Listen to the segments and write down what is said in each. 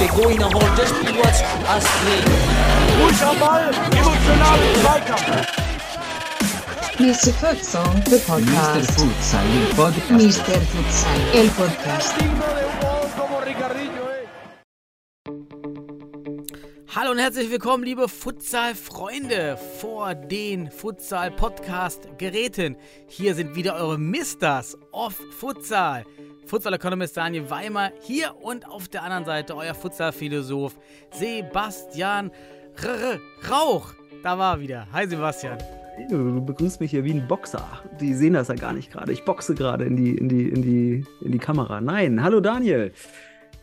Der Goiner holt das Spiel was Astrid. Ruhig am Ball, emotional im Zweikampf. Mr. Futsal, the Mr. podcast. Futsal, el podcast. Mr. Futsal, el podcast. Hallo und herzlich willkommen, liebe Futsal-Freunde vor den Futsal-Podcast-Geräten. Hier sind wieder eure Misters of Futsal. Futsal-Economist Daniel Weimer hier und auf der anderen Seite euer Futsal-Philosoph Sebastian R -R Rauch. Da war er wieder. Hi Sebastian. Du begrüßt mich hier wie ein Boxer. Die sehen das ja gar nicht gerade. Ich boxe gerade in die, in, die, in, die, in die Kamera. Nein, hallo Daniel.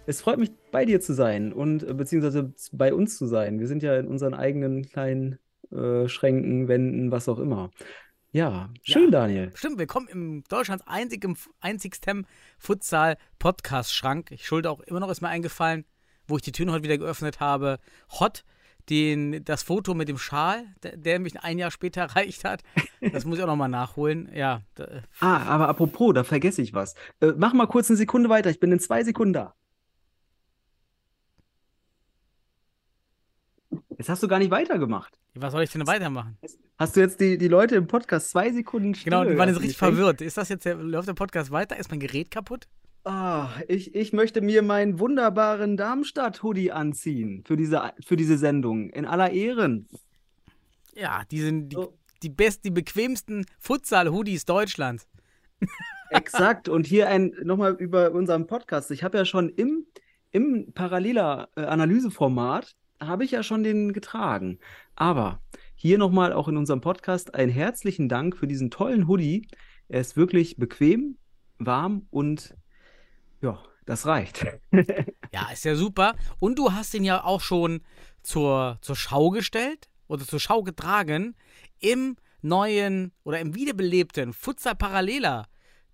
Es freut mich, bei dir zu sein und äh, beziehungsweise bei uns zu sein. Wir sind ja in unseren eigenen kleinen äh, Schränken, Wänden, was auch immer. Ja, schön, Ja. Daniel. Stimmt, willkommen im Deutschlands einzigem, einzigstem Futsal-Podcast-Schrank. Ich schulde auch immer noch, ist mir eingefallen, wo ich die Türen heute wieder geöffnet habe. Hot, den, das Foto mit dem Schal, der, der mich ein Jahr später erreicht hat. Das muss ich auch nochmal nachholen. Ja, da, Ah, aber apropos, da vergesse ich was. Äh, mach mal kurz eine Sekunde weiter. Ich bin in zwei Sekunden da. Jetzt hast du gar nicht weitergemacht. was soll ich denn weitermachen? Hast du jetzt die, die Leute im Podcast zwei Sekunden Genau, die Stille waren jetzt richtig verwirrt. Ist das jetzt der, läuft der Podcast weiter? Ist mein Gerät kaputt? Ah, ich, ich möchte mir meinen wunderbaren Darmstadt-Hoodie anziehen für diese, für diese Sendung. In aller Ehren. Ja, die sind die, So. die best, die bequemsten Futsal-Hoodies Deutschlands. Exakt. Und hier ein nochmal über unseren Podcast. Ich habe ja schon im, im paralleler äh, Analyseformat habe ich ja schon den getragen. Aber hier nochmal auch in unserem Podcast einen herzlichen Dank für diesen tollen Hoodie. Er ist wirklich bequem, warm und ja, das reicht. Ja, ist ja super. Und du hast ihn ja auch schon zur, zur Schau gestellt oder zur Schau getragen im neuen oder im wiederbelebten Futsal Parallela.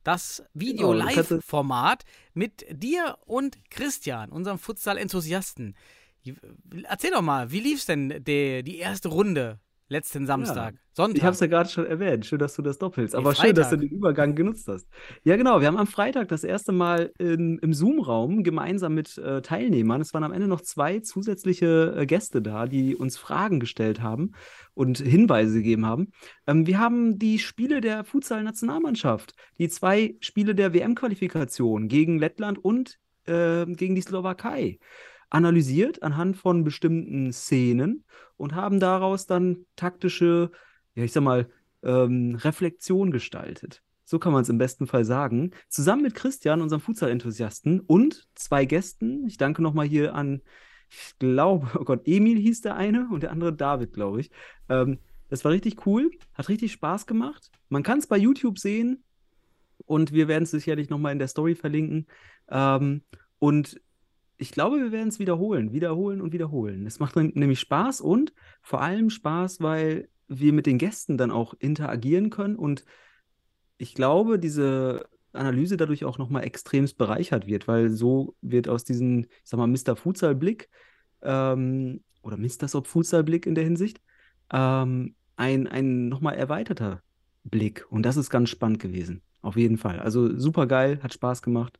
Das Genau, Video-Live-Format mit dir und Christian, unserem Futsal-Enthusiasten. Erzähl doch mal, wie lief's denn die, die erste Runde letzten Samstag? Sonntag. Ich habe es ja gerade schon erwähnt. Schön, dass du das doppelst. Aber schön, dass du Freitag. den Übergang genutzt hast. Ja, genau. Wir haben am Freitag das erste Mal in, im Zoom-Raum gemeinsam mit äh, Teilnehmern. Es waren am Ende noch zwei zusätzliche äh, Gäste da, die uns Fragen gestellt haben und Hinweise gegeben haben. Ähm, wir haben die Spiele der Futsal-Nationalmannschaft, die zwei Spiele der WM-Qualifikation gegen Lettland und äh, gegen die Slowakei analysiert anhand von bestimmten Szenen und haben daraus dann taktische, ja, ich sag mal, ähm, Reflexion gestaltet. So kann man es im besten Fall sagen. Zusammen mit Christian, unserem Futsal-Enthusiasten, und zwei Gästen. Ich danke nochmal hier an, ich glaube, oh Gott, Emil hieß der eine und der andere David, glaube ich. Ähm, das war richtig cool, hat richtig Spaß gemacht. Man kann es bei YouTube sehen und wir werden es sicherlich nochmal in der Story verlinken. Ähm, und ich glaube, wir werden es wiederholen, wiederholen und wiederholen. Es macht nämlich Spaß und vor allem Spaß, weil wir mit den Gästen dann auch interagieren können und ich glaube, diese Analyse dadurch auch nochmal extremst bereichert wird, weil so wird aus diesem, ich sag mal, Mr. Futsal-Blick ähm, oder Mr. Sop Futsal-Blick in der Hinsicht ähm, ein, ein nochmal erweiterter Blick und das ist ganz spannend gewesen. Auf jeden Fall. Also super geil, hat Spaß gemacht.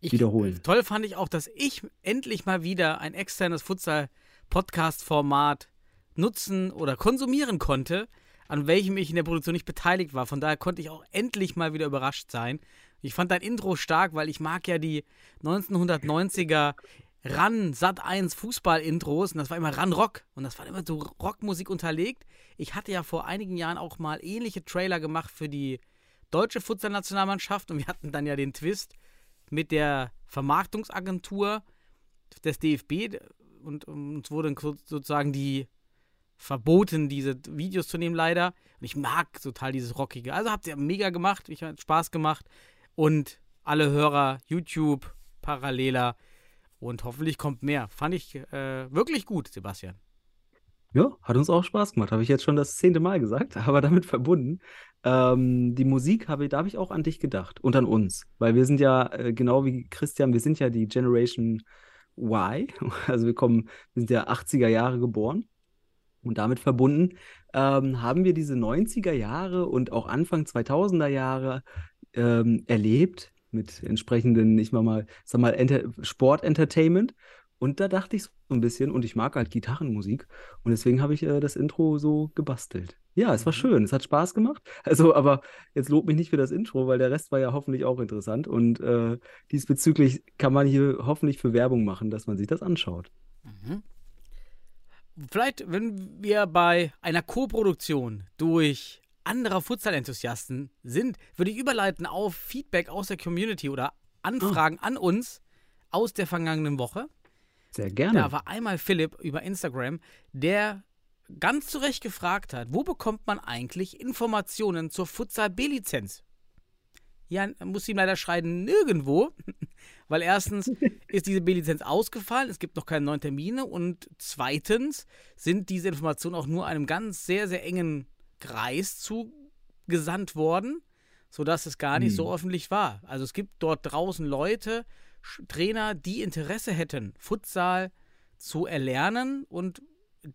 Ich- wiederholen. Toll fand ich auch, dass ich endlich mal wieder ein externes Futsal-Podcast-Format nutzen oder konsumieren konnte, an welchem ich in der Produktion nicht beteiligt war. Von daher konnte ich auch endlich mal wieder überrascht sein. Ich fand dein Intro stark, weil ich mag ja die 1990er Ran Sat 1 Fußball-Intros und das war immer Ran Rock und das war immer so Rockmusik unterlegt. Ich hatte ja vor einigen Jahren auch mal ähnliche Trailer gemacht für die deutsche Futsal-Nationalmannschaft und wir hatten dann ja den Twist mit der Vermarktungsagentur des DFB und uns wurde so- sozusagen die verboten, diese Videos zu nehmen, leider. Und ich mag total dieses Rockige. Also habt ihr mega gemacht, ich hat Spaß gemacht. Und alle Hörer, YouTube, Paralleler und hoffentlich kommt mehr. Fand ich äh, wirklich gut, Sebastian. Ja, hat uns auch Spaß gemacht. Habe ich jetzt schon das zehnte Mal gesagt, aber damit verbunden. Ähm, die Musik habe, da habe ich auch an dich gedacht und an uns, weil wir sind ja äh, genau wie Christian, wir sind ja die Generation Y, also wir kommen, wir sind ja 80er Jahre geboren und damit verbunden ähm, haben wir diese 90er Jahre und auch Anfang 2000er Jahre ähm, erlebt mit entsprechenden, ich mal mal, sag mal, Enter Sport-Entertainment. Und da dachte ich so ein bisschen, und ich mag halt Gitarrenmusik, und deswegen habe ich äh, das Intro so gebastelt. Ja, es war Mhm. schön, es hat Spaß gemacht. Also, aber jetzt lob mich nicht für das Intro, weil der Rest war ja hoffentlich auch interessant. Und äh, diesbezüglich kann man hier hoffentlich für Werbung machen, dass man sich das anschaut. Vielleicht, wenn wir bei einer Co-Produktion durch anderer Futsal-Enthusiasten sind, würde ich überleiten auf Feedback aus der Community oder Anfragen an uns aus der vergangenen Woche. Sehr gerne. Da war einmal Philipp über Instagram, der ganz zu Recht gefragt hat, wo bekommt man eigentlich Informationen zur Futsal B-Lizenz? Ja, muss ihm leider schreiben, nirgendwo, weil erstens ist diese B-Lizenz ausgefallen, es gibt noch keine neuen Termine und zweitens sind diese Informationen auch nur einem ganz sehr, sehr engen Kreis zugesandt worden, sodass es gar nicht so öffentlich war. Also es gibt dort draußen Leute, Trainer, die Interesse hätten, Futsal zu erlernen und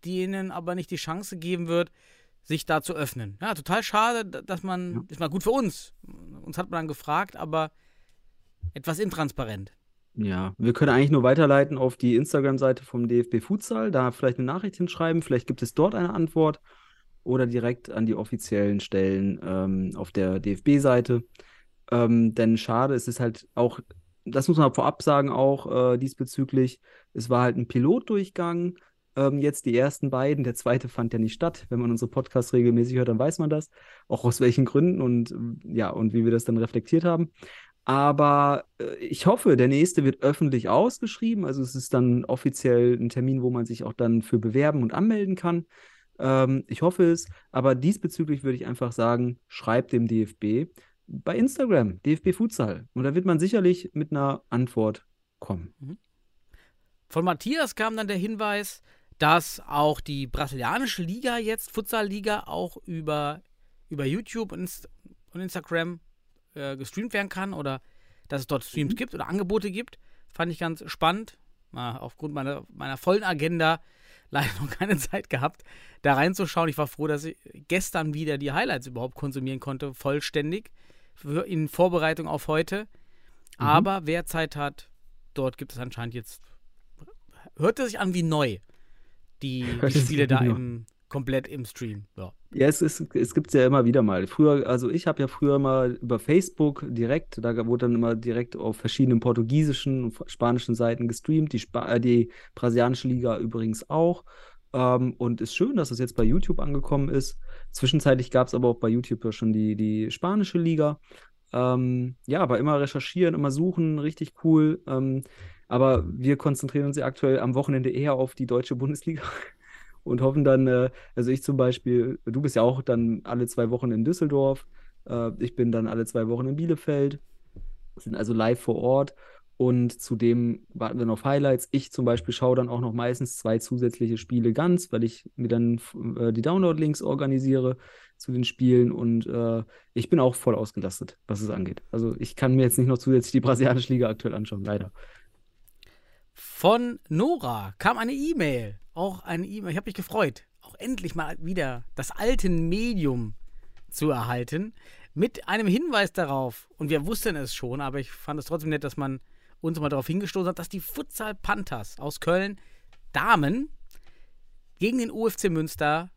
denen aber nicht die Chance geben wird, sich da zu öffnen. Ja, total schade, dass man, Ja. ist mal gut für uns. Uns hat man dann gefragt, aber etwas intransparent. Ja, wir können eigentlich nur weiterleiten auf die Instagram-Seite vom DFB Futsal, da vielleicht eine Nachricht hinschreiben, vielleicht gibt es dort eine Antwort oder direkt an die offiziellen Stellen ähm, auf der DFB-Seite. Ähm, denn schade, es ist halt auch, das muss man vorab sagen, auch äh, diesbezüglich, es war halt ein Pilotdurchgang. Ähm, jetzt die ersten beiden, der zweite fand ja nicht statt. Wenn man unsere Podcasts regelmäßig hört, dann weiß man das. Auch aus welchen Gründen und ja, und wie wir das dann reflektiert haben. Aber äh, ich hoffe, der nächste wird öffentlich ausgeschrieben. Also es ist dann offiziell ein Termin, wo man sich auch dann für bewerben und anmelden kann. Ähm, ich hoffe es. Aber diesbezüglich würde ich einfach sagen, schreibt dem DFB bei Instagram, DFB Futsal. Und da wird man sicherlich mit einer Antwort kommen. Von Matthias kam dann der Hinweis, dass auch die brasilianische Liga jetzt, Futsal-Liga, auch über, über YouTube und, Inst und Instagram äh, gestreamt werden kann oder dass es dort Streams gibt oder Angebote gibt. Fand ich ganz spannend. Mal aufgrund meiner, meiner vollen Agenda leider noch keine Zeit gehabt, da reinzuschauen. Ich war froh, dass ich gestern wieder die Highlights überhaupt konsumieren konnte, vollständig, in Vorbereitung auf heute. Aber wer Zeit hat, dort gibt es anscheinend jetzt hörte sich an wie neu. Die, die Hört Spiele da im, komplett im Stream. Ja. Ja, es, ist, es gibt es ja immer wieder mal. Früher, also ich habe ja früher mal über Facebook direkt, da wurde dann immer direkt auf verschiedenen portugiesischen und spanischen Seiten gestreamt, die, Spa äh, die brasilianische Liga übrigens auch. Ähm, und ist schön, dass das jetzt bei YouTube angekommen ist. Zwischenzeitlich gab es aber auch bei YouTube ja schon die, die spanische Liga. Ähm, ja, aber immer recherchieren, immer suchen, richtig cool. Ähm, aber wir konzentrieren uns ja aktuell am Wochenende eher auf die deutsche Bundesliga und hoffen dann, äh, also ich zum Beispiel, du bist ja auch dann alle zwei Wochen in Düsseldorf, äh, ich bin dann alle zwei Wochen in Bielefeld, sind also live vor Ort und zudem warten wir noch auf Highlights. Ich zum Beispiel schaue dann auch noch meistens zwei zusätzliche Spiele ganz, weil ich mir dann äh, die Download-Links organisiere zu den Spielen und äh, ich bin auch voll ausgelastet, was es angeht. Also ich kann mir jetzt nicht noch zusätzlich die brasilianische Liga aktuell anschauen, leider. Von Nora kam eine E-Mail. Auch eine E-Mail. Ich habe mich gefreut, auch endlich mal wieder das alte Medium zu erhalten. Mit einem Hinweis darauf, und wir wussten es schon, aber ich fand es trotzdem nett, dass man uns mal darauf hingestoßen hat, dass die Futsal Panthers aus Köln Damen gegen den UFC Münster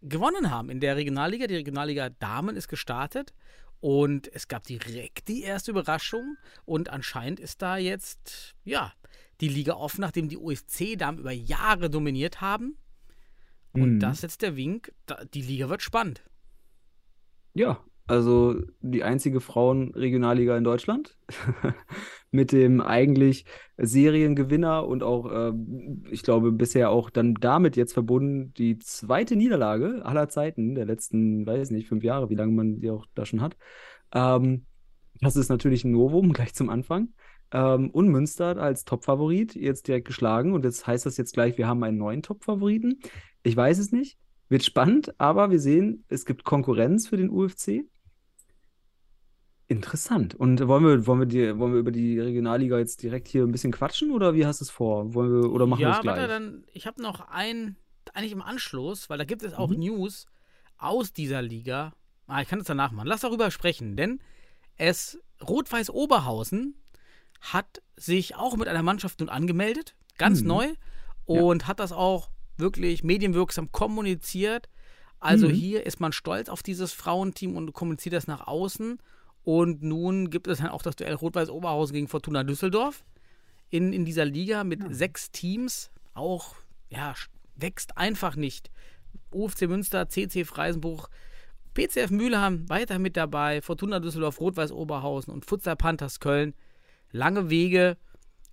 gewonnen haben in der Regionalliga. Die Regionalliga Damen ist gestartet und es gab direkt die erste Überraschung und anscheinend ist da jetzt, ja, die Liga offen, nachdem die UFC-Damen über Jahre dominiert haben. Und Mhm. das ist jetzt der Wink, die Liga wird spannend. Ja, also die einzige Frauen-Regionalliga in Deutschland mit dem eigentlich Seriengewinner und auch, ähm, ich glaube, bisher auch dann damit jetzt verbunden die zweite Niederlage aller Zeiten der letzten, weiß nicht, fünf Jahre, wie lange man die auch da schon hat. Ähm, das ist natürlich ein Novum gleich zum Anfang. Ähm, und Münster als Topfavorit jetzt direkt geschlagen. Und jetzt heißt das jetzt gleich, wir haben einen neuen Topfavoriten. Ich weiß es nicht. Wird spannend, aber wir sehen, es gibt Konkurrenz für den UFC. Interessant. Und wollen wir, wollen wir, die, wollen wir über die Regionalliga jetzt direkt hier ein bisschen quatschen oder wie hast du es vor? Wollen wir, oder machen wir ja, es gleich? warte, dann, ich habe noch ein, eigentlich im Anschluss, weil da gibt es auch Mhm. News aus dieser Liga. Ah, ich kann es danach machen. Lass darüber sprechen, denn es Rot-Weiß Oberhausen hat sich auch mit einer Mannschaft nun angemeldet, ganz Mhm. neu, und hat das auch wirklich medienwirksam kommuniziert. Also Mhm. hier ist man stolz auf dieses Frauenteam und kommuniziert das nach außen. Und nun gibt es dann auch das Duell Rot-Weiß Oberhausen gegen Fortuna Düsseldorf in, in dieser Liga mit sechs Teams. Auch, ja, wächst einfach nicht. UFC Münster, CC Freisenbruch, PCF Mülheim weiter mit dabei, Fortuna Düsseldorf, Rot-Weiß Oberhausen und Futsal Panthers Köln. Lange Wege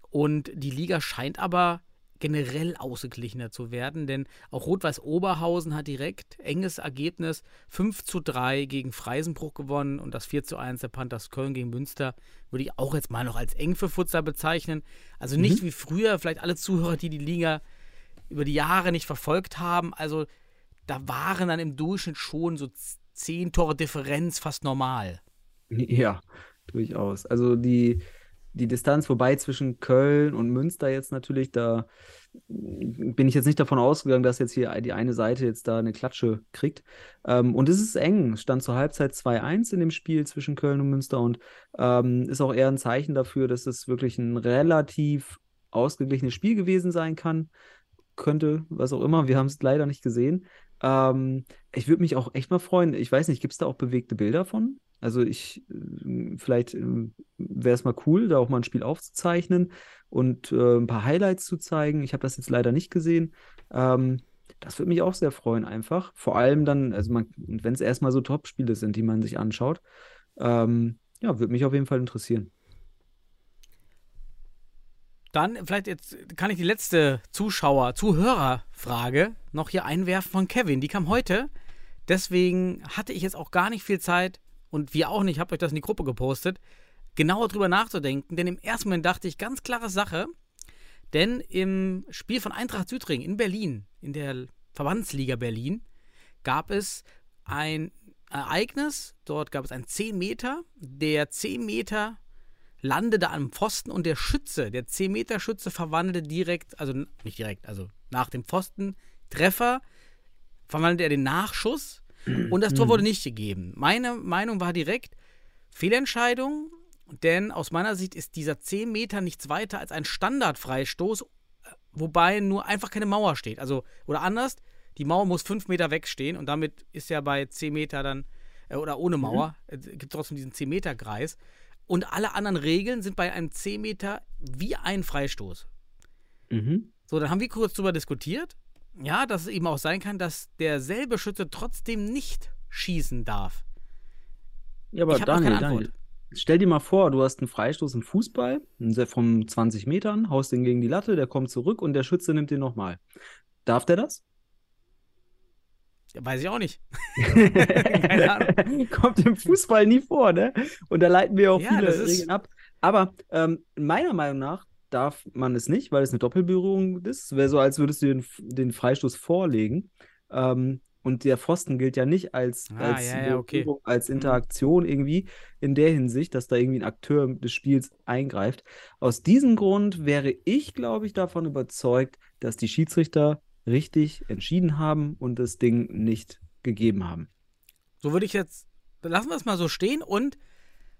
und die Liga scheint aber generell ausgeglichener zu werden, denn auch Rot-Weiß Oberhausen hat direkt enges Ergebnis 5 zu 3 gegen Freisenbruch gewonnen und das 4 zu 1 der Panthers Köln gegen Münster würde ich auch jetzt mal noch als eng für Futsal bezeichnen. Also nicht wie früher, vielleicht alle Zuhörer, die die Liga über die Jahre nicht verfolgt haben, also da waren dann im Durchschnitt schon so 10 Tore Differenz fast normal. Ja, durchaus. Also die, die Distanz vorbei zwischen Köln und Münster jetzt natürlich, da bin ich jetzt nicht davon ausgegangen, dass jetzt hier die eine Seite jetzt da eine Klatsche kriegt. Ähm, und es ist eng. Stand zur Halbzeit 2-1 in dem Spiel zwischen Köln und Münster und ähm, ist auch eher ein Zeichen dafür, dass es wirklich ein relativ ausgeglichenes Spiel gewesen sein kann. Könnte, was auch immer. Wir haben es leider nicht gesehen. Ähm, ich würde mich auch echt mal freuen. Ich weiß nicht, gibt es da auch bewegte Bilder von? Also ich, äh, vielleicht wäre es mal cool, da auch mal ein Spiel aufzuzeichnen und äh, ein paar Highlights zu zeigen. Ich habe das jetzt leider nicht gesehen. Ähm, das würde mich auch sehr freuen, einfach. Vor allem dann, also wenn es erstmal so Top-Spiele sind, die man sich anschaut. Ähm, ja, würde mich auf jeden Fall interessieren. Dann vielleicht jetzt kann ich die letzte Zuschauer, Zuhörerfrage noch hier einwerfen von Kevin. Die kam heute. Deswegen hatte ich jetzt auch gar nicht viel Zeit und wir auch nicht, habt euch das in die Gruppe gepostet, genauer drüber nachzudenken. Denn im ersten Moment dachte ich, ganz klare Sache. Denn im Spiel von Eintracht Südring in Berlin, in der Verbandsliga Berlin, gab es ein Ereignis. Dort gab es einen 10 Meter. Der 10 Meter landete am Pfosten und der Schütze, der 10-Meter-Schütze, verwandelte direkt, also nicht direkt, also nach dem Pfosten, Treffer, verwandelte er den Nachschuss und das Tor wurde nicht gegeben. Meine Meinung war direkt, Fehlentscheidung, denn aus meiner Sicht ist dieser 10 Meter nichts weiter als ein Standardfreistoß, wobei nur einfach keine Mauer steht. Also, oder anders, die Mauer muss 5 Meter wegstehen und damit ist ja bei 10 Meter dann, äh, oder ohne Mauer, äh, gibt trotzdem diesen 10-Meter-Kreis. Und alle anderen Regeln sind bei einem 10 Meter wie ein Freistoß. Mhm. So, dann haben wir kurz darüber diskutiert. Ja, dass es eben auch sein kann, dass derselbe Schütze trotzdem nicht schießen darf. Ja, aber Daniel. Daniel, stell dir mal vor, du hast einen Freistoß im Fußball von 20 Metern, haust den gegen die Latte, der kommt zurück und der Schütze nimmt den nochmal. Darf der das? Ja, Weiß ich auch nicht. Keine Ahnung. Kommt im Fußball nie vor, ne? Und da leiten wir auch Ja, viele Regeln ab. Aber ähm, meiner Meinung nach darf man es nicht, weil es eine Doppelberührung ist. Wäre so, als würdest du den, den Freistoß vorlegen. Ähm, und der Pfosten gilt ja nicht als, Ah, als, ja, ja, okay. Als Mhm. Interaktion irgendwie in der Hinsicht, dass da irgendwie ein Akteur des Spiels eingreift. Aus diesem Grund wäre ich, glaube ich, davon überzeugt, dass die Schiedsrichter richtig entschieden haben und das Ding nicht gegeben haben. So würde ich jetzt, lassen wir es mal so stehen und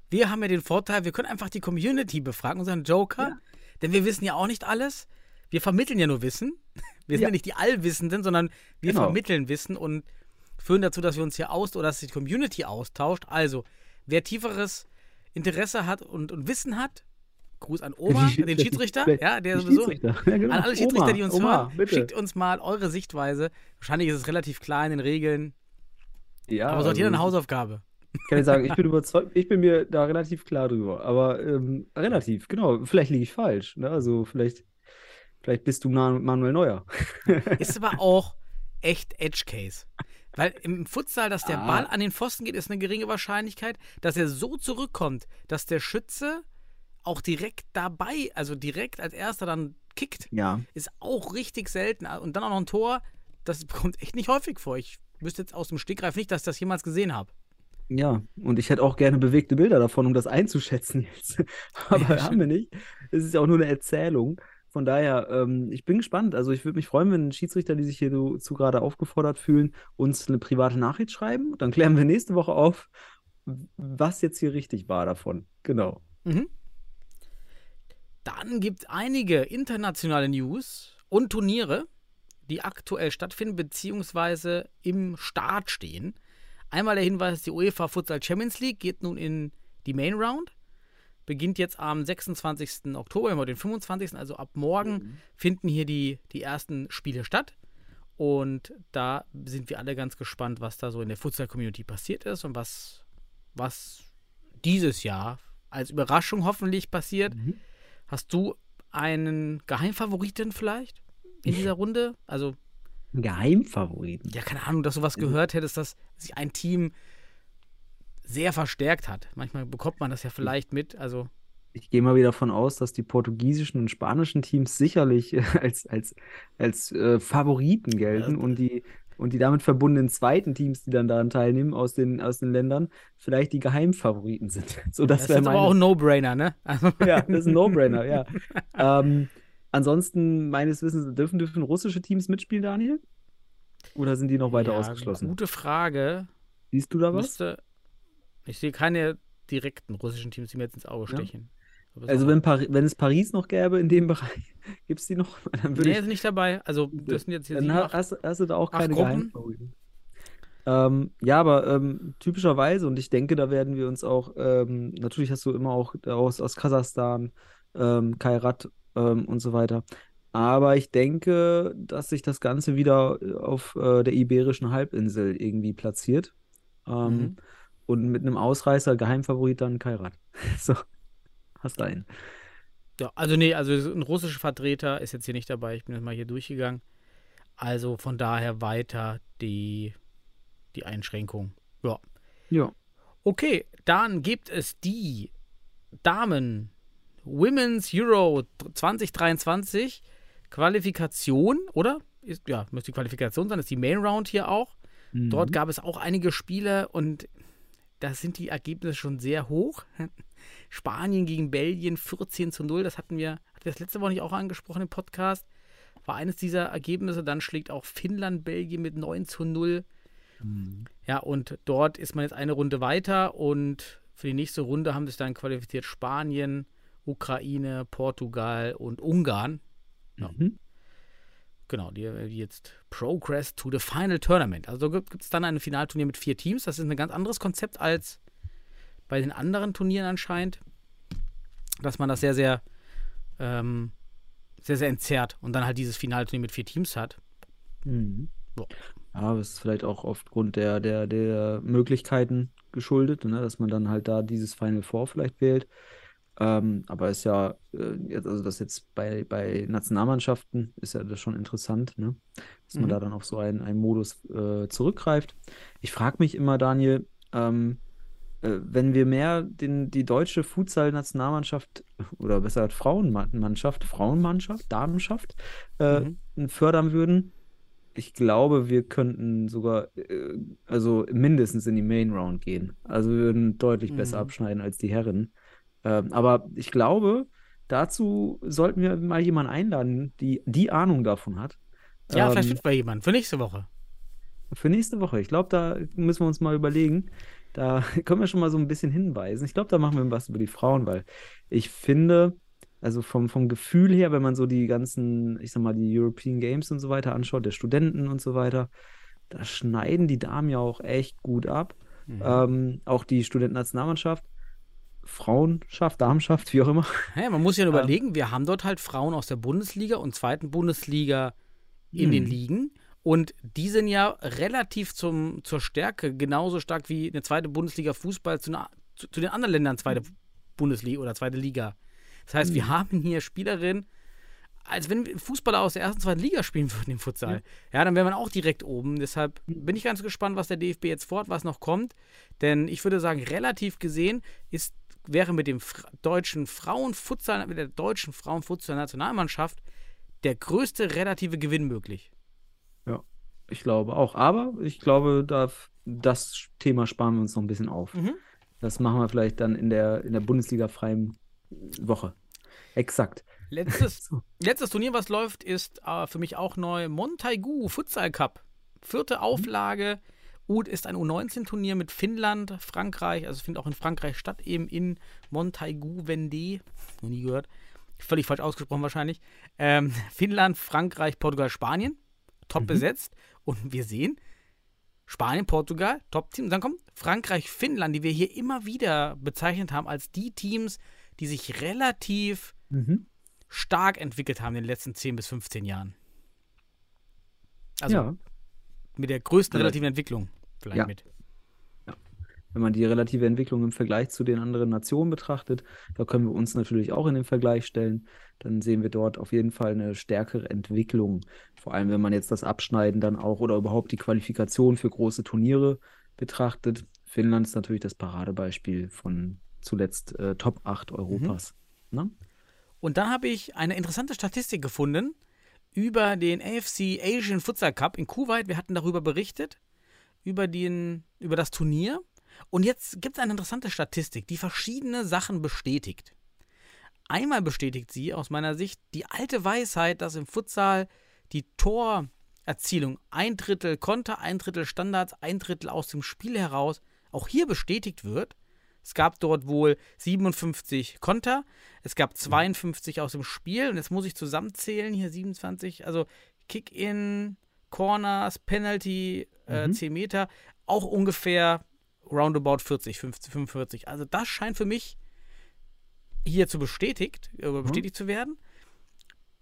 wir haben ja den Vorteil, wir können einfach die Community befragen, unseren Joker, denn wir wissen ja auch nicht alles. Wir vermitteln ja nur Wissen. Wir sind ja, Ja. nicht die Allwissenden, sondern wir Genau. vermitteln Wissen und führen dazu, dass wir uns hier aus oder dass sich die Community austauscht. Also, wer tieferes Interesse hat und, und Wissen hat, Gruß an Oma, Die- den Schiedsrichter, die- ja, der sowieso. Ja, genau. An alle Schiedsrichter, Oma, die uns Oma, hören, bitte. schickt uns mal eure Sichtweise. Wahrscheinlich ist es relativ klar in den Regeln, Ja, aber so hat jeder eine also, Hausaufgabe. Ich kann dir sagen, ich bin überzeugt, ich bin mir da relativ klar drüber. Aber ähm, relativ, genau. Vielleicht liege ich falsch. Ne? Also vielleicht, vielleicht bist du Man Manuel Neuer. Ist aber auch echt Edge Case. Weil im Futsal, dass der Ah. Ball an den Pfosten geht, ist eine geringe Wahrscheinlichkeit. Dass er so zurückkommt, dass der Schütze auch direkt dabei, also direkt als erster dann kickt, Ja. ist auch richtig selten. Und dann auch noch ein Tor, das kommt echt nicht häufig vor. Ich wüsste jetzt aus dem Stegreif nicht, dass ich das jemals gesehen habe. Ja, und ich hätte auch gerne bewegte Bilder davon, um das einzuschätzen jetzt. Aber Ja, haben wir nicht. Es ist ja auch nur eine Erzählung. Von daher, ähm, ich bin gespannt. Also ich würde mich freuen, wenn Schiedsrichter, die sich hier so- zu gerade aufgefordert fühlen, uns eine private Nachricht schreiben. Dann klären wir nächste Woche auf, was jetzt hier richtig war davon. Genau. Mhm. Dann gibt es einige internationale News und Turniere, die aktuell stattfinden bzw. im Start stehen. Einmal der Hinweis, die UEFA Futsal Champions League geht nun in die Main Round. Beginnt jetzt am 26. Oktober, wir haben heute den 25. Also ab morgen finden hier die, die ersten Spiele statt. Und da sind wir alle ganz gespannt, was da so in der Futsal-Community passiert ist und was, was dieses Jahr als Überraschung hoffentlich passiert. Hast du einen Geheimfavoriten vielleicht in dieser Runde? Also, Geheimfavoriten. ja, keine Ahnung, dass du was gehört hättest, dass sich ein Team sehr verstärkt hat. Manchmal bekommt man das ja vielleicht mit. Also, Ich gehe mal wieder davon aus, dass die portugiesischen und spanischen Teams sicherlich als, als, als äh, Favoriten gelten und die, und die damit verbundenen zweiten Teams, die dann daran teilnehmen, aus den, aus den Ländern, vielleicht die Geheimfavoriten sind. So, das das, ist aber meine- auch ein No-Brainer, ne? Also, Ja, das ist ein No-Brainer, ja. ähm, ansonsten, meines Wissens, dürfen, dürfen russische Teams mitspielen, Daniel? Oder sind die noch weiter ja, ausgeschlossen? Gute Frage. Siehst du da was? Müsste, ich sehe keine direkten russischen Teams, die mir jetzt ins Auge Ja. stechen. Aber Also, so- wenn, Pari wenn es Paris noch gäbe in dem Bereich, gibt es die noch? Dann nee, ich ist nicht dabei. Also, das sind jetzt hier Dann acht- hast, hast du da auch keine Gruppen. Geheimfavoriten. Ähm, ja, aber ähm, typischerweise, und ich denke, da werden wir uns auch, ähm, natürlich hast du immer auch aus, aus Kasachstan, ähm, Kairat ähm, und so weiter. Aber ich denke, dass sich das Ganze wieder auf äh, der Iberischen Halbinsel irgendwie platziert. Ähm, Mhm. Und mit einem Ausreißer, Geheimfavorit dann Kairat. So, hast du einen. Ja, also nee, also ein russischer Vertreter ist jetzt hier nicht dabei. Ich bin jetzt mal hier durchgegangen. Also von daher weiter die, die Einschränkung. Ja. Ja. Okay, dann gibt es die Damen Women's Euro 2023 Qualifikation, oder? Ist, ja, müsste die Qualifikation sein. Das ist die Main Round hier auch. Dort Mhm. gab es auch einige Spiele und da sind die Ergebnisse schon sehr hoch. Spanien gegen Belgien 14 zu 0, das hatten wir, hatten wir das letzte Woche nicht auch angesprochen im Podcast. War eines dieser Ergebnisse. Dann schlägt auch Finnland Belgien mit 9 zu 0. Ja, und dort ist man jetzt eine Runde weiter und für die nächste Runde haben sich dann qualifiziert Spanien, Ukraine, Portugal und Ungarn. Mhm. Genau, die, die jetzt Progress to the Final Tournament. Also gibt es dann ein Finalturnier mit vier Teams. Das ist ein ganz anderes Konzept als bei den anderen Turnieren anscheinend. Dass man das sehr, sehr, ähm, sehr, sehr entzerrt und dann halt dieses Finalturnier mit vier Teams hat. Mhm. Ja. Ja, das ist vielleicht auch aufgrund der, der, der Möglichkeiten geschuldet, ne, dass man dann halt da dieses Final Four vielleicht wählt. Ähm, aber ist ja, äh, also das jetzt bei, bei Nationalmannschaften ist ja das schon interessant, ne? Dass man Mhm. da dann auf so einen, einen Modus äh, zurückgreift. Ich frage mich immer, Daniel, ähm, äh, wenn wir mehr den, die deutsche Futsal-Nationalmannschaft oder besser gesagt Frauenmannschaft, Frauenmannschaft, Damenschaft äh, fördern würden, ich glaube, wir könnten sogar, äh, also mindestens in die Main Round gehen. Also wir würden deutlich besser Mhm. abschneiden als die Herren. Ähm, aber ich glaube, dazu sollten wir mal jemanden einladen, die die Ahnung davon hat. Ja, vielleicht Ähm, finden wir jemanden für nächste Woche. für nächste Woche. Ich glaube, da müssen wir uns mal überlegen. Da können wir schon mal so ein bisschen hinweisen. Ich glaube, da machen wir was über die Frauen, weil ich finde, also vom, vom Gefühl her, wenn man so die ganzen, ich sag mal, die European Games und so weiter anschaut, der Studenten und so weiter, da schneiden die Damen ja auch echt gut ab. Mhm. Ähm, auch die Studentennationalmannschaft, Frauenschaft, Damenschaft, wie auch immer. Ja, man muss ja Ähm. überlegen, wir haben dort halt Frauen aus der Bundesliga und zweiten Bundesliga in den Hm. Ligen. Und die sind ja relativ zum, zur Stärke genauso stark wie eine zweite Bundesliga Fußball zu, einer, zu, zu den anderen Ländern zweite Bundesliga oder zweite Liga. Das heißt, wir haben hier Spielerinnen, als wenn Fußballer aus der ersten, zweiten Liga spielen würden im Futsal. Ja, dann wäre man auch direkt oben. Deshalb bin ich ganz gespannt, was der DFB jetzt fort, was noch kommt. Denn ich würde sagen, relativ gesehen ist, wäre mit dem deutschen Frauenfutsal, mit der deutschen Frauenfutsal-Nationalmannschaft der größte relative Gewinn möglich. Ja, ich glaube auch. Aber ich glaube, da, das Thema sparen wir uns noch ein bisschen auf. Mhm. Das machen wir vielleicht dann in der, in der Bundesliga-freien Woche. Exakt. Letztes, So. letztes Turnier, was läuft, ist äh, für mich auch neu Montaigu Futsal Cup. Vierte Auflage. UD ist ein U19-Turnier mit Finnland, Frankreich, also findet auch in Frankreich statt, eben in Montaigu Vendée. Noch nie gehört. Völlig falsch ausgesprochen wahrscheinlich. Ähm, Finnland, Frankreich, Portugal, Spanien. Top besetzt. Und wir sehen, Spanien, Portugal, Top-Team. Und dann kommt Frankreich, Finnland, die wir hier immer wieder bezeichnet haben als die Teams, die sich relativ Mhm. stark entwickelt haben in den letzten 10 bis 15 Jahren. Also ja, mit der größten relativen Entwicklung vielleicht Ja. mit. wenn man die relative Entwicklung im Vergleich zu den anderen Nationen betrachtet, da können wir uns natürlich auch in den Vergleich stellen, dann sehen wir dort auf jeden Fall eine stärkere Entwicklung. Vor allem, wenn man jetzt das Abschneiden dann auch oder überhaupt die Qualifikation für große Turniere betrachtet. Finnland ist natürlich das Paradebeispiel von zuletzt äh, Top 8 Europas. Ne? Und dann habe ich eine interessante Statistik gefunden über den AFC Asian Futsal Cup in Kuwait. Wir hatten darüber berichtet, über, den, über das Turnier. Und jetzt gibt es eine interessante Statistik, die verschiedene Sachen bestätigt. Einmal bestätigt sie aus meiner Sicht die alte Weisheit, dass im Futsal die Torerzielung ein Drittel Konter, ein Drittel Standards, ein Drittel aus dem Spiel heraus auch hier bestätigt wird. Es gab dort wohl 57 Konter, es gab 52 aus dem Spiel und jetzt muss ich zusammenzählen, hier 27, also Kick-In, Corners, Penalty, äh, Mhm. 10 Meter, auch ungefähr roundabout 40, 50, 45. Also das scheint für mich hier zu bestätigt, äh, bestätigt zu werden.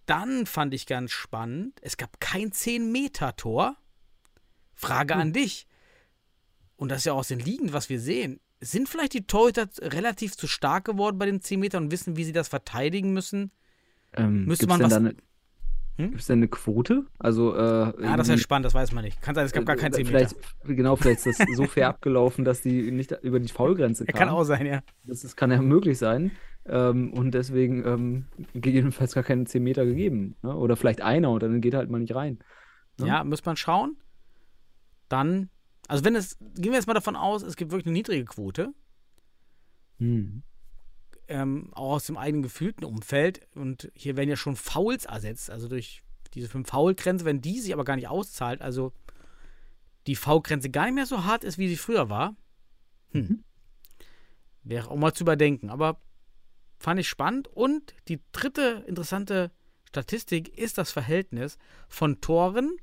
Dann fand ich ganz spannend, es gab kein 10-Meter-Tor. Frage an dich. Und das ist ja auch aus den Ligen, was wir sehen. Sind vielleicht die Torhüter relativ zu stark geworden bei den 10 Metern und wissen, wie sie das verteidigen müssen? Ähm, Müsste man denn was- eine, Hm? gibt's denn eine Quote? Also, äh, Ja, das ist ja spannend, das weiß man nicht. Kann sein, es gab gar kein 10 Meter. Genau, vielleicht ist das so fair abgelaufen, dass die nicht über die Foulgrenze Ja, kamen. kann auch sein, ja. Das ist, kann ja möglich sein. Ähm, und deswegen ähm, gegebenenfalls gar keine 10 Meter gegeben. Ne? Oder vielleicht einer und dann geht halt mal nicht rein. Ja, Ja. muss man schauen. Dann, also wenn es, gehen wir jetzt mal davon aus, es gibt wirklich eine niedrige Quote, Hm. ähm, auch aus dem eigenen gefühlten Umfeld. Und hier werden ja schon Fouls ersetzt, also durch diese 5 Foul-Grenze, wenn die sich aber gar nicht auszahlt, also die Foul-Grenze gar nicht mehr so hart ist, wie sie früher war. Hm. Wäre auch mal zu überdenken, aber fand ich spannend. Und die dritte interessante Statistik ist das Verhältnis von Toren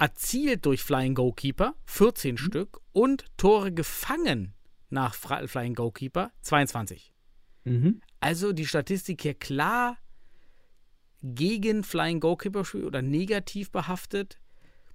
erzielt durch Flying Goalkeeper, 14 Stück, und Tore gefangen nach Flying Goalkeeper, 22. Mhm. Also die Statistik hier klar gegen Flying Goalkeeper oder negativ behaftet.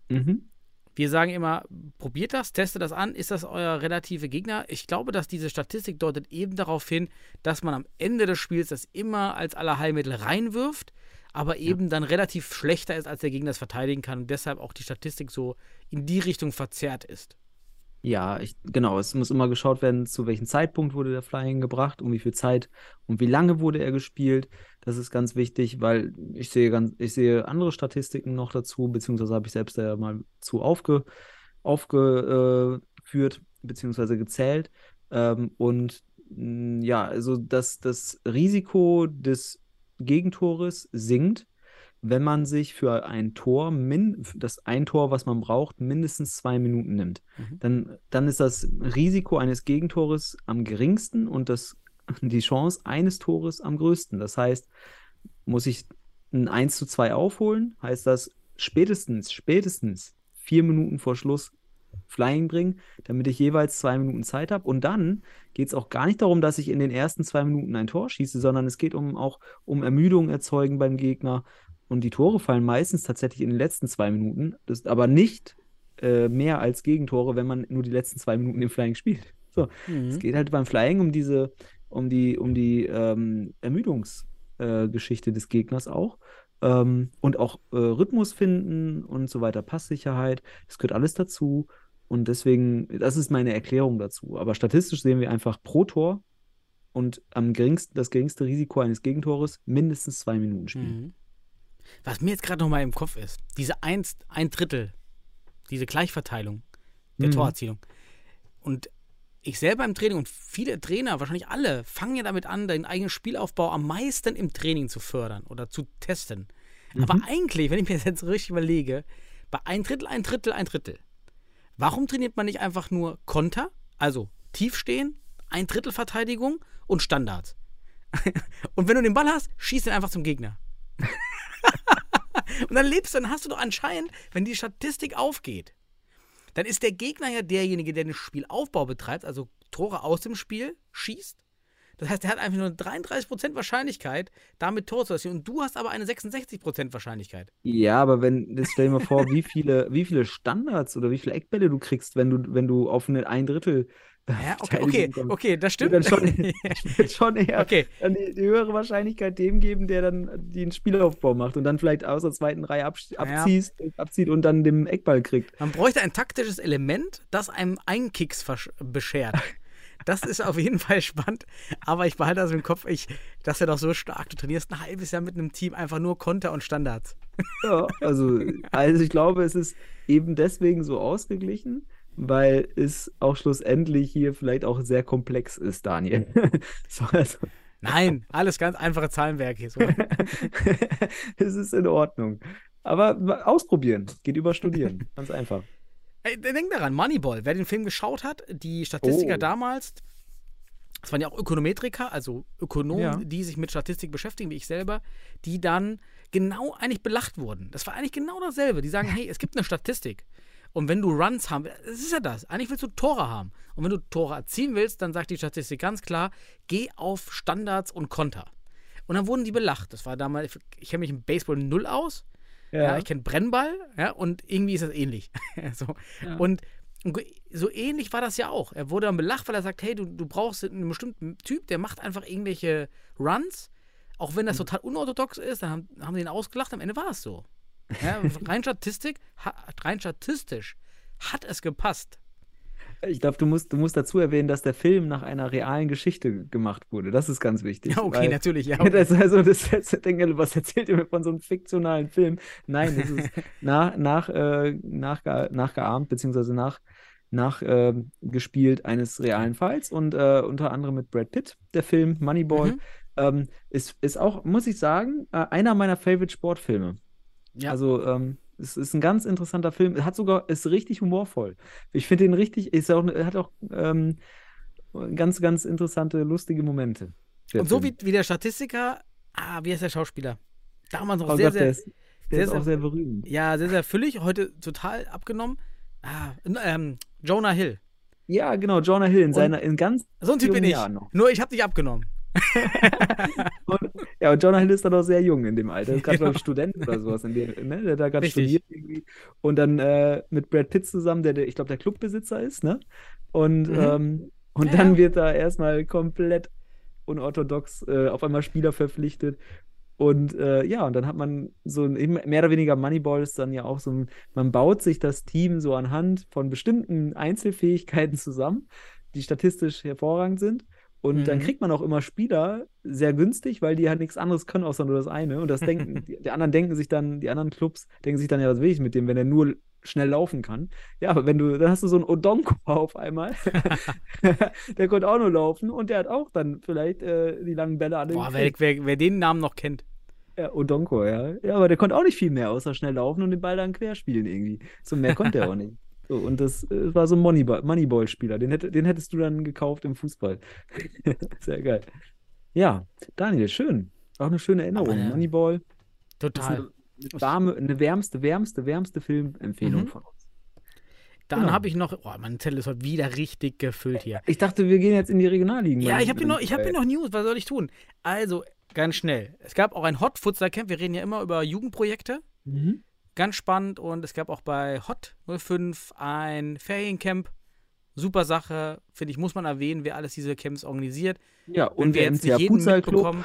Mhm. Wir sagen immer, probiert das, testet das an, ist das euer relative Gegner? Ich glaube, dass diese Statistik deutet eben darauf hin, dass man am Ende des Spiels das immer als Allerheilmittel reinwirft, aber eben dann relativ schlechter ist, als der Gegner es verteidigen kann und deshalb auch die Statistik so in die Richtung verzerrt ist. Ja, ich, genau. Es muss immer geschaut werden, zu welchem Zeitpunkt wurde der Flying gebracht, um wie viel Zeit und wie lange wurde er gespielt. Das ist ganz wichtig, weil ich sehe ganz, ich sehe andere Statistiken noch dazu, beziehungsweise habe ich selbst da ja mal zu aufge, aufgeführt, beziehungsweise gezählt. Ähm, und mh, ja, also das, das Risiko des Gegentores sinkt, wenn man sich für ein Tor, min, das ein Tor, was man braucht, mindestens zwei Minuten nimmt. Mhm. Dann, dann ist das Risiko eines Gegentores am geringsten und das, die Chance eines Tores am größten. Das heißt, muss ich ein 1 zu 2 aufholen, heißt das spätestens, spätestens vier Minuten vor Schluss Flying bringen, damit ich jeweils zwei Minuten Zeit habe. Und dann geht es auch gar nicht darum, dass ich in den ersten zwei Minuten ein Tor schieße, sondern es geht um auch um Ermüdung erzeugen beim Gegner. Und die Tore fallen meistens tatsächlich in den letzten zwei Minuten. Das ist aber nicht äh, mehr als Gegentore, wenn man nur die letzten zwei Minuten im Flying spielt. So, es Mhm. geht halt beim Flying um diese, um die, um die ähm, Ermüdungsgeschichte des Gegners auch. Ähm, und auch äh, Rhythmus finden und so weiter, Passsicherheit. Das gehört alles dazu. Und deswegen, das ist meine Erklärung dazu. Aber statistisch sehen wir einfach pro Tor und am geringsten, das geringste Risiko eines Gegentores mindestens zwei Minuten spielen. Mhm. Was mir jetzt gerade noch mal im Kopf ist, diese eins, ein Drittel, diese Gleichverteilung der Mhm. Torerzielung. Und ich selber im Training und viele Trainer, wahrscheinlich alle, fangen ja damit an, den eigenen Spielaufbau am meisten im Training zu fördern oder zu testen. Aber eigentlich, wenn ich mir das jetzt richtig überlege, bei ein Drittel, ein Drittel, ein Drittel. Warum trainiert man nicht einfach nur Konter, also tiefstehen, ein Drittel Verteidigung und Standards? und wenn du den Ball hast, schieß den einfach zum Gegner. und dann lebst du, dann hast du doch anscheinend, wenn die Statistik aufgeht, dann ist der Gegner ja derjenige, der den Spielaufbau betreibt, also Tore aus dem Spiel schießt. Das heißt, er hat einfach nur eine 33% Wahrscheinlichkeit, damit Tore zu erzielen. Und du hast aber eine 66% Wahrscheinlichkeit. Ja, aber wenn, jetzt stell dir mal vor, wie viele, wie viele Standards oder wie viele Eckbälle du kriegst, wenn du, wenn du auf eine ein Drittel Ja, okay, okay, okay, das stimmt. Dann schon, schon eher Okay. dann die, höhere Wahrscheinlichkeit dem geben, der dann den Spielaufbau macht und dann vielleicht aus der zweiten Reihe absch- Ja. abziehst, abzieht und dann den Eckball kriegt. Man bräuchte ein taktisches Element, das einem einen Kicks versch- beschert. Das ist auf jeden Fall spannend, aber ich behalte das im Kopf, ich, das ist ja doch so stark. Du trainierst ein halbes Jahr mit einem Team einfach nur Konter und Standards. Ja, also, also ich glaube, es ist eben deswegen so ausgeglichen, weil es auch schlussendlich hier vielleicht auch sehr komplex ist, Daniel. So, also, Nein, alles ganz einfache Zahlenwerke. So. es ist in Ordnung. Aber ausprobieren, geht über Studieren. Ganz einfach. Ey, denk daran, Moneyball, wer den Film geschaut hat, die Statistiker Oh. damals, das waren ja auch Ökonometriker, also Ökonomen, Ja. die sich mit Statistik beschäftigen, wie ich selber, die dann genau eigentlich belacht wurden. Das war eigentlich genau dasselbe. Die sagen, hey, es gibt eine Statistik. Und wenn du Runs haben willst, das ist ja das. Eigentlich willst du Tore haben. Und wenn du Tore erzielen willst, dann sagt die Statistik ganz klar, geh auf Standards und Konter. Und dann wurden die belacht. Das war damals, ich kenne mich im Baseball null aus. Ja, ich kenne Brennball, ja, und irgendwie ist das ähnlich. so. Und und so ähnlich war das ja auch. Er wurde dann belacht, weil er sagt, hey, du, du brauchst einen bestimmten Typ, der macht einfach irgendwelche Runs, auch wenn das total unorthodox ist, dann haben, haben sie ihn ausgelacht, am Ende war es so. Ja, rein, Statistik, ha, rein statistisch hat es gepasst. Ich glaube, du musst, du musst dazu erwähnen, dass der Film nach einer realen Geschichte gemacht wurde. Das ist ganz wichtig. Ja, okay, weil- natürlich, ja. Das, also, das, das denke, was erzählt ihr mir von so einem fiktionalen Film? Nein, das ist nach, nach, äh, nachge, nachgeahmt, beziehungsweise nach, nach ähm, gespielt eines realen Falls und äh, unter anderem mit Brad Pitt, der Film Moneyball. Mhm. Ähm, ist, ist auch, muss ich sagen, äh, einer meiner Favorite Sportfilme. Ja. Also, ähm, es ist ein ganz interessanter Film. Hat sogar, ist richtig humorvoll. Ich finde ihn richtig, ist auch, hat auch ähm, ganz, ganz interessante, lustige Momente. der Und so Film. wie, wie der Statistiker, ah, wie heißt der Schauspieler? Damals noch Oh sehr, Gott, der sehr, ist, der sehr, ist auch sehr berühmt. ja, sehr, sehr füllig, heute total abgenommen. Ah, ähm, Jonah Hill. Ja, genau, Jonah Hill in Und- seiner, in ganz So ein Typ bin ich. Nur ich habe dich abgenommen. Und, ja, und Jonah Hill ist dann auch sehr jung in dem Alter. Ist gerade, glaube ich, Student oder sowas. In dem, ne? Der da gerade studiert irgendwie. Und dann äh, mit Brad Pitt zusammen, der, der ich glaube, der Clubbesitzer ist, ne? Und, Mhm. ähm, und Ja, dann ja. wird da erstmal komplett unorthodox äh, auf einmal Spieler verpflichtet. Und äh, ja, und dann hat man so ein, mehr oder weniger Moneyball ist dann ja auch so ein, man baut sich das Team so anhand von bestimmten Einzelfähigkeiten zusammen, die statistisch hervorragend sind. Und dann Mhm. kriegt man auch immer Spieler sehr günstig, weil die halt nichts anderes können, außer nur das eine. Und das denken, die, die anderen denken sich dann, die anderen Clubs denken sich dann, ja, was will ich mit dem, wenn er nur schnell laufen kann. Ja, aber wenn du, dann hast du so einen Odonko auf einmal. der konnte auch nur laufen und der hat auch dann vielleicht äh, die langen Bälle an den Boah, wer, wer, wer den Namen noch kennt. ja, Odonko, ja. Ja, aber der konnte auch nicht viel mehr, außer schnell laufen und den Ball dann querspielen irgendwie. So mehr konnte er auch nicht. So, und das äh, war so ein Moneyball- Moneyball-Spieler. Den, hätte, den hättest du dann gekauft im Fußball. Sehr geil. Ja, Daniel, schön. Auch eine schöne Erinnerung. Ja. Moneyball. Das ist Total. eine, warme, eine wärmste, wärmste, wärmste Filmempfehlung Mhm. von uns. Dann genau. habe ich noch, oh, mein Zettel ist heute wieder richtig gefüllt hier. Ich dachte, wir gehen jetzt in die Regionalligen. Ja, ich habe hier, noch- ich hab hier äh, noch News, was soll ich tun? Also, ganz schnell. Es gab auch ein Hot Futsal Camp. Wir reden ja immer über Jugendprojekte. Mhm. Ganz spannend. Und es gab auch bei Hot 05 ein Feriencamp. Super Sache. Finde ich, muss man erwähnen, wer alles diese Camps organisiert. Ja, Wenn und wir der jetzt nicht jeden mitbekommen.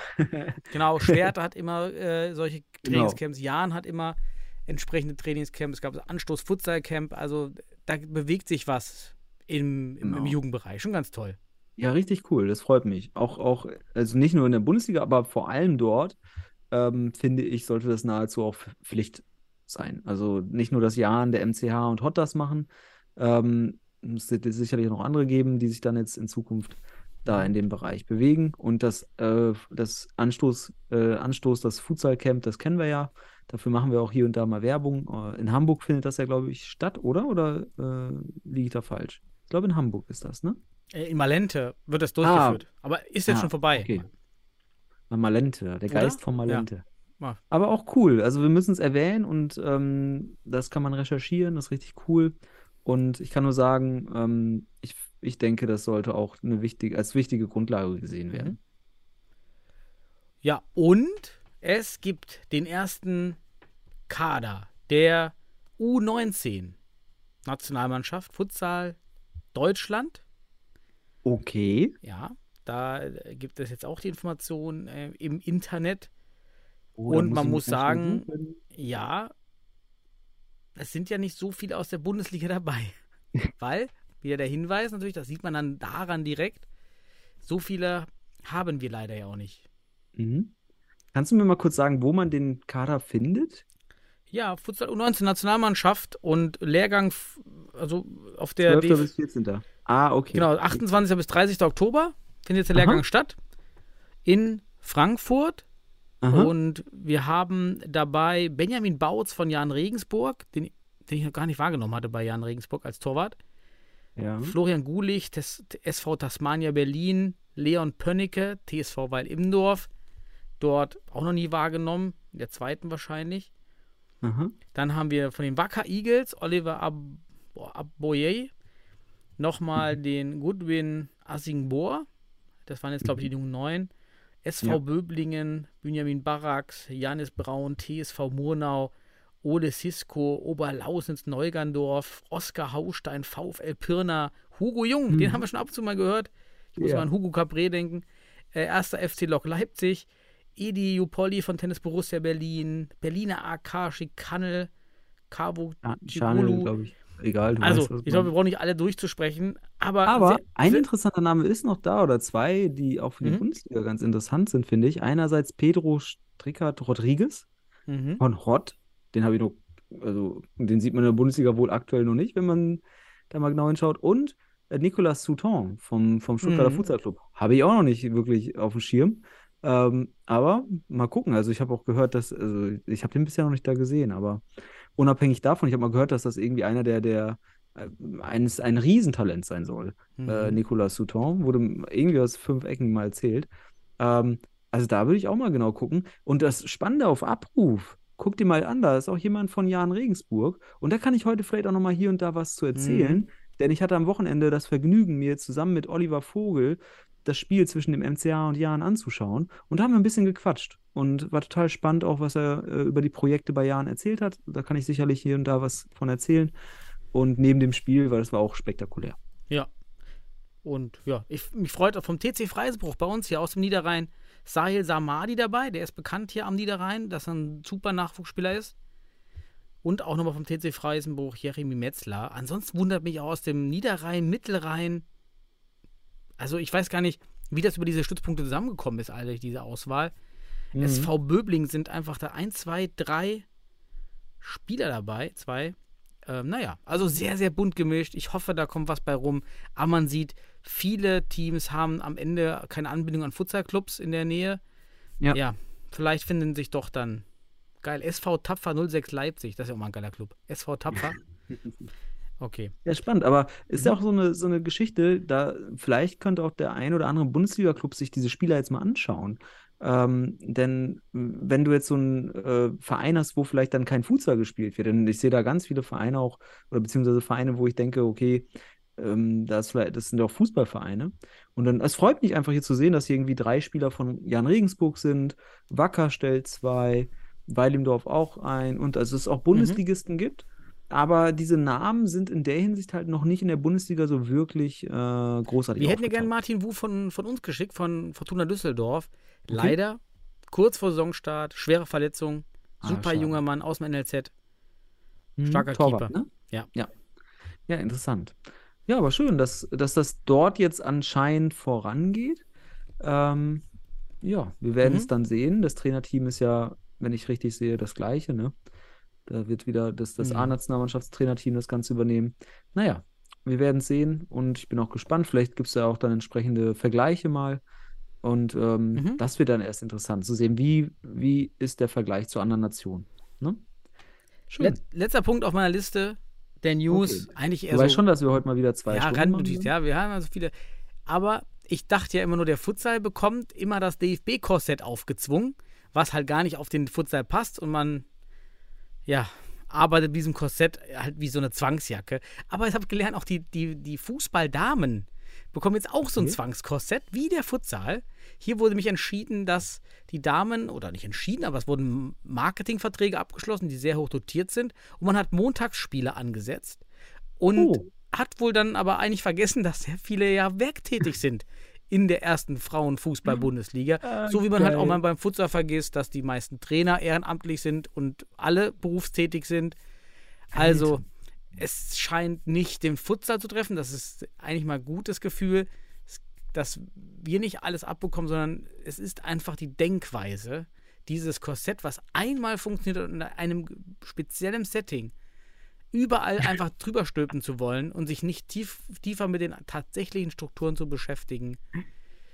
Genau, Schwert hat immer äh, solche Genau. Trainingscamps. Jahn hat immer entsprechende Trainingscamps. Es gab das Anstoß Futsal Camp. Also, da bewegt sich was im, im, im Genau. Jugendbereich. Schon ganz toll. Ja, richtig cool. Das freut mich. Auch, auch, also nicht nur in der Bundesliga, aber vor allem dort, ähm, finde ich, sollte das nahezu auch Pflicht sein. Also nicht nur, dass Jan, der MCH und Hot das machen. Ähm, es wird sicherlich noch andere geben, die sich dann jetzt in Zukunft da in dem Bereich bewegen. Und das, äh, das Anstoß, äh, Anstoß, das Futsal Camp, das kennen wir ja. Dafür machen wir auch hier und da mal Werbung. Äh, In Hamburg findet das ja, glaube ich, statt, oder? Oder äh, liege ich da falsch? Ich glaube, in Hamburg ist das, ne? Äh, In Malente wird das durchgeführt. Aber ist jetzt Ah, schon vorbei. Okay. Malente, der Oder? Geist von Malente. Ja. Aber auch cool. Also wir müssen es erwähnen und ähm, das kann man recherchieren, das ist richtig cool. Und ich kann nur sagen, ähm, ich, ich denke, das sollte auch eine wichtige, als wichtige Grundlage gesehen werden. Ja, und es gibt den ersten Kader der U19 Nationalmannschaft Futsal Deutschland. Okay. Ja, da gibt es jetzt auch die Information äh, im Internet. Oh, Und man muss sagen. Ja, es sind ja nicht so viele aus der Bundesliga dabei. Weil, wieder der Hinweis natürlich, das sieht man dann daran direkt, so viele haben wir leider ja auch nicht. Mhm. Kannst du mir mal kurz sagen, wo man den Kader findet? Ja, Futsal U19 Nationalmannschaft und Lehrgang, also auf der 12. DF bis 14. Ah, okay. genau, 28. bis 30. Oktober findet jetzt der Aha. Lehrgang statt in Frankfurt. Aha. Und wir haben dabei Benjamin Bautz von Jan Regensburg, den, den ich noch gar nicht wahrgenommen hatte bei Jan Regensburg als Torwart. ja. Florian Gulich, des, SV Tasmania Berlin, Leon Pönnecke, TSV Weil Immendorf, dort auch noch nie wahrgenommen, in der zweiten wahrscheinlich. Aha. Dann haben wir von den Wacker Eagles Oliver Ab Aboye, nochmal Mhm. den Goodwin Assingbor, das waren jetzt glaube ich die Jungen Neun, SV Ja. Böblingen, Benjamin Barracks, Janis Braun, TSV Murnau, Ole Sisko, Oberlausitz, Neugerndorf, Oskar Haustein, VfL Pirna, Hugo Jung, den haben wir schon ab und zu mal gehört. Ich muss Mhm. Ja. mal an Hugo Cabré denken. Äh, erster FC Lok Leipzig, Edi Jupolli von Tennis Borussia Berlin, Berliner AK Schikanel, Cabo Ja, Chanel, Gigolo. Egal, du Also, weißt, ich glaube, wir brauchen nicht alle durchzusprechen, aber, Aber sehr- ein sehr- interessanter Name ist noch da oder zwei, die auch für die Mhm. Bundesliga ganz interessant sind, finde ich. Einerseits Pedro Strickert Rodriguez Mhm. von Hott. Den habe ich noch, also den sieht man in der Bundesliga wohl aktuell noch nicht, wenn man da mal genau hinschaut. Und äh, Nicolas Souton vom, vom Stuttgarter Mhm. Futsal Club. Habe ich auch noch nicht wirklich auf dem Schirm. Ähm, aber mal gucken. Also ich habe auch gehört, dass, also ich habe den bisher noch nicht da gesehen, aber unabhängig davon, ich habe mal gehört, dass das irgendwie einer der, der äh, eines, ein Riesentalent sein soll. Äh, Mhm. Nicolas Souton wurde irgendwie aus fünf Ecken mal erzählt. Ähm, also da würde ich auch mal genau gucken. Und das Spannende auf Abruf, guck dir mal an, da ist auch jemand von Jan Regensburg. Und da kann ich heute vielleicht auch noch mal hier und da was zu erzählen. Denn ich hatte am Wochenende das Vergnügen, mir zusammen mit Oliver Vogel das Spiel zwischen dem MCA und Jan anzuschauen. Und da haben wir ein bisschen gequatscht. Und war total spannend auch, was er äh, über die Projekte bei Jan erzählt hat. Da kann ich sicherlich hier und da was von erzählen. Und neben dem Spiel, weil das war auch spektakulär. Ja. Und ja, ich, mich freut auch vom TC Freisbruch bei uns hier aus dem Niederrhein Sahil Samadi dabei. Der ist bekannt hier am Niederrhein, dass er ein super Nachwuchsspieler ist. Und auch nochmal vom TC Freisenbruch Jeremy Metzler. Ansonsten wundert mich auch aus dem Niederrhein, Mittelrhein. Also ich weiß gar nicht, wie das über diese Stützpunkte zusammengekommen ist, eigentlich, diese Auswahl. Mhm. SV Böbling sind einfach da ein, zwei, drei Spieler dabei. Zwei. Ähm, naja, also sehr, sehr bunt gemischt. Ich hoffe, da kommt was bei rum. Aber man sieht, viele Teams haben am Ende keine Anbindung an Futsalclubs in der Nähe. Ja. ja, vielleicht finden sich doch dann geil. SV Tapfer 06 Leipzig, das ist ja auch mal ein geiler Club. SV Tapfer. Okay. Ja, spannend, aber ist ja auch so eine, so eine Geschichte, da vielleicht könnte auch der ein oder andere Bundesliga-Club sich diese Spieler jetzt mal anschauen. Ähm, denn wenn du jetzt so einen äh, Verein hast, wo vielleicht dann kein Futsal gespielt wird, denn ich sehe da ganz viele Vereine auch, oder beziehungsweise Vereine, wo ich denke, okay, ähm, das, vielleicht, das sind auch Fußballvereine. Und dann, es freut mich einfach hier zu sehen, dass hier irgendwie drei Spieler von Jan Regensburg sind, Wacker stellt zwei, Weilimdorf auch ein und also es auch Bundesligisten gibt. Aber diese Namen sind in der Hinsicht halt noch nicht in der Bundesliga so wirklich äh, großartig Wir hätten ja gerne Martin Wu von, von uns geschickt, von Fortuna Düsseldorf. Leider, kurz vor Saisonstart, schwere Verletzung, Ah, super schade. junger Mann aus dem NLZ. Hm, starker Torwart, Keeper. Ne? Ja. ja. Ja, interessant. Ja, aber schön, dass, dass das dort jetzt anscheinend vorangeht. Ähm, ja, wir werden Mhm. es dann sehen. Das Trainerteam ist ja, wenn ich richtig sehe, das gleiche, ne? Da wird wieder das, das Mhm. A-Nationalmannschaftstrainerteam das Ganze übernehmen. Naja, wir werden sehen und ich bin auch gespannt. Vielleicht gibt es ja auch dann entsprechende Vergleiche mal. Und ähm, Mhm. das wird dann erst interessant zu sehen, wie, wie ist der Vergleich zu anderen Nationen. Ne? Schön. Let letzter Punkt auf meiner Liste der News. Okay. Eigentlich eher Du so. weißt schon, dass wir heute mal wieder zwei ja, Stunden machen, ne? ja, wir haben also viele. Aber ich dachte ja immer nur, der Futsal bekommt immer das DFB-Korsett aufgezwungen, was halt gar nicht auf den Futsal passt und man, ja, arbeitet mit diesem Korsett halt wie so eine Zwangsjacke. Aber ich habe gelernt, auch die, die, die Fußballdamen bekommen jetzt auch so ein Okay. Zwangskorsett wie der Futsal. Hier wurde mich entschieden, dass die Damen, oder nicht entschieden, aber es wurden Marketingverträge abgeschlossen, die sehr hoch dotiert sind. Und man hat Montagsspiele angesetzt. Und Oh. hat wohl dann aber eigentlich vergessen, dass sehr viele ja werktätig sind in der ersten Frauenfußball-Bundesliga. Ah, so wie man halt auch mal beim Futsal vergisst, dass die meisten Trainer ehrenamtlich sind und alle berufstätig sind. Also, es scheint nicht den Futsal zu treffen. Das ist eigentlich mal ein gutes Gefühl, dass wir nicht alles abbekommen, sondern es ist einfach die Denkweise, dieses Korsett, was einmal funktioniert und in einem speziellen Setting, überall einfach drüber stülpen zu wollen und sich nicht tief, tiefer mit den tatsächlichen Strukturen zu beschäftigen.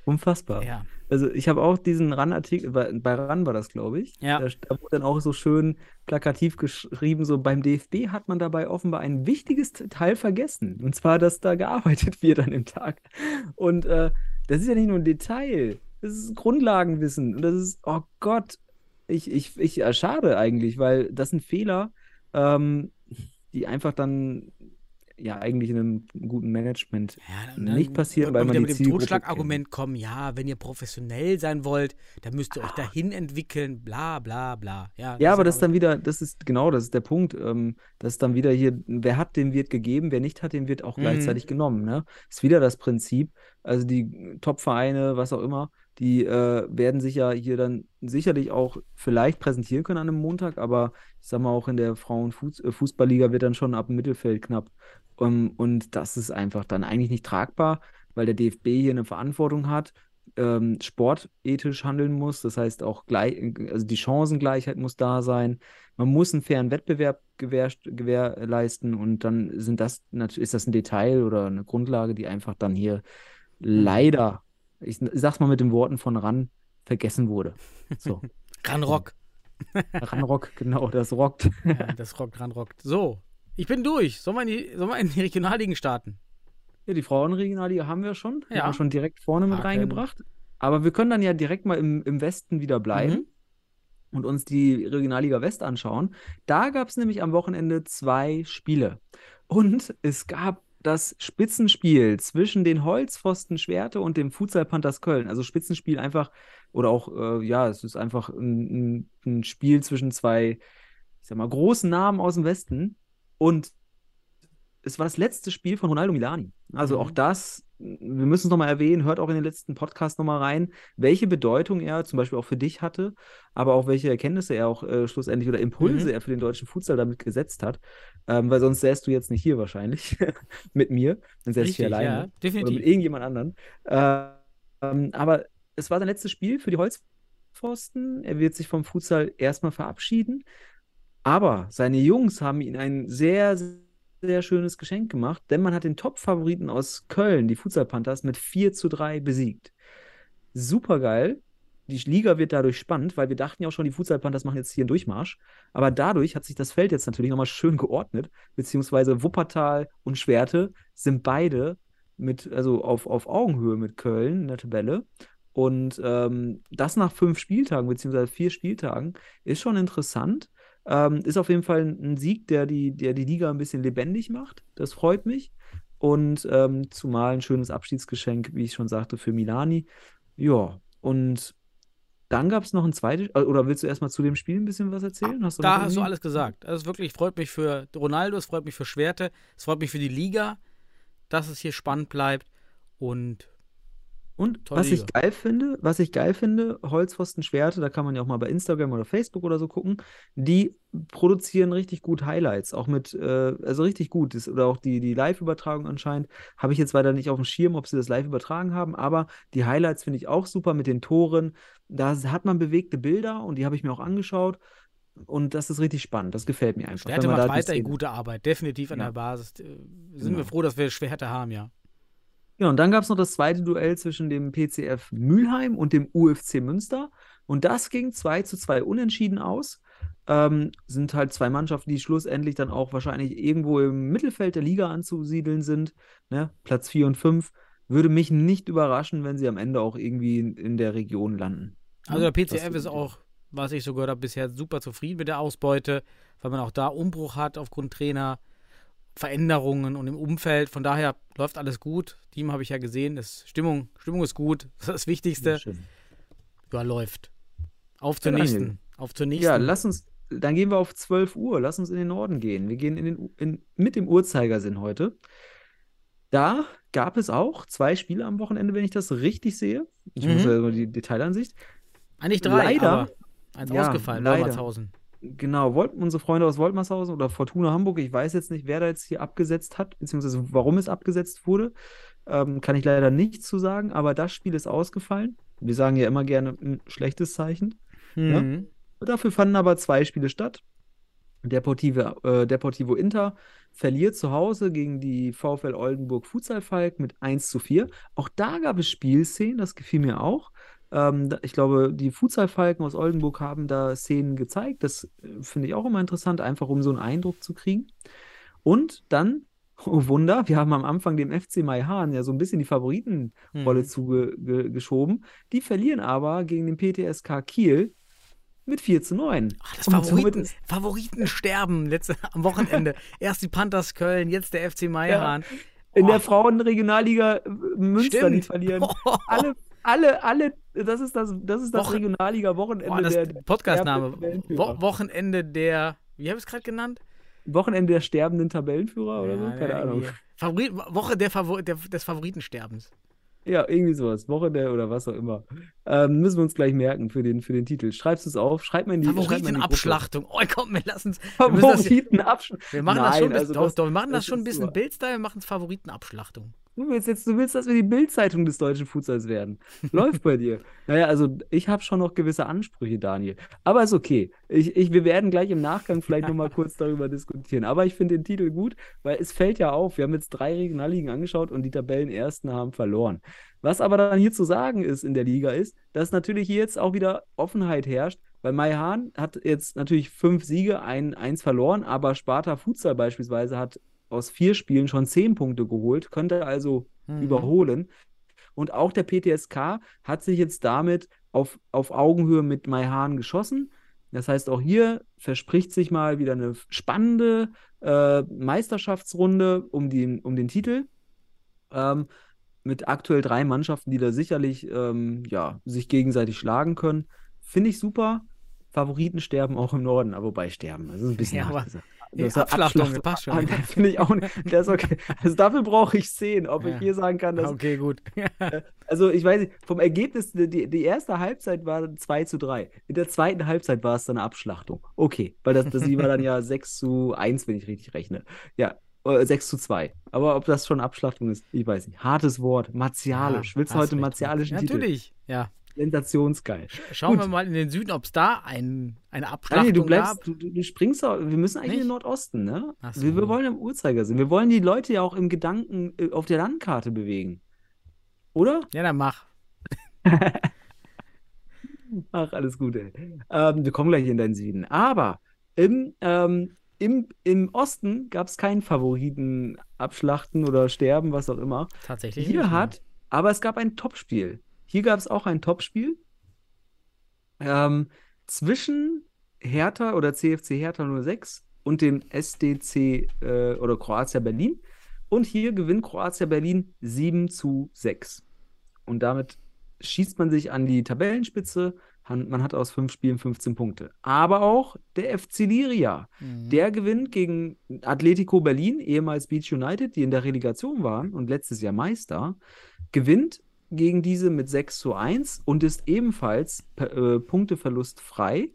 Unfassbar. Ja. Also ich habe auch diesen RAN-Artikel, bei, bei RAN war das, glaube ich. Ja. Da, da wurde dann auch so schön plakativ geschrieben, so beim DFB hat man dabei offenbar ein wichtiges Teil vergessen. Und zwar, dass da gearbeitet wird an dem Tag. Und äh, das ist ja nicht nur ein Detail, das ist Grundlagenwissen. Und das ist, oh Gott, ich, ich, ich, ja, schade eigentlich, weil das sind Fehler, ähm, die einfach dann ja eigentlich in einem guten Management Ja, nicht passieren, weil man die mit dem Totschlagargument kommen, ja, wenn ihr professionell sein wollt, dann müsst ihr euch Ah. dahin entwickeln, bla bla bla. Ja, Ja, aber das ist ist dann wieder, das ist genau, das ist der Punkt. Ähm, das ist dann wieder hier, wer hat, dem wird gegeben, wer nicht hat, dem wird auch Mhm. gleichzeitig genommen. Ne? Ist wieder das Prinzip. Also die Top-Vereine, was auch immer, die äh, werden sich ja hier dann sicherlich auch vielleicht präsentieren können an einem Montag, aber ich sag mal, auch in der Frauenfußballliga wird dann schon ab dem Mittelfeld knapp. Um, und das ist einfach dann eigentlich nicht tragbar, weil der DFB hier eine Verantwortung hat, ähm, sportethisch handeln muss. Das heißt auch gleich, also die Chancengleichheit muss da sein. Man muss einen fairen Wettbewerb gewähr, gewährleisten und dann sind das, ist das ein Detail oder eine Grundlage, die einfach dann hier leider, ich sag's mal mit den Worten von Ran, vergessen wurde. So, Ranrock. Ranrock, genau, das rockt. ja, das rockt, ranrockt. So, ich bin durch. Sollen wir in die, sollen wir in die Regionalligen starten? Ja, die Frauenregionalliga haben wir schon. Die Ja. haben wir schon direkt vorne mit Haken. reingebracht. Aber wir können dann ja direkt mal im, im Westen wieder bleiben Mhm. und uns die Regionalliga West anschauen. Da gab es nämlich am Wochenende zwei Spiele. Und es gab das Spitzenspiel zwischen den Holzpfosten Schwerte und dem Futsal Panthers Köln. Also Spitzenspiel einfach, oder auch, äh, ja, es ist einfach ein, ein, Spiel zwischen zwei, ich sag mal, großen Namen aus dem Westen. Und es war das letzte Spiel von Ronaldo Milani. Also auch Mhm. das, wir müssen es nochmal erwähnen, hört auch in den letzten Podcast nochmal rein, welche Bedeutung er zum Beispiel auch für dich hatte, aber auch welche Erkenntnisse er auch äh, schlussendlich oder Impulse Mhm. er für den deutschen Futsal damit gesetzt hat. Ähm, weil sonst säßt du jetzt nicht hier wahrscheinlich mit mir, dann säßt ich hier alleine ja, oder mit definitiv. irgendjemand anderen. Äh, ähm, aber es war sein letztes Spiel für die Holzpfosten. Er wird sich vom Futsal erstmal verabschieden. Aber seine Jungs haben ihm ein sehr, sehr schönes Geschenk gemacht, denn man hat den Top-Favoriten aus Köln, die Futsal Panthers, mit 4 zu 3 besiegt. Super geil. Die Liga wird dadurch spannend, weil wir dachten ja auch schon, die Futsal Panthers machen jetzt hier einen Durchmarsch. Aber dadurch hat sich das Feld jetzt natürlich nochmal schön geordnet, beziehungsweise Wuppertal und Schwerte sind beide mit, also auf, auf Augenhöhe mit Köln in der Tabelle. Und ähm, das nach fünf Spieltagen, beziehungsweise vier Spieltagen, ist schon interessant. Ähm, ist auf jeden Fall ein, Sieg, der die, der die Liga ein bisschen lebendig macht. Das freut mich. Und ähm, zumal ein schönes Abschiedsgeschenk, wie ich schon sagte, für Milani. Ja, und dann gab es noch ein zweites, äh, oder willst du erstmal zu dem Spiel ein bisschen was erzählen? Hast du Da hast du alles gesagt. Also es wirklich freut mich für Ronaldo, es freut mich für Schwerte, es freut mich für die Liga, dass es hier spannend bleibt. Und Und Tolle was ich Liga. geil finde, was ich geil finde, Holzpfosten Schwerte, da kann man ja auch mal bei Instagram oder Facebook oder so gucken, die produzieren richtig gut Highlights, auch mit, äh, also richtig gut. Das, oder auch die, die Live-Übertragung anscheinend, habe ich jetzt weiter nicht auf dem Schirm, ob sie das live übertragen haben, aber die Highlights finde ich auch super mit den Toren. Da hat man bewegte Bilder und die habe ich mir auch angeschaut. und das ist richtig spannend. Das gefällt mir einfach. Schwerte macht weiterhin gute Arbeit, definitiv an Ja. der Basis. Äh, Sind Genau. wir froh, dass wir Schwerte haben, ja. Ja, und dann gab es noch das zweite Duell zwischen dem PCF Mülheim und dem UFC Münster. Und das ging 2 zu 2 unentschieden aus. Ähm, sind halt zwei Mannschaften, die schlussendlich dann auch wahrscheinlich irgendwo im Mittelfeld der Liga anzusiedeln sind. Ne? Platz 4 und 5. Würde mich nicht überraschen, wenn sie am Ende auch irgendwie in, in der Region landen. Also Ne? der Das PCF ist auch, was ich so gehört habe, bisher super zufrieden mit der Ausbeute, weil man auch da Umbruch hat aufgrund Trainer, Veränderungen und im Umfeld. Von daher läuft alles gut. Team habe ich ja gesehen. Das Stimmung, Stimmung ist gut. Das ist das Wichtigste. Schön. Ja, läuft. Auf zur Ja, nächsten. Auf zur nächsten. Ja, lass uns, dann gehen wir auf 12 Uhr. Lass uns in den Norden gehen. Wir gehen in den, in, mit dem Uhrzeigersinn heute. Da gab es auch zwei Spiele am Wochenende, wenn ich das richtig sehe. Ich muss Mhm. ja immer die Detailansicht. Eigentlich drei, leider- eins Ja, ausgefallen. leider. Wolmertshausen. Genau, Wolt, unsere Freunde aus Woltmershausen oder Fortuna Hamburg, ich weiß jetzt nicht, wer da jetzt hier abgesetzt hat, beziehungsweise warum es abgesetzt wurde. Ähm, kann ich leider nichts zu sagen, aber das Spiel ist ausgefallen. Wir sagen ja immer gerne ein schlechtes Zeichen. Ja. Mhm. Dafür fanden aber zwei Spiele statt. Deportive, äh, Deportivo Inter verliert zu Hause gegen die VfL Oldenburg Futsal Falk mit 1 zu 4. Auch da gab es Spielszenen, das gefiel mir auch. Ähm, ich glaube, die Futsal Falken aus Oldenburg haben da Szenen gezeigt. Das äh, finde ich auch immer interessant, einfach um so einen Eindruck zu kriegen. Und dann, oh Wunder, wir haben am Anfang dem FC Maihahn ja so ein bisschen die Favoritenrolle Mhm. zugeschoben. Die verlieren aber gegen den PTSK Kiel mit 4 zu 9. Ach, das Favoriten, ist- Favoriten sterben letzte, am Wochenende. Erst die Panthers Köln, jetzt der FC Meierhahn. In Oh. der Frauenregionalliga äh, Münster, die Stimmt. verlieren. Alle, alle, alle, das ist das, das ist das Woche- Regionalliga-Wochenende Boah, das der Podcastname. Wo. Wochenende der, wie habe ich es gerade genannt? Wochenende der sterbenden Tabellenführer oder so? Ja, Keine Ahnung. irgendwie. Favorit, Woche der Favor der, des Favoritensterbens. Ja, irgendwie sowas. Woche der oder was auch immer. Ähm, müssen wir uns gleich merken für den, für den Titel. Schreibst du es auf? Schreib mal in die. Favoritenabschlachtung. Oh komm, wir lassen es. Wir, Favoritenabschluss. wir machen das schon, Nein, bis, also doch, das- doch, wir machen das, das schon ein bisschen. Bildstyle, wir machen es Favoritenabschlachtung. Du willst jetzt, du willst, dass wir die Bildzeitung des deutschen Futsals werden. Läuft bei dir. Naja, also ich habe schon noch gewisse Ansprüche, Daniel. Aber ist okay. Ich, ich, wir werden gleich im Nachgang vielleicht nochmal kurz darüber diskutieren. Aber ich finde den Titel gut, weil es fällt ja auf. Wir haben jetzt drei Regionalligen angeschaut und die Tabellenersten haben verloren. Was aber dann hier zu sagen ist in der Liga ist, dass natürlich hier jetzt auch wieder Offenheit herrscht, weil Maihahn hat jetzt natürlich fünf Siege, ein, eins verloren, aber Sparta Futsal beispielsweise hat aus vier Spielen schon zehn Punkte geholt, könnte also Mhm. überholen. Und auch der PTSK hat sich jetzt damit auf, auf Augenhöhe mit Maihahn geschossen. Das heißt, auch hier verspricht sich mal wieder eine spannende äh, Meisterschaftsrunde um den, um den Titel. Ähm, mit aktuell drei Mannschaften, die da sicherlich ähm, ja, sich gegenseitig schlagen können. Finde ich super. Favoriten sterben auch im Norden, aber wobei sterben. Das ist ein bisschen Ja, aber- Das ist Abschlachtung, Abschlachtung. passt schon. Ah, das Finde ich auch nicht. Das ist okay. Also dafür brauche ich sehen, ob Ja. ich hier sagen kann, dass. Okay, gut. Also ich weiß nicht, vom Ergebnis, die, die erste Halbzeit war 2 zu 3. In der zweiten Halbzeit war es dann eine Abschlachtung. Okay, weil das, das die war dann ja 6 zu 1, wenn ich richtig rechne. Ja, äh, 6 zu 2. Aber ob das schon Abschlachtung ist, ich weiß nicht. Hartes Wort, martialisch. Ja, Willst du heute martialischen Titel? Natürlich, ja. Sensationsgeil. Schauen Gut. wir mal in den Süden, ob es da ein, eine Daniel, Abschlachtung du gab. bleibst, du, du du springst auch, wir müssen eigentlich in Nicht? den Nordosten, ne? So. Wir, wir wollen im Uhrzeigersinn. Wir wollen die Leute ja auch im Gedanken äh, auf der Landkarte bewegen. Oder? Ja, dann mach. Ach, alles gut, ey. Ähm, wir kommen gleich in deinen Süden. Aber im, ähm, im, im Osten gab es keinen Favoriten abschlachten oder sterben, was auch immer. Tatsächlich. Hier nicht, ne? hat, aber es gab ein Topspiel. Hier gab es auch ein Topspiel ähm, zwischen Hertha oder CFC Hertha 06 und dem SDC äh, oder Kroatia Berlin. Und hier gewinnt Kroatia Berlin 7 zu 6. Und damit schießt man sich an die Tabellenspitze. Man hat aus fünf Spielen 15 Punkte. Aber auch der FC Liria. Mhm. Der gewinnt gegen Atletico Berlin, ehemals Beach United, die in der Relegation waren und letztes Jahr Meister, gewinnt gegen diese mit 6 zu 1 und ist ebenfalls äh, Punkteverlust frei.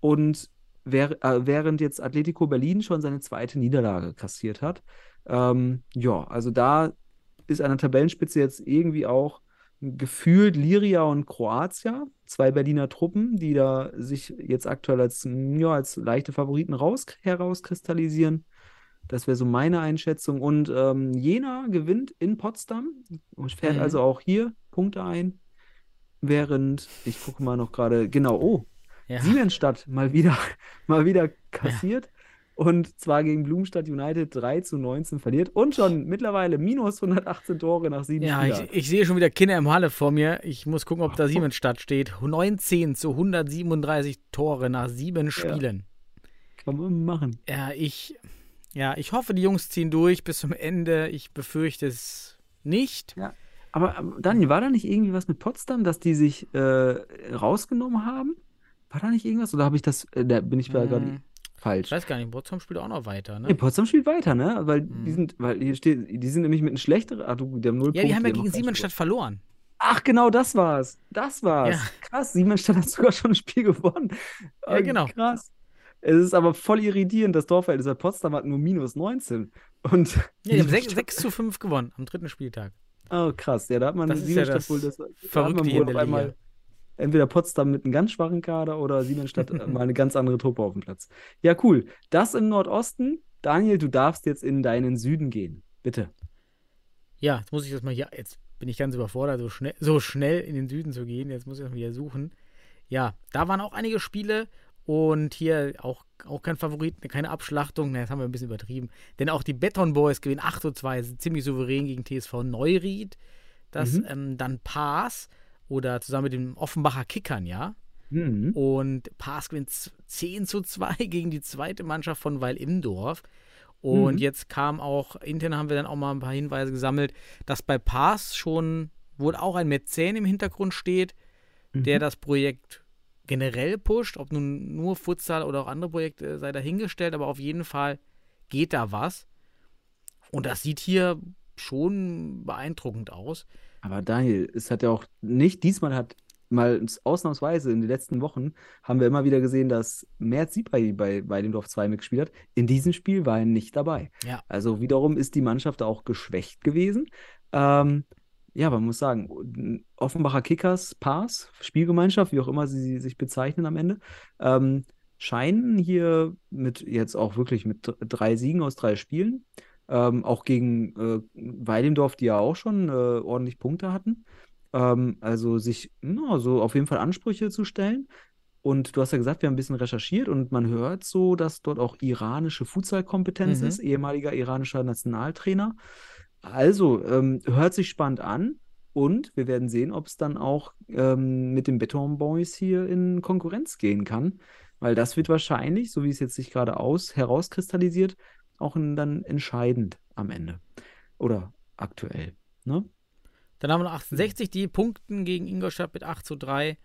Und wär, äh, während jetzt Atletico Berlin schon seine zweite Niederlage kassiert hat. Ähm, ja, also da ist an der Tabellenspitze jetzt irgendwie auch gefühlt Liria und Kroatia, zwei Berliner Truppen, die da sich jetzt aktuell als, ja, als leichte Favoriten raus, herauskristallisieren. Das wäre so meine Einschätzung. Und ähm, Jena gewinnt in Potsdam und fährt Mhm. also auch hier Punkte ein. Während, ich gucke mal noch gerade, genau, oh, Ja. Siemensstadt mal wieder, mal wieder kassiert. Und zwar gegen Blumenstadt United 3 zu 19 verliert und schon mittlerweile minus 118 Tore nach sieben Ja, ich, ich sehe schon wieder Kinder im Halle vor mir. Ich muss gucken, ob da Siemensstadt steht. 19 zu 137 Tore nach sieben Spielen. Kann man machen. Ja, ich, ja, ich hoffe, die Jungs ziehen durch bis zum Ende. Ich befürchte es nicht. Aber aber Daniel, war da nicht irgendwie was mit Potsdam, dass die sich äh, rausgenommen haben? War da nicht irgendwas? Oder habe ich das, äh, da bin ich da gerade Hm, falsch? Ich weiß gar nicht, Potsdam spielt auch noch weiter, Nee, ne? Potsdam spielt weiter, ne? Weil die Mhm. sind, weil hier steht, die sind nämlich mit einem schlechteren, ah, du, die haben null Ja, die Punkte, haben ja gegen Siemensstadt verloren. Ach, genau, das war's. Das war's. Ja. Krass, Siemensstadt hat sogar schon ein Spiel gewonnen. Ja, genau. Krass. Es ist aber voll irritierend, das Torverhältnis, weil Potsdam hat nur minus 19. Und Ja, die haben 6, Siemensstadt- 6 zu 5 gewonnen am dritten Spieltag. Oh, krass. Ja, da hat man Das ist ja Siemensstadt das wohl das, da Verrückte hier wohl einmal Liga. entweder Potsdam mit einem ganz schwachen Kader oder Siemensstadt mal eine ganz andere Truppe auf dem Platz. Ja, cool. Das im Nordosten. Daniel, du darfst jetzt in deinen Süden gehen. Bitte. Ja, jetzt muss ich das mal hier. Jetzt bin ich ganz überfordert, so schnell, so schnell in den Süden zu gehen. Jetzt muss ich das mal wieder suchen. Ja, da waren auch einige Spiele und hier auch, auch kein Favorit, keine Abschlachtung. Das haben wir ein bisschen übertrieben. Denn auch die Beton Boys gewinnen 8 zu 2, sind ziemlich souverän gegen TSV Neuried. Das Mhm. ähm, dann Paas oder zusammen mit den Offenbacher Kickern, ja. Mhm. Und Paas gewinnt z- 10 zu 2 gegen die zweite Mannschaft von Weil-Imdorf. Und Mhm. jetzt kam auch, intern haben wir dann auch mal ein paar Hinweise gesammelt, dass bei Paas schon wohl auch ein Mäzen im Hintergrund steht, der Mhm. das Projekt generell pusht. Ob nun nur Futsal oder auch andere Projekte sei dahingestellt, aber auf jeden Fall geht da was. Und das sieht hier schon beeindruckend aus. Aber Daniel, es hat ja auch nicht, diesmal hat mal ausnahmsweise in den letzten Wochen haben wir immer wieder gesehen, dass Merz bei, bei dem Dorf 2 mitgespielt hat. In diesem Spiel war er nicht dabei. Ja. Also wiederum ist die Mannschaft auch geschwächt gewesen. Ähm, ja, man muss sagen, Offenbacher Kickers, Pass, Spielgemeinschaft, wie auch immer sie sich bezeichnen am Ende, ähm, scheinen hier mit jetzt auch wirklich mit dr- drei Siegen aus drei Spielen, ähm, auch gegen äh, Weidendorf, die ja auch schon äh, ordentlich Punkte hatten, ähm, also sich na, so auf jeden Fall Ansprüche zu stellen. Und du hast ja gesagt, wir haben ein bisschen recherchiert und man hört so, dass dort auch iranische Futsal-Kompetenz Mhm. ist, ehemaliger iranischer Nationaltrainer. Also, ähm, hört sich spannend an und wir werden sehen, ob es dann auch ähm, mit den Beton Boys hier in Konkurrenz gehen kann, weil das wird wahrscheinlich, so wie es jetzt sich gerade aus herauskristallisiert, auch in, dann entscheidend am Ende oder aktuell. Ne? Dann haben wir noch 68, die punkten gegen Ingolstadt mit 8 zu 3.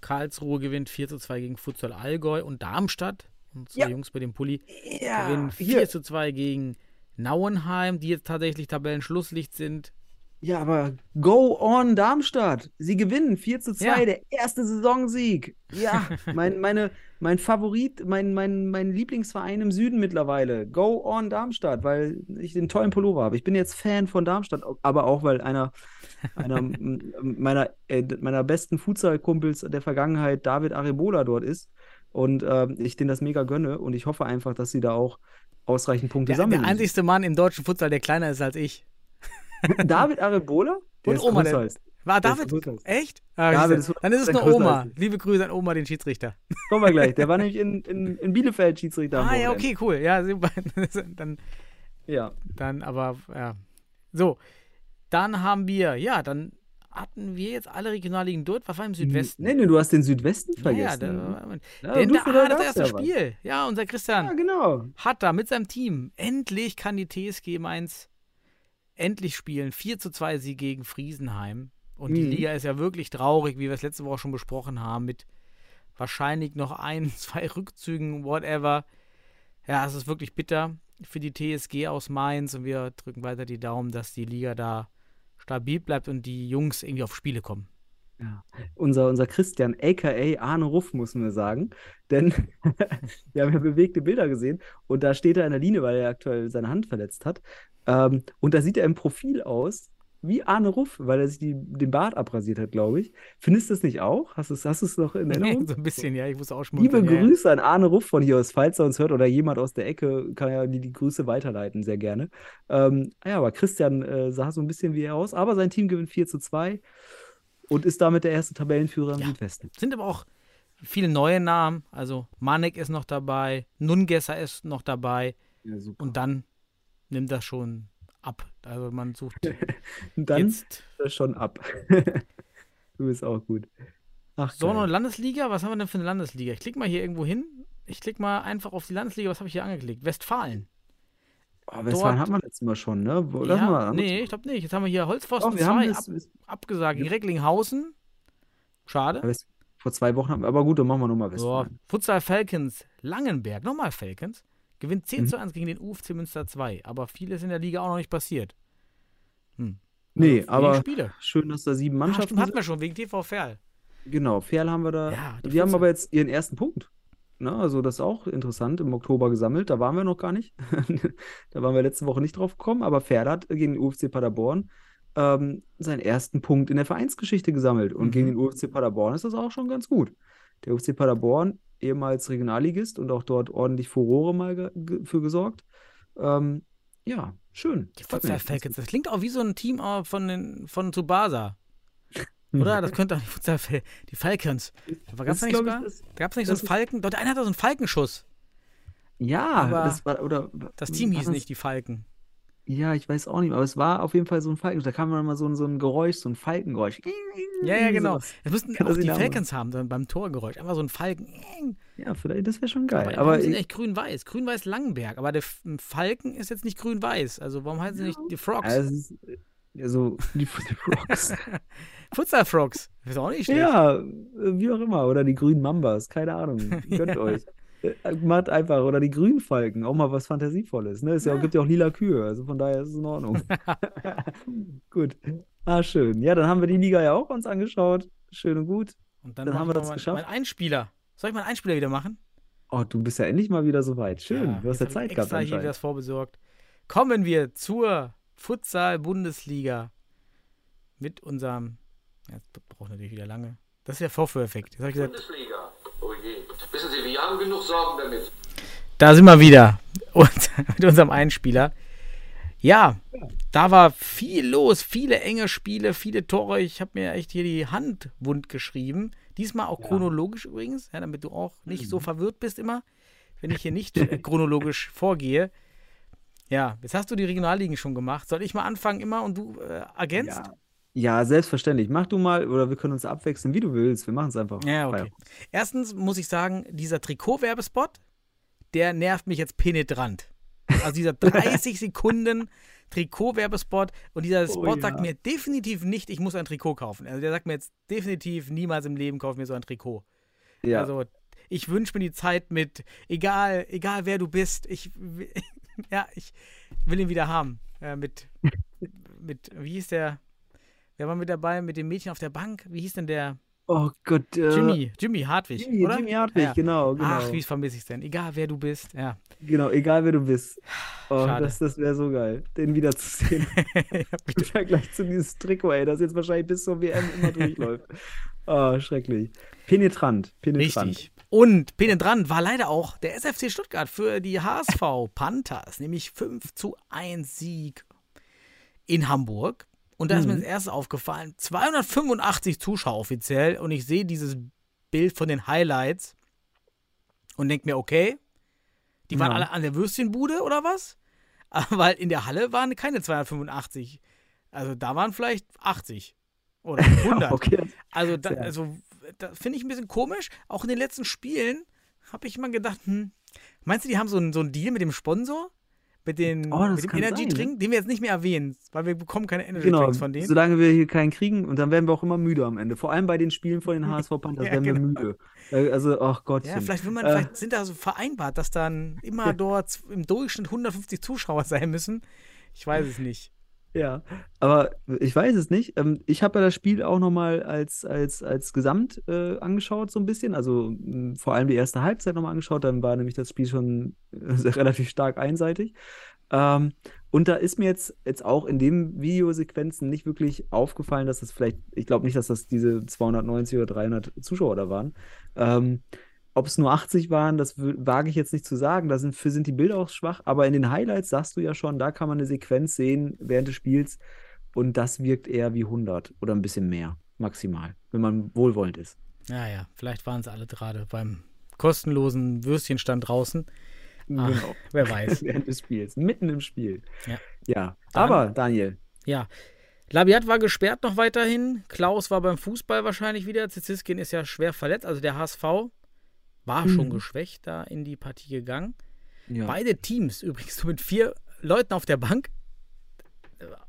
Karlsruhe gewinnt 4 zu 2 gegen Futsal Allgäu und Darmstadt, unsere Ja. Jungs bei dem Pulli, Ja, gewinnen 4 zu 2 gegen Nauenheim, die jetzt tatsächlich Tabellenschlusslicht sind. Ja, aber go on Darmstadt. Sie gewinnen 4 zu 2, Ja. der erste Saisonsieg. Ja, mein, meine, mein Favorit, mein, mein, mein Lieblingsverein im Süden mittlerweile. Go on Darmstadt, weil ich den tollen Pullover habe. Ich bin jetzt Fan von Darmstadt, aber auch, weil einer, einer meiner, äh, meiner besten Futsal-Kumpels der Vergangenheit, David Arebola, dort ist. Und ähm, ich denen das mega gönne und ich hoffe einfach, dass sie da auch ausreichend Punkte Der, der sammeln. einzigste Mann im deutschen Futsal, der kleiner ist als ich. David Arebola? Der Und ist Oma, der- War der David? Echt? Ah, David ist dann ist es 100% eine größer Oma. Liebe Grüße an Oma, den Schiedsrichter. Kommen wir gleich. Der war nämlich in, in, in Bielefeld Schiedsrichter. ah, ja, okay, cool. Ja, super. dann, Ja. dann aber, ja. So, dann haben wir, ja, dann hatten wir jetzt alle Regionalligen durch. Was war im Südwesten? Nee, nee, du hast den Südwesten Ja, vergessen. da, Ja, denn da, ah, das erste ja was. Spiel. Ja, unser Christian Ja, genau. hat da mit seinem Team, endlich kann die TSG Mainz endlich spielen. 4 zu 2 Sieg gegen Friesenheim. Und die Mhm. Liga ist ja wirklich traurig, wie wir es letzte Woche schon besprochen haben, mit wahrscheinlich noch ein, zwei Rückzügen, whatever. Ja, es ist wirklich bitter für die TSG aus Mainz und wir drücken weiter die Daumen, dass die Liga da stabil bleibt und die Jungs irgendwie auf Spiele kommen. Ja. Unser, unser Christian, a.k.a. Arne Ruff, muss man sagen. Denn wir haben ja bewegte Bilder gesehen und da steht er in der Linie, weil er aktuell seine Hand verletzt hat. Ähm, und da sieht er im Profil aus wie Arne Ruff, weil er sich die, den Bart abrasiert hat, glaube ich. Findest du es nicht auch? Hast du es hast noch in Erinnerung? so ein bisschen, ja, ich muss auch Liebe schmunzeln. ja, ja. Grüße an Arne Ruff von hier aus, falls er uns hört oder jemand aus der Ecke, kann ja die, die Grüße weiterleiten, sehr gerne. Ähm, ja, aber Christian äh, sah so ein bisschen wie er aus, aber sein Team gewinnt 4 zu 2 und ist damit der erste Tabellenführer im Ja. Südwesten. Sind aber auch viele neue Namen. Also Manek ist noch dabei, Nungesser ist noch dabei und dann nimmt das schon ab. Also man sucht dann jetzt. ist er schon ab. du bist auch gut. Ach, So, noch geil. eine Landesliga? Was haben wir denn für eine Landesliga? Ich klicke mal hier irgendwo hin. Ich klicke mal einfach auf die Landesliga. Was habe ich hier angeklickt? Westfalen. Oh, Westfalen hat man letztes Mal schon, ne? Wo, ja, mal nee, ich glaube nicht. Jetzt haben wir hier Holzpfosten haben 2 das, ab, abgesagt. Ja. Recklinghausen. Schade. Vor zwei Wochen haben wir, aber gut, dann machen wir nochmal So, Westfalen. Futsal Falcons Langenberg. Nochmal Falcons. Gewinnt 10 Mhm. zu 1 gegen den UFC Münster 2. Aber viel ist in der Liga auch noch nicht passiert. Hm. Nee, wenige aber Spiele. schön, dass da sieben Ah, Mannschaften stimmt, hatten wir schon, wegen TV Ferl. Genau, Ferl haben wir da. Ja, die die haben aber jetzt ihren ersten Punkt. Ne, also das ist auch interessant, im Oktober gesammelt. Da waren wir noch gar nicht. da waren wir letzte Woche nicht drauf gekommen, aber Ferl hat gegen den UFC Paderborn ähm, seinen ersten Punkt in der Vereinsgeschichte gesammelt. Und Mhm. gegen den UFC Paderborn ist das auch schon ganz gut. Der UFC Paderborn, ehemals Regionalligist und auch dort ordentlich Furore mal ge für gesorgt. Ähm, ja, schön. Die Futsal. Falcons. Das klingt auch wie so ein Team von, den, von Tsubasa. Oder? Das könnte auch die Futsal die Falcons. Gab es nicht sogar? das- Gab es nicht so einen Falken? Doch, der eine hatte so einen Falkenschuss. Ja, Aber das war, oder Das Team hieß nicht die Falken. Ja, ich weiß auch nicht, aber es war auf jeden Fall so ein Falken. Da kam dann mal so ein, so ein Geräusch, so ein Falkengeräusch. Ja, ja, genau. Das müssten auch die. Falcons haben, dann beim Torgeräusch. Einfach so ein Falken. Ja, vielleicht, das wäre schon geil. Aber, Aber, warum sind echt grün-weiß? Grün-weiß Langenberg. Aber der Falken ist jetzt nicht grün-weiß. Also warum heißen sie nicht die Frogs? also, es ist, ja, so die, die Frogs. Futsal-Frogs. Ist auch nicht schlecht. ja, wie auch immer. Oder die grünen Mambas, keine Ahnung. Gönnt euch. Macht einfach. Oder die grünen Falken, auch mal was Fantasievolles. Ne? Es ja. gibt ja auch lila Kühe, also von daher ist es in Ordnung. gut. Ah, schön. Ja, dann haben wir die Liga ja auch uns angeschaut. Schön und gut. Und dann, Dann haben wir das mal geschafft. Mein Einspieler. Soll ich mal einen Einspieler wieder machen? Oh, du bist ja endlich mal wieder so weit. Schön. Ja, du hast ja Zeit ich gehabt extra hier anscheinend. das vorbesorgt. Kommen wir zur Futsal-Bundesliga mit unserem. Ja, das braucht natürlich wieder lange. Das ist der Vorführeffekt. Jetzt habe ich gesagt, Bundesliga. Wissen Sie, wir haben genug Sorgen damit. Da sind wir wieder. Und mit unserem Einspieler. Ja, da war viel los, viele enge Spiele, viele Tore. Ich habe mir echt hier die Hand wund geschrieben. Diesmal auch chronologisch übrigens, ja, damit du auch nicht Mhm. so verwirrt bist immer, wenn ich hier nicht äh, chronologisch vorgehe. Ja, jetzt hast du die Regionalligen schon gemacht. Soll ich mal anfangen immer und du äh, ergänzt? Ja. Ja, selbstverständlich. Mach du mal, oder wir können uns abwechseln, wie du willst. Wir machen es einfach. Ja, okay. Erstens muss ich sagen, dieser Trikot-Werbespot, der nervt mich jetzt penetrant. Also dieser 30 Sekunden Trikot-Werbespot und dieser Spot Oh, sagt ja. mir definitiv nicht, ich muss ein Trikot kaufen. Also der sagt mir jetzt definitiv niemals im Leben kauf mir so ein Trikot. Ja. Also ich wünsche mir die Zeit mit, egal, egal wer du bist, ich, will- ja, ich will ihn wieder haben. Äh, mit, mit, wie hieß der, wer war mit dabei, mit dem Mädchen auf der Bank? Wie hieß denn der? oh Gott. Äh, Jimmy, Jimmy Hartwig, Jimmy, oder? Jimmy Hartwig, Ja. genau, genau. Ach, wie vermisse ich es denn? Egal wer du bist, ja. Genau, egal wer du bist. Oh, Schade. das, das wäre so geil, den wiederzusehen. Im Vergleich zu dieses Trikot, ey, das jetzt wahrscheinlich bis zur WM immer durchläuft. Oh, schrecklich. Penetrant, penetrant. Richtig. Und penetrant war leider auch der SFC Stuttgart für die HSV Panthers, nämlich 5 zu 1 Sieg in Hamburg. Und da ist mir Mhm. das erste aufgefallen, 285 Zuschauer offiziell und ich sehe dieses Bild von den Highlights und denke mir, okay, die waren Ja. alle an der Würstchenbude oder was? Aber weil in der Halle waren keine 285. Also da waren vielleicht 80 oder 100. Okay, Also, da, also da finde ich ein bisschen komisch. Auch in den letzten Spielen habe ich immer gedacht, hm, meinst du, die haben so einen so einen Deal mit dem Sponsor? Mit, den, Oh, mit dem kann Energy sein, ne? Drink, den wir jetzt nicht mehr erwähnen, weil wir bekommen keine Energy genau. Von denen. Solange wir hier keinen kriegen und dann werden wir auch immer müde am Ende. Vor allem bei den Spielen von den HSV Panthers Ja, werden wir genau. müde. Äh, Also, ach Gottchen. ja, vielleicht, will man, Äh, vielleicht sind da so vereinbart, dass dann immer dort im Durchschnitt 150 Zuschauer sein müssen. Ich weiß es nicht. Ja, aber ich weiß es nicht. Ähm, Ich habe ja das Spiel auch nochmal als, als, als Gesamt äh, angeschaut, so ein bisschen. Also mh, vor allem die erste Halbzeit nochmal angeschaut. Dann war nämlich das Spiel schon äh, relativ stark einseitig. Ähm, und da ist mir jetzt, jetzt auch in den Videosequenzen nicht wirklich aufgefallen, dass das vielleicht, ich glaube nicht, dass das diese 290 oder 300 Zuschauer da waren. Ähm, ob es nur 80 waren, das wage ich jetzt nicht zu sagen. Da sind, für sind die Bilder auch schwach. Aber in den Highlights sagst du ja schon, da kann man eine Sequenz sehen während des Spiels. Und das wirkt eher wie 100 oder ein bisschen mehr, maximal, wenn man wohlwollend ist. Ja, ja, vielleicht waren sie alle gerade beim kostenlosen Würstchenstand draußen. Ah, Genau. Wer weiß. Während des Spiels, mitten im Spiel. Ja. Ja, aber Daniel, Ja. Labiat war gesperrt noch weiterhin. Klaus war beim Fußball wahrscheinlich wieder. Ziziskin ist ja schwer verletzt. Also der HSV war schon geschwächt da in die Partie gegangen. ja. Beide Teams übrigens so mit vier Leuten auf der Bank.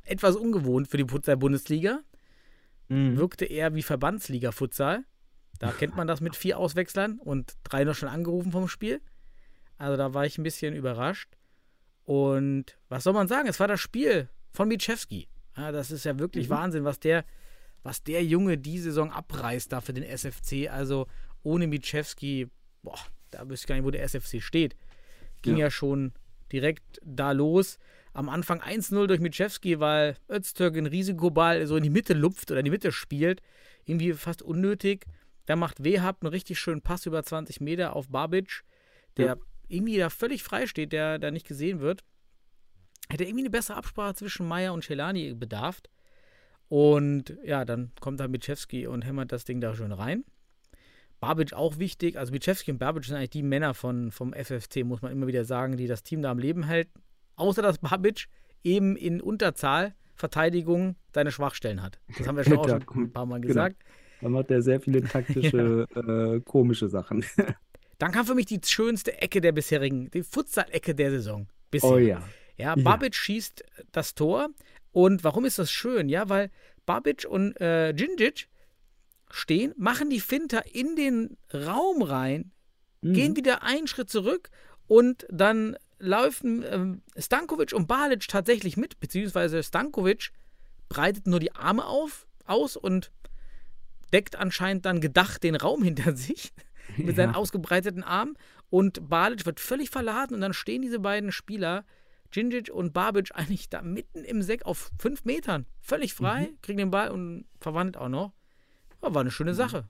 Etwas ungewohnt für die Futsal-Bundesliga. Mhm. Wirkte eher wie Verbandsliga-Futsal. Da kennt man das mit vier Auswechslern und drei noch schon angerufen vom Spiel. Also da war ich ein bisschen überrascht. Und was soll man sagen? Es war das Spiel von Mitschewski. Ja, das ist ja wirklich Wahnsinn, was der, was der Junge die Saison abreißt da für den SFC. Also ohne Mitschewski, boah, da wüsste ich gar nicht, wo der SFC steht. Ging Ja. ja, schon direkt da los. Am Anfang 1-0 durch Mitschewski, weil Öztürk einen Risikoball so in die Mitte lupft oder in die Mitte spielt. Irgendwie fast unnötig. Dann macht Wehab einen richtig schönen Pass über 20 Meter auf Babic, der Ja. irgendwie da völlig frei steht, der da nicht gesehen wird. Hätte irgendwie eine bessere Absprache zwischen Meier und Celani bedarf. Und ja, dann kommt da Mitschewski und hämmert das Ding da schön rein. Babic auch wichtig. Also Mitschewski und Babic sind eigentlich die Männer von, vom FFC, muss man immer wieder sagen, die das Team da am Leben halten. Außer dass Babic eben in Unterzahl Verteidigung seine Schwachstellen hat. Das haben wir schon auch Ja, schon ein paar Mal genau. gesagt. Da macht er sehr viele taktische, äh, komische Sachen. Dann kam für mich die schönste Ecke der bisherigen, die Futsal-Ecke der Saison. Bisher. oh ja. Ja, Ja. Babic schießt das Tor. Und warum ist das schön? Ja, weil Babic und äh, Djindjic stehen, machen die Finter in den Raum rein, Mhm. gehen wieder einen Schritt zurück und dann laufen ähm, Stankovic und Balic tatsächlich mit, beziehungsweise Stankovic breitet nur die Arme auf, aus und deckt anscheinend dann gedacht den Raum hinter sich mit seinen Ja. ausgebreiteten Armen und Balic wird völlig verladen und dann stehen diese beiden Spieler, Djindjic und Babic, eigentlich da mitten im Seck auf fünf Metern, völlig frei, Mhm. kriegen den Ball und verwandelt auch noch. Ja, war eine schöne Sache.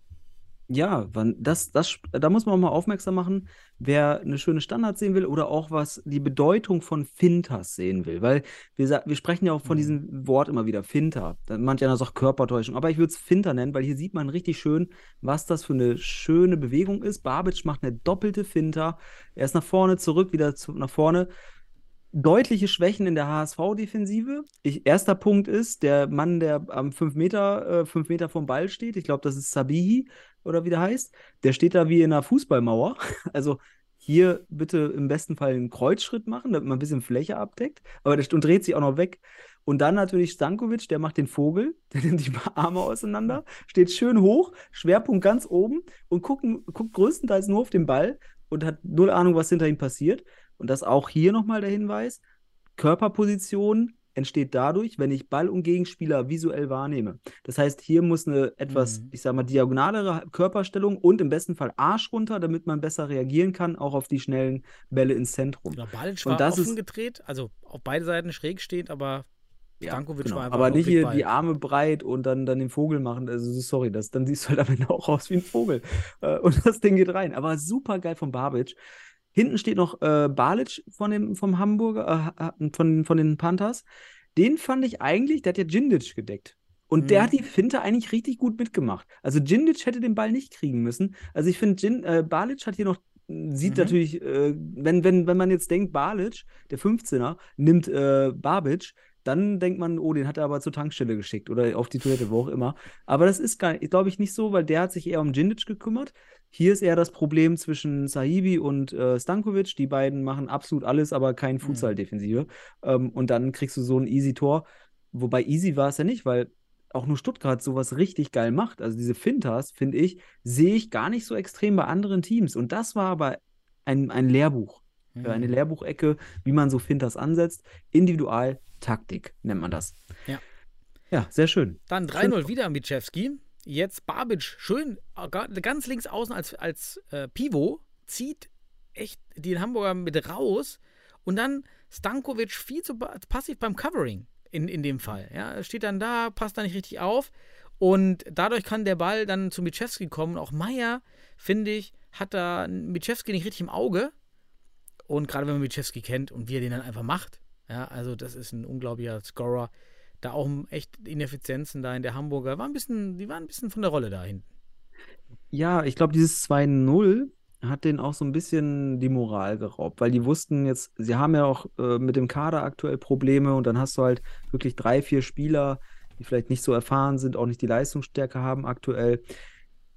Ja, das, das, da muss man auch mal aufmerksam machen, wer eine schöne Standard sehen will oder auch was die Bedeutung von Fintas sehen will. Weil wir, wir sprechen ja auch von diesem Wort immer wieder, Finter. Manch einer sagt Körpertäuschung, aber ich würde es Finter nennen, weil hier sieht man richtig schön, was das für eine schöne Bewegung ist. Babic macht eine doppelte Finter. Er ist nach vorne, zurück, wieder zu, nach vorne. Deutliche Schwächen in der HSV-Defensive. Erster Punkt ist, der Mann, der am 5 Meter, äh, Meter vom Ball steht, ich glaube, das ist Sabihi oder wie der heißt, der steht da wie in einer Fußballmauer. Also hier bitte im besten Fall einen Kreuzschritt machen, damit man ein bisschen Fläche abdeckt, aber der und dreht sich auch noch weg. Und dann natürlich Stankovic, der macht den Vogel, der nimmt die Arme auseinander, steht schön hoch, Schwerpunkt ganz oben und gucken, guckt größtenteils nur auf den Ball und hat null Ahnung, was hinter ihm passiert. Und das auch hier nochmal der Hinweis: Körperposition entsteht dadurch, wenn ich Ball und Gegenspieler visuell wahrnehme. Das heißt, hier muss eine etwas, Mhm. ich sag mal, diagonalere Körperstellung und im besten Fall Arsch runter, damit man besser reagieren kann, auch auf die schnellen Bälle ins Zentrum. Genau, Balic Und war das offen ist- gedreht, also auf beide Seiten schräg stehend, aber Stankovic genau. war einfach Aber nicht hier die Arme breit und dann, dann den Vogel machen. Also sorry, das, dann siehst du halt am Ende auch aus wie ein Vogel. Äh, Und das Ding geht rein. Aber super geil von Babic. Hinten steht noch äh, Balic von dem, vom Hamburger, äh, von, von den Panthers. Den fand ich eigentlich, der hat ja Djindic gedeckt. Und der Mhm. hat die Finte eigentlich richtig gut mitgemacht. Also Djindic hätte den Ball nicht kriegen müssen. Also ich finde, äh, Balic hat hier noch, sieht Mhm. natürlich, äh, wenn, wenn, wenn man jetzt denkt, Balic, der 15er, nimmt äh, Babic, dann denkt man, oh, den hat er aber zur Tankstelle geschickt oder auf die Toilette, wo auch immer. Aber das ist, glaube ich, nicht so, weil der hat sich eher um Djindic gekümmert. Hier ist eher das Problem zwischen Sahibi und äh, Stankovic. Die beiden machen absolut alles, aber kein Futsal-Defensive. Ähm, und dann kriegst du so ein Easy-Tor. Wobei easy war es ja nicht, weil auch nur Stuttgart sowas richtig geil macht. Also diese Fintas, finde ich, sehe ich gar nicht so extrem bei anderen Teams. Und das war aber ein, ein Lehrbuch. Mhm. Eine Lehrbuchecke, wie man so Fintas ansetzt. Individual, Taktik nennt man das. Ja. Ja, sehr schön. Dann 3-0 wieder Mitschewski. Jetzt Babic, schön, äh, ga- ganz links außen als, als äh, Pivot, zieht echt den Hamburger mit raus. Und dann Stankovic viel zu pa- passiv beim Covering in, in dem Fall. Ja, steht dann da, passt da nicht richtig auf und dadurch kann der Ball dann zu Michewski kommen. Auch Meier, finde ich, hat da Michewski nicht richtig im Auge. Und gerade wenn man Michewski kennt und wie er den dann einfach macht, ja, also das ist ein unglaublicher Scorer. Da auch echt Ineffizienzen da in der Hamburger, war ein bisschen, die waren ein bisschen von der Rolle da hinten. Ja, ich glaube, dieses 2-0 hat denen auch so ein bisschen die Moral geraubt, weil die wussten jetzt, sie haben ja auch äh, mit dem Kader aktuell Probleme und dann hast du halt wirklich drei, vier Spieler, die vielleicht nicht so erfahren sind, auch nicht die Leistungsstärke haben aktuell.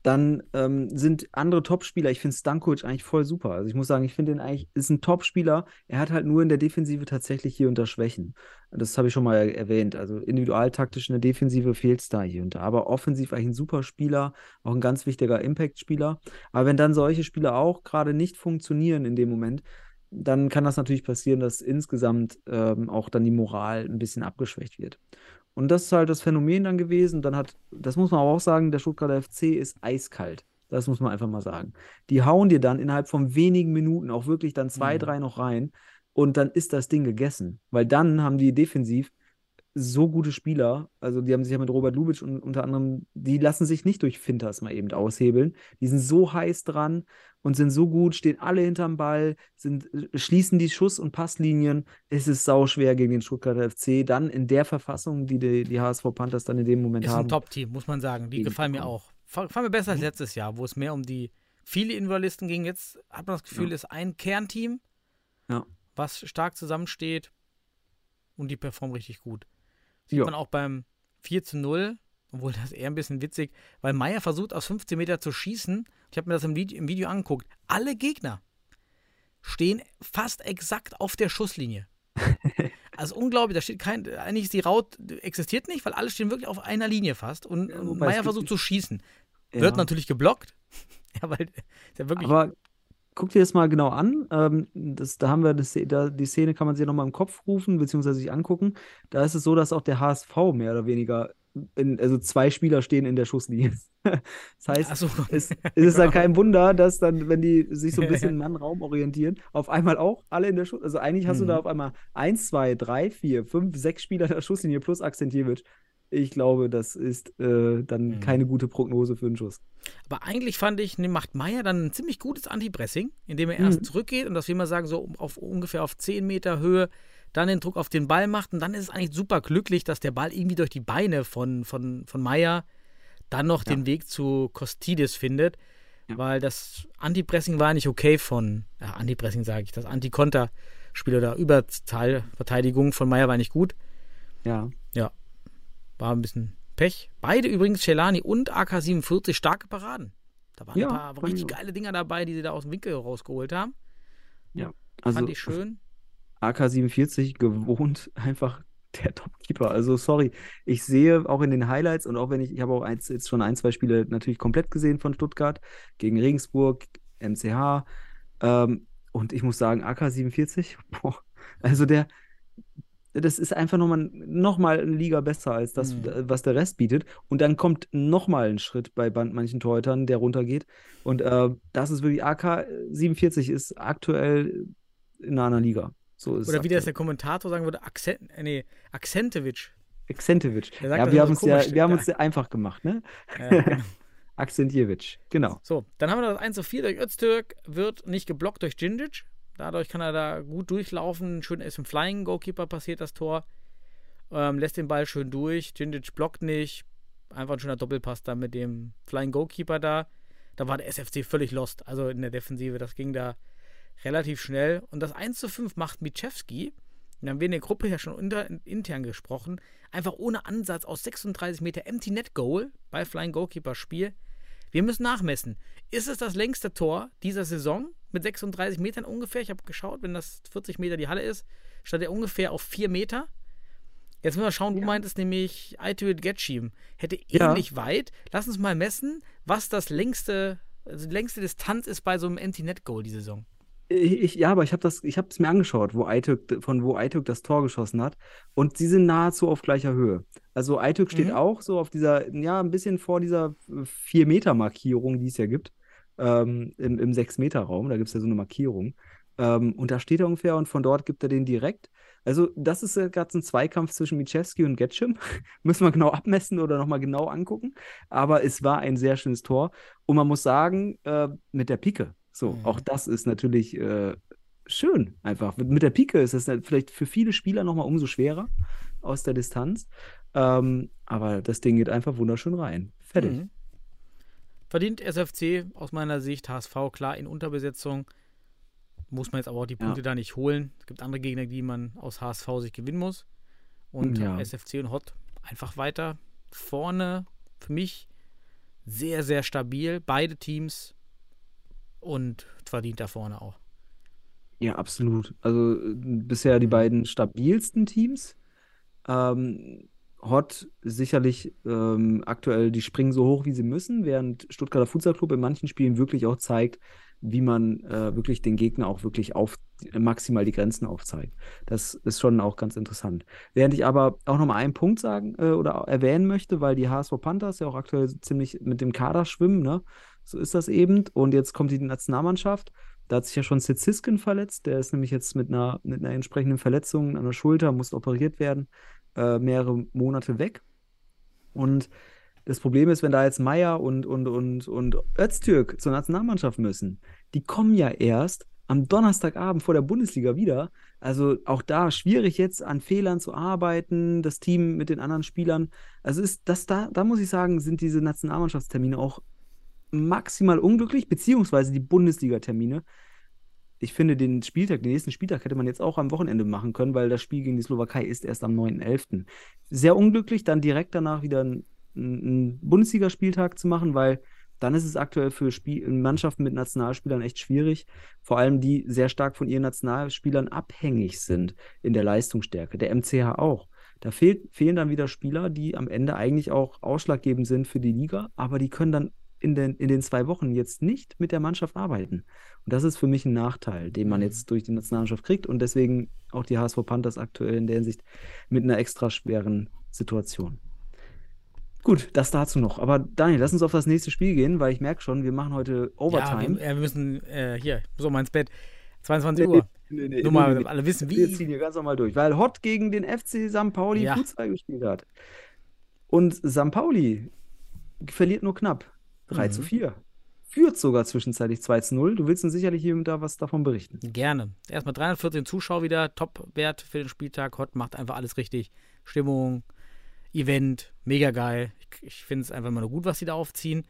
Dann ähm, sind andere Topspieler, ich finde Stankovic eigentlich voll super. Also ich muss sagen, ich finde ihn eigentlich, ist ein Topspieler. Er hat halt nur in der Defensive tatsächlich hier da Schwächen. Das habe ich schon mal erwähnt. Also individualtaktisch in der Defensive fehlt es da hier da. Aber offensiv eigentlich ein super Spieler, auch ein ganz wichtiger Impact-Spieler. Aber wenn dann solche Spieler auch gerade nicht funktionieren in dem Moment, dann kann das natürlich passieren, dass insgesamt ähm, auch dann die Moral ein bisschen abgeschwächt wird. Und das ist halt das Phänomen dann gewesen. Dann hat, das muss man aber auch sagen, der Stuttgarter FC ist eiskalt. Das muss man einfach mal sagen. Die hauen dir dann innerhalb von wenigen Minuten auch wirklich dann zwei, Mhm. drei noch rein und dann ist das Ding gegessen. Weil dann haben die defensiv so gute Spieler, also die haben sich ja mit Robert Lubitsch und unter anderem, die lassen sich nicht durch Finters mal eben aushebeln. Die sind so heiß dran und sind so gut, stehen alle hinterm Ball, sind, äh, schließen die Schuss- und Passlinien. Es ist sauschwer gegen den Stuttgarter FC. Dann in der Verfassung, die die, die HSV Panthers dann in dem Moment Ist haben. ein Top-Team, muss man sagen. Die gefallen mir Frauen. auch. Fa- Gefallen mir besser als letztes Jahr, wo es mehr um die viele Individualisten ging. Jetzt hat man das Gefühl, Ja. ist ein Kernteam, Ja. was stark zusammensteht und die performen richtig gut. Sieht Ja. man auch beim 4 zu 0, obwohl das eher ein bisschen witzig, weil Meier versucht aus 15 Meter zu schießen. Ich habe mir das im Video, im Video angeguckt. Alle Gegner stehen fast exakt auf der Schusslinie. Also unglaublich, da steht kein, eigentlich ist die Raut, existiert nicht, weil alle stehen wirklich auf einer Linie fast und, Ja, Meier versucht zu schießen. Ja. Wird natürlich geblockt. ja, weil ist ja wirklich. Aber guck dir das mal genau an. Ähm, das, da haben wir das, da, die Szene kann man sich nochmal im Kopf rufen, beziehungsweise sich angucken. Da ist es so, dass auch der HSV mehr oder weniger, in, also zwei Spieler stehen in der Schusslinie. Das heißt, so. es, es ist dann kein Wunder, dass dann, wenn die sich so ein bisschen Mann-Raum orientieren, auf einmal auch alle in der Schuss. Also eigentlich hast du da Mhm. auf einmal eins, zwei, drei, vier, fünf, sechs Spieler in der Schusslinie plus Akzentjewitsch. Ich glaube, das ist äh, dann Mhm. keine gute Prognose für einen Schuss. Aber eigentlich fand ich, ne, macht Meier dann ein ziemlich gutes Anti-Pressing, indem er erst Mhm. zurückgeht und das will man sagen, so auf ungefähr auf 10 Meter Höhe, dann den Druck auf den Ball macht und dann ist es eigentlich super glücklich, dass der Ball irgendwie durch die Beine von, von, von Meier dann noch Ja. den Weg zu Kostidis findet, Ja. weil das Anti-Pressing war nicht okay von, ja, Anti-Pressing sage ich, das Anti-Konter-Spiel oder Überzahlverteidigung von Meier war nicht gut. Ja. War ein bisschen Pech. Beide übrigens, Celani und AK-47, starke Paraden. Da waren Ja, ein paar richtig geile Dinger dabei, die sie da aus dem Winkel rausgeholt haben. Also Fand ich schön. AK-47 gewohnt einfach der Topkeeper. Also sorry, ich sehe auch in den Highlights und auch wenn ich, ich habe auch eins, jetzt schon ein, zwei Spiele natürlich komplett gesehen von Stuttgart gegen Regensburg, MCH. Ähm, und ich muss sagen, AK-47, boah, also der, das ist einfach nochmal noch mal eine Liga besser als das, Mhm. was der Rest bietet. Und dann kommt nochmal ein Schritt bei manchen Torhütern, der runtergeht. Und äh, das ist wirklich, AK-47 ist aktuell in einer anderen Liga. So Oder wie das der Kommentator sagen würde, Akzent, äh, nee, Akzentewitsch. Akzentewitsch. Ja, wir haben uns ja, wir haben uns ja einfach gemacht, ne? Ja, genau. Akzentjewitsch, genau. So, dann haben wir das 1 zu 4 durch Öztürk, wird nicht geblockt durch Djindjic. Dadurch kann er da gut durchlaufen. Schön ist im Flying Goalkeeper passiert das Tor. Ähm, lässt den Ball schön durch. Djindjic blockt nicht. Einfach ein schöner Doppelpass da mit dem Flying Goalkeeper da. Da war der SFC völlig lost. Also in der Defensive, das ging da relativ schnell. Und das 1 zu 5 macht Michewski. Dann haben wir in der Gruppe ja schon unter, intern gesprochen. Einfach ohne Ansatz aus 36 Meter Empty Net Goal bei Flying Goalkeeper Spiel. Wir müssen nachmessen. Ist es das längste Tor dieser Saison mit 36 Metern ungefähr? Ich habe geschaut, wenn das 40 Meter die Halle ist, stand er ungefähr auf 4 Meter. Jetzt müssen wir schauen, du meintest nämlich Aituit Getschim hätte Ja. ähnlich weit. Lass uns mal messen, was das längste, also die längste Distanz ist bei so einem Empty-Net-Goal die Saison. Ich, ja, aber ich habe das, ich habe es mir angeschaut, wo Aytürk, von wo Aytürk das Tor geschossen hat. Und sie sind nahezu auf gleicher Höhe. Also Aytürk steht Mhm. auch so auf dieser, ja, ein bisschen vor dieser 4-Meter-Markierung, die es ja gibt, ähm, im, im 6-Meter-Raum. Da gibt es ja so eine Markierung. Ähm, und da steht er ungefähr und von dort gibt er den direkt. Also, das ist gerade ein Zweikampf zwischen Michewski und Getschim. Müssen wir genau abmessen oder nochmal genau angucken. Aber es war ein sehr schönes Tor. Und man muss sagen, äh, mit der Pike. So, Mhm. auch das ist natürlich äh, schön einfach. Mit, der Pike ist es dann vielleicht für viele Spieler nochmal umso schwerer aus der Distanz. Ähm, aber das Ding geht einfach wunderschön rein. Fertig. Mhm. Verdient SFC aus meiner Sicht, HSV klar in Unterbesetzung. Muss man jetzt aber auch die Ja. Punkte da nicht holen. Es gibt andere Gegner, die man aus HSV sich gewinnen muss. Und Ja. SFC und Hot einfach weiter vorne. Für mich sehr, sehr stabil. Beide Teams und verdient da vorne auch. Ja, absolut. Also äh, bisher die beiden stabilsten Teams. Ähm, Hot sicherlich ähm, aktuell, die springen so hoch, wie sie müssen, während Stuttgarter Futsal in manchen Spielen wirklich auch zeigt, wie man äh, wirklich den Gegner auch wirklich auf maximal die Grenzen aufzeigt. Das ist schon auch ganz interessant. Während ich aber auch nochmal einen Punkt sagen äh, oder erwähnen möchte, weil die HSV Panthers ja auch aktuell ziemlich mit dem Kader schwimmen, ne? So ist das eben. Und jetzt kommt die Nationalmannschaft. Da hat sich ja schon Sid Siskin verletzt. Der ist nämlich jetzt mit einer, mit einer entsprechenden Verletzung an der Schulter, muss operiert werden, äh, mehrere Monate weg. Und das Problem ist, wenn da jetzt Meier und, und, und, und Öztürk zur Nationalmannschaft müssen, die kommen ja erst am Donnerstagabend vor der Bundesliga wieder. Also auch da schwierig jetzt an Fehlern zu arbeiten, das Team mit den anderen Spielern. Also ist das da, da muss ich sagen, sind diese Nationalmannschaftstermine auch maximal unglücklich, beziehungsweise die Bundesliga-Termine. Ich finde, den Spieltag, den nächsten Spieltag hätte man jetzt auch am Wochenende machen können, weil das Spiel gegen die Slowakei ist erst am 9.11. Sehr unglücklich, dann direkt danach wieder einen, Bundesligaspieltag zu machen, weil dann ist es aktuell für Spiel Mannschaften mit Nationalspielern echt schwierig, vor allem die sehr stark von ihren Nationalspielern abhängig sind in der Leistungsstärke. Der MCH auch. Da fehlt, fehlen dann wieder Spieler, die am Ende eigentlich auch ausschlaggebend sind für die Liga, aber die können dann in den, in den zwei Wochen jetzt nicht mit der Mannschaft arbeiten. Und das ist für mich ein Nachteil, den man jetzt durch die Nationalmannschaft kriegt und deswegen auch die HSV Panthers aktuell in der Hinsicht mit einer extra schweren Situation. Gut, das dazu noch. Aber Daniel, lass uns auf das nächste Spiel gehen, weil ich merke schon, wir machen heute Ja, Overtime. wir, äh, wir müssen äh, hier, so mal ins Bett. 22 Uhr. Nee, nee, Nur mal, alle wissen, Wir wie. ziehen hier ganz normal durch, weil Hott gegen den FC St. Pauli Ja. Futsal gespielt hat. Und St. Pauli verliert nur knapp. 3 Mhm. zu 4. Führt sogar zwischenzeitlich 2 zu 0. Du willst uns sicherlich hier und da was davon berichten. Gerne. Erstmal 314 Zuschauer wieder, Top-Wert für den Spieltag. Hot macht einfach alles richtig. Stimmung, Event, mega geil. Ich, ich finde es einfach mal nur gut, was sie da aufziehen.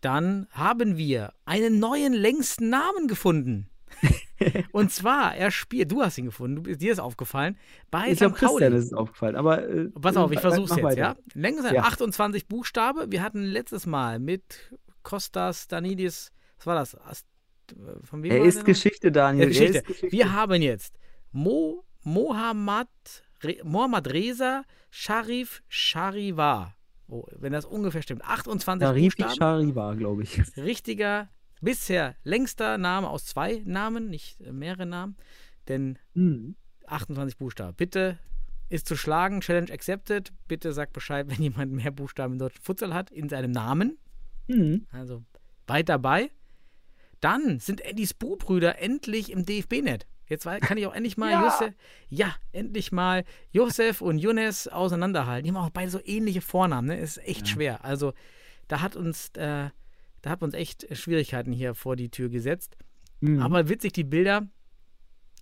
Dann haben wir einen neuen längsten Namen gefunden. Und zwar, er spielt, du hast ihn gefunden, du, dir ist aufgefallen, bei Ich St. Pauli. Christian ist es aufgefallen. Aber äh, Pass auf, ich äh, versuch's jetzt, weiter. ja? Längst Ja. 28 Buchstabe. Wir hatten letztes Mal mit Kostas Danidis, was war das? Äh, Von wem Er ist? Geschichte, Daniel. Geschichte. Ist Geschichte. Wir haben jetzt Mo, Mohammad, Re, Mohammad Reza Sharif Sharivar. Oh, wenn das ungefähr stimmt. 28 Tarifi Buchstaben. Chariva, glaube ich. Richtiger, bisher längster Name aus zwei Namen, nicht äh, mehrere Namen. Denn Mhm. 28 Buchstaben. Bitte ist zu schlagen, Challenge accepted. Bitte sagt Bescheid, wenn jemand mehr Buchstaben im deutschen Futsal hat, in seinem Namen. Mhm. Also weit dabei. Dann sind Eddys Bu-Brüder endlich im DFB-Net. Jetzt kann ich auch endlich mal Ja. Josef, ja, endlich mal Josef und Younes auseinanderhalten. Die haben auch beide so ähnliche Vornamen, ne? Ist echt schwer. Also da hat uns, äh, da hat uns echt Schwierigkeiten hier vor die Tür gesetzt. Mhm. Aber witzig, die Bilder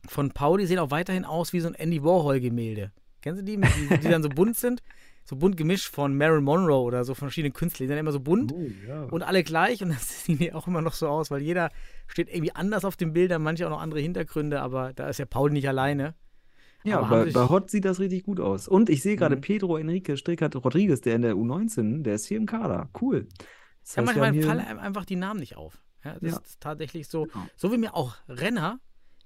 von Pauli sehen auch weiterhin aus wie so ein Andy Warhol-Gemälde. Kennst du die, die, die dann so bunt sind? So bunt gemischt von Marilyn Monroe oder so von verschiedenen Künstlern. Die sind immer so bunt Oh, ja. und alle gleich und das sehen die auch immer noch so aus, weil jeder steht irgendwie anders auf den Bildern, manche auch noch andere Hintergründe, aber da ist ja Paul nicht alleine. Ja, Aber bei, bei Hot sieht das richtig gut aus. Und ich sehe gerade Mhm. Pedro Enrique Strickert Rodriguez, der in der U19, der ist hier im Kader. Cool. Das Ja, heißt, manchmal fallen einfach die Namen nicht auf. Ja, das Ja. ist tatsächlich so. Genau. So wie mir auch Renner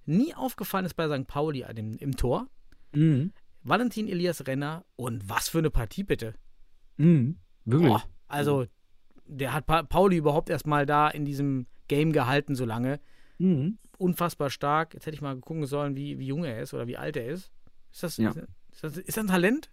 nie aufgefallen ist bei St. Pauli im, im Tor. Mhm. Valentin Elias Renner und was für eine Partie bitte. Mhm. Wirklich. Boah, also, der hat pa Pauli überhaupt erstmal da in diesem Game gehalten so lange. Mhm. Unfassbar stark. Jetzt hätte ich mal gucken sollen, wie, wie jung er ist oder wie alt er ist. Ist das, Ja. ist, das, ist das ein Talent?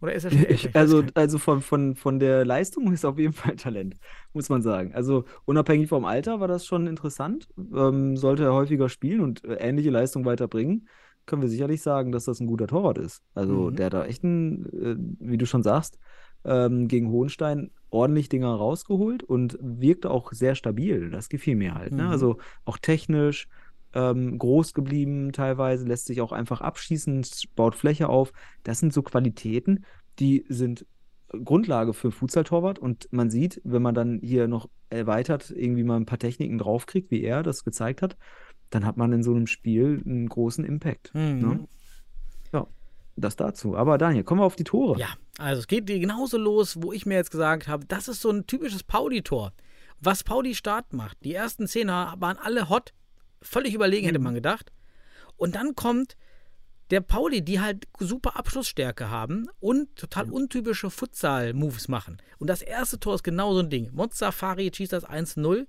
Oder ist er schon Ich, also, also von, von, von der Leistung ist auf jeden Fall Talent, muss man sagen. Also unabhängig vom Alter war das schon interessant. Ähm, sollte er häufiger spielen und äh, ähnliche Leistung weiterbringen, können wir sicherlich sagen, dass das ein guter Torwart ist. Also Mhm. der hat da echt ein, äh, wie du schon sagst, ähm, gegen Hohenstein ordentlich Dinger rausgeholt und wirkte auch sehr stabil. Das gefiel mir halt. Ne? Mhm. Also auch technisch ähm, groß geblieben teilweise, lässt sich auch einfach abschießen, baut Fläche auf. Das sind so Qualitäten, die sind Grundlage für Futsal-Torwart und man sieht, wenn man dann hier noch erweitert, irgendwie mal ein paar Techniken draufkriegt, wie er das gezeigt hat, dann hat man in so einem Spiel einen großen Impact. Mhm. Ne? Ja, das dazu. Aber Daniel, kommen wir auf die Tore. Ja, also es geht genauso los, wo ich mir jetzt gesagt habe, das ist so ein typisches Pauli-Tor. Was Pauli Start macht. Die ersten Zehner waren alle hot, völlig überlegen, hätte man gedacht. Und dann kommt der Pauli, die halt super Abschlussstärke haben und total untypische Futsal-Moves machen. Und das erste Tor ist genau so ein Ding. Mozafari schießt das 1-0.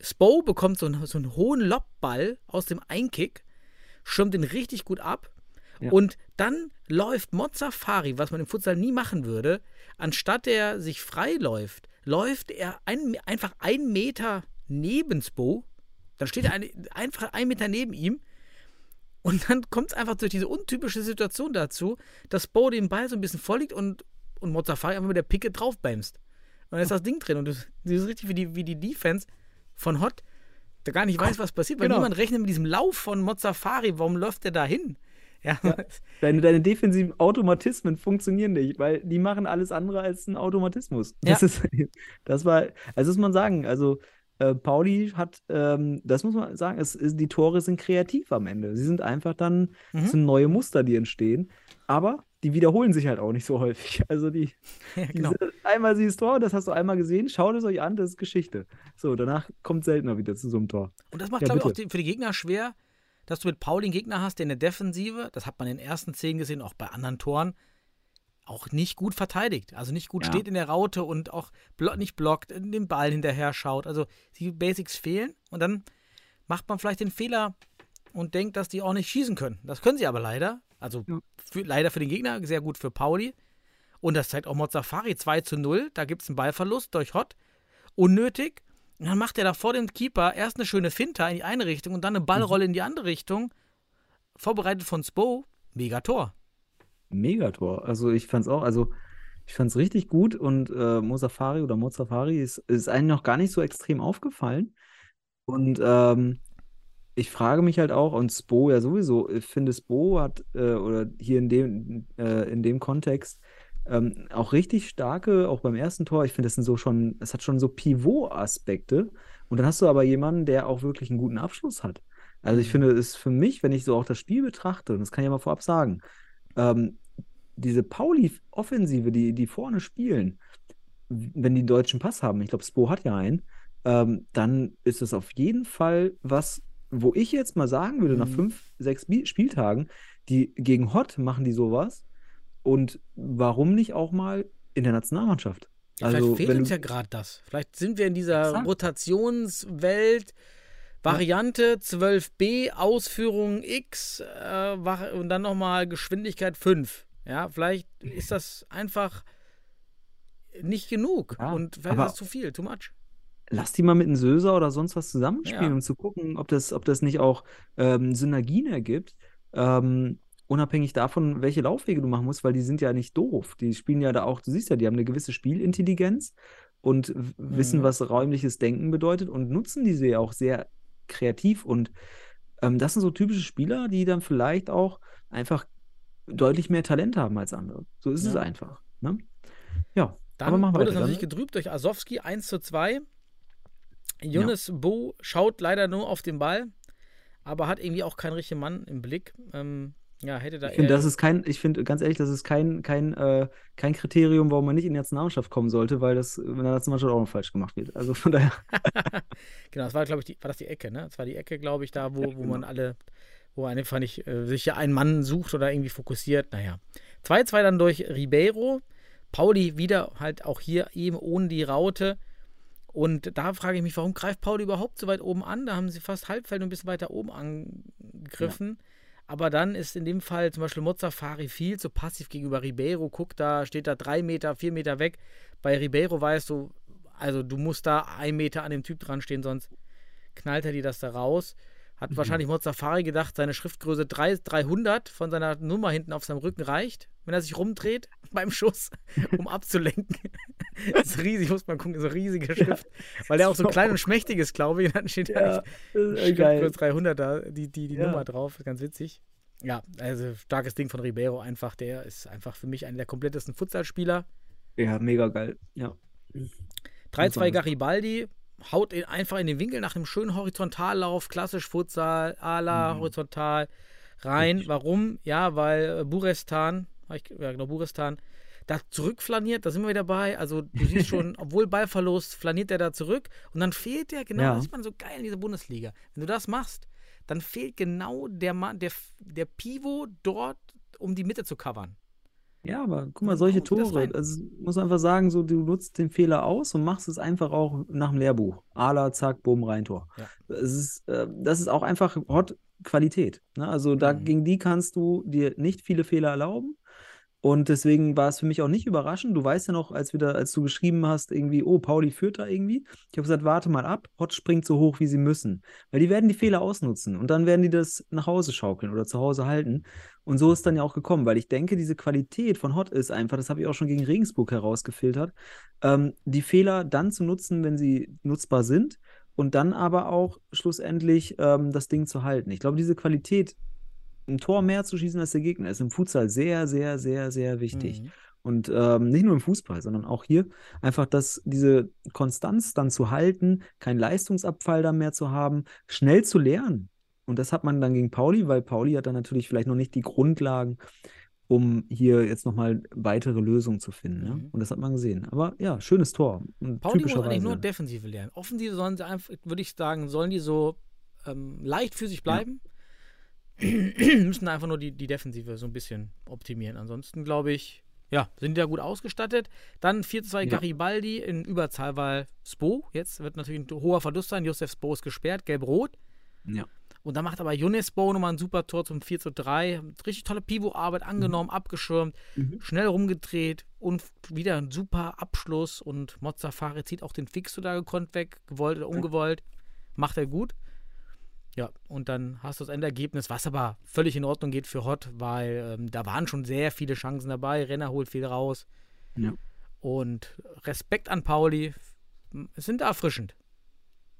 Spo bekommt so einen, so einen hohen Lobball aus dem Einkick, schirmt den richtig gut ab. Ja. Und dann läuft Mozafari, was man im Futsal nie machen würde, anstatt er sich frei läuft, läuft er ein, einfach einen Meter neben Spo. Dann steht er eine, einfach einen Meter neben ihm. Und dann kommt es einfach durch diese untypische Situation dazu, dass Bo den Ball so ein bisschen vorliegt und, und Mozafari einfach mit der Picke draufbämst. Und dann ist das Ding drin. Und du du siehst richtig, wie die, wie die Defense von Hot da gar nicht weiß, was passiert, weil Genau. niemand rechnet mit diesem Lauf von Mozafari. Warum läuft der da hin? Ja, Deine, deine defensiven Automatismen funktionieren nicht, weil die machen alles andere als ein Automatismus. Das Ja. ist, das war, also muss man sagen, also äh, Pauli hat, ähm, das muss man sagen, es, ist, die Tore sind kreativ am Ende. Sie sind einfach dann, Mhm. es sind neue Muster, die entstehen, aber die wiederholen sich halt auch nicht so häufig. Also die, ja genau. diese, einmal dieses Tor, das hast du einmal gesehen, schaut es euch an, das ist Geschichte. So, danach kommt seltener wieder zu so einem Tor. Und das macht, Ja, glaube ich, auch die, für die Gegner schwer, dass du mit Pauli einen Gegner hast, der in der Defensive, das hat man in den ersten zehn gesehen, auch bei anderen Toren, auch nicht gut verteidigt. Also nicht gut Ja. steht in der Raute und auch blo nicht blockt, den Ball hinterher schaut. Also die Basics fehlen und dann macht man vielleicht den Fehler und denkt, dass die auch nicht schießen können. Das können sie aber leider. Also Ja. für, leider für den Gegner, sehr gut für Pauli. Und das zeigt auch Mozafari 2 zu 0. Da gibt es einen Ballverlust durch Hott. Unnötig. Und dann macht er da vor dem Keeper erst eine schöne Finta in die eine Richtung und dann eine Ballrolle in die andere Richtung. Vorbereitet von Spo. Mega Tor. Megator. Also ich fand's auch, also ich fand's richtig gut und äh, Mozafari oder Mozafari ist, ist einem noch gar nicht so extrem aufgefallen. Und ähm, ich frage mich halt auch, und Spo ja sowieso, ich finde Spo hat, äh, oder hier in dem, äh, in dem Kontext, ähm, auch richtig starke, auch beim ersten Tor, ich finde, das sind so schon, es hat schon so Pivot-Aspekte. Und dann hast du aber jemanden, der auch wirklich einen guten Abschluss hat. Also ich finde, es ist für mich, wenn ich so auch das Spiel betrachte, und das kann ich ja mal vorab sagen, ähm, diese Pauli-Offensive, die, die vorne spielen, wenn die einen deutschen Pass haben, ich glaube, Spo hat ja einen, ähm, dann ist es auf jeden Fall was, wo ich jetzt mal sagen würde, nach Mhm. fünf, sechs Spieltagen, die gegen Hott machen die sowas. Und warum nicht auch mal in der Nationalmannschaft? Ja, Also, vielleicht fehlt uns ja gerade das. Vielleicht sind wir in dieser Exakt. Rotationswelt. Variante 12b, Ausführung X äh, und dann nochmal Geschwindigkeit 5. Ja, vielleicht ist das einfach nicht genug Ja, und vielleicht ist das zu viel, too much. lass die mal mit einem Söser oder sonst was zusammenspielen, Ja. um zu gucken, ob das, ob das nicht auch ähm, Synergien ergibt. Ähm, unabhängig davon, welche Laufwege du machen musst, weil die sind ja nicht doof. Die spielen ja da auch, du siehst ja, die haben eine gewisse Spielintelligenz und wissen, Mhm. was räumliches Denken bedeutet und nutzen diese ja auch sehr kreativ. Und ähm, das sind so typische Spieler, die dann vielleicht auch einfach deutlich mehr Talent haben als andere. So ist es Ja. einfach. Ne? Ja, Dann aber mach wurde es natürlich Dann, getrübt durch Asowski 1 zu 2. Younes Bo schaut leider nur auf den Ball, aber hat irgendwie auch keinen richtigen Mann im Blick. Ähm, ja, hätte da Ich finde, das ist kein, ich finde, ganz ehrlich, das ist kein, kein, äh, kein Kriterium, warum man nicht in die Nationalmannschaft kommen sollte, weil das in der Nationalmannschaft auch noch falsch gemacht wird. Also von daher, Genau, das war, glaube ich, die, war das die Ecke, ne? Das war die Ecke, glaube ich, da, wo, Ja, wo man genau. alle, wo man einfach nicht äh, sich ja einen Mann sucht oder irgendwie fokussiert. Naja. 2-2 dann durch Ribeiro. Pauli wieder halt auch hier eben ohne die Raute. Und da frage ich mich, warum greift Pauli überhaupt so weit oben an? Da haben sie fast Halbfeld und ein bisschen weiter oben angegriffen. Aber dann ist in dem Fall zum Beispiel Mozafari viel zu passiv gegenüber Ribeiro. Guck, da steht da drei Meter, vier Meter weg. Bei Ribeiro weißt du, also du musst da ein Meter an dem Typ dran stehen, sonst knallt er dir das da raus. Hat wahrscheinlich Mozafari gedacht, seine Schriftgröße 3, 300 von seiner Nummer hinten auf seinem Rücken reicht, wenn er sich rumdreht beim Schuss, um abzulenken. das ist riesig, muss man gucken, so riesige Schrift. Weil der auch so klein und schmächtig ist, glaube ich. Und dann steht Ja, da geil. Schriftgröße 300 da, die, die, die Ja. Nummer drauf. Ganz witzig. Ja, also starkes Ding von Ribeiro einfach. Der ist einfach für mich einer der komplettesten Futsalspieler. Ja, mega geil. Ja. 3-2 Super. Garibaldi haut ihn einfach in den Winkel nach einem schönen Horizontallauf, klassisch Futsal, ala, horizontal rein. Warum? Ja, weil äh, Burestan, ich, ja genau, Burestan, da zurückflaniert, da sind wir wieder bei. Also du siehst schon, obwohl Ballverlust, flaniert er da zurück und dann fehlt der, genau, Ja. das sieht man so geil in dieser Bundesliga. Wenn du das machst, dann fehlt genau der Mann, der, der Pivot dort, um die Mitte zu covern. Ja, aber guck mal, Dann solche das Tore, also muss man einfach sagen, so du nutzt den Fehler aus und machst es einfach auch nach dem Lehrbuch. Ala, zack, bumm, rein Tor. Ja. Es ist, äh, das ist auch einfach Hot Qualität. Ne? Also da Mhm. gegen die kannst du dir nicht viele Fehler erlauben. Und deswegen war es für mich auch nicht überraschend. Du weißt ja noch, als, wir da, als du geschrieben hast, irgendwie, oh, Pauli führt da irgendwie. Ich habe gesagt, warte mal ab, Hot springt so hoch, wie sie müssen. Weil die werden die Fehler ausnutzen und dann werden die das nach Hause schaukeln oder zu Hause halten. Und so ist dann ja auch gekommen, weil ich denke, diese Qualität von Hot ist einfach, das habe ich auch schon gegen Regensburg herausgefiltert, ähm, die Fehler dann zu nutzen, wenn sie nutzbar sind und dann aber auch schlussendlich ähm, das Ding zu halten. Ich glaube, diese Qualität, ein Tor mehr zu schießen als der Gegner, ist im Futsal sehr, sehr, sehr, sehr wichtig. Mhm. Und ähm, nicht nur im Fußball, sondern auch hier einfach, dass diese Konstanz dann zu halten, keinen Leistungsabfall dann mehr zu haben, schnell zu lernen. Und das hat man dann gegen Pauli, weil Pauli hat dann natürlich vielleicht noch nicht die Grundlagen, um hier jetzt nochmal weitere Lösungen zu finden. Ne? Mhm. Und das hat man gesehen. Aber ja, schönes Tor. Und Pauli muss eigentlich nur Defensive lernen. Offensive sollen sie einfach, würde ich sagen, sollen die so ähm, leicht für sich bleiben. Müssen einfach nur die, die Defensive so ein bisschen optimieren. Ansonsten glaube ich, ja, sind da gut ausgestattet. Dann 4-2 Ja. Garibaldi in Überzahl, weil Spo, jetzt wird natürlich ein hoher Verlust sein. Josef Spo ist gesperrt, gelb-rot. Ja. Und dann macht aber Younes Spo nochmal ein super Tor zum 4 zu 3. Richtig tolle Pivot-Arbeit angenommen, abgeschirmt, Mhm. schnell rumgedreht und wieder ein super Abschluss. Und Mozafari zieht auch den Fixo da gekonnt weg, gewollt oder ungewollt. Macht er gut. Ja, und dann hast du das Endergebnis, was aber völlig in Ordnung geht für Hot, weil ähm, da waren schon sehr viele Chancen dabei. Renner holt viel raus. Ja. Und Respekt an Pauli. Es sind erfrischend.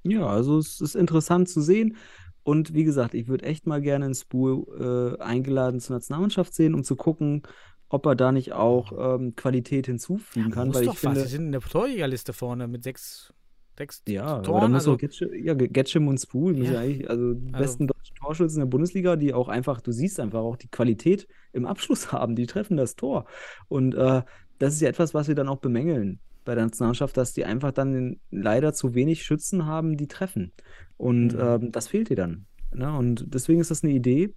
Ja, also es ist interessant zu sehen. Und wie gesagt, ich würde echt mal gerne in Spool äh, eingeladen zur Nationalmannschaft sehen, um zu gucken, ob er da nicht auch ähm, Qualität hinzufügen kann. Muss Weil doch ich finde, was. Sie sind in der Torjägerliste vorne mit sechs, sechs ja, Toren. muss Also, Getschim, ja, Getschim und Spool Ja. also die Also- besten deutschen Torschützen der Bundesliga, die auch einfach, du siehst einfach auch die Qualität im Abschluss haben, die treffen das Tor. Und äh, das ist ja etwas, was wir dann auch bemängeln bei der Nationalmannschaft, dass die einfach dann leider zu wenig Schützen haben, die treffen. Und Mhm. ähm, das fehlt dir dann. Ne? Und deswegen ist das eine Idee.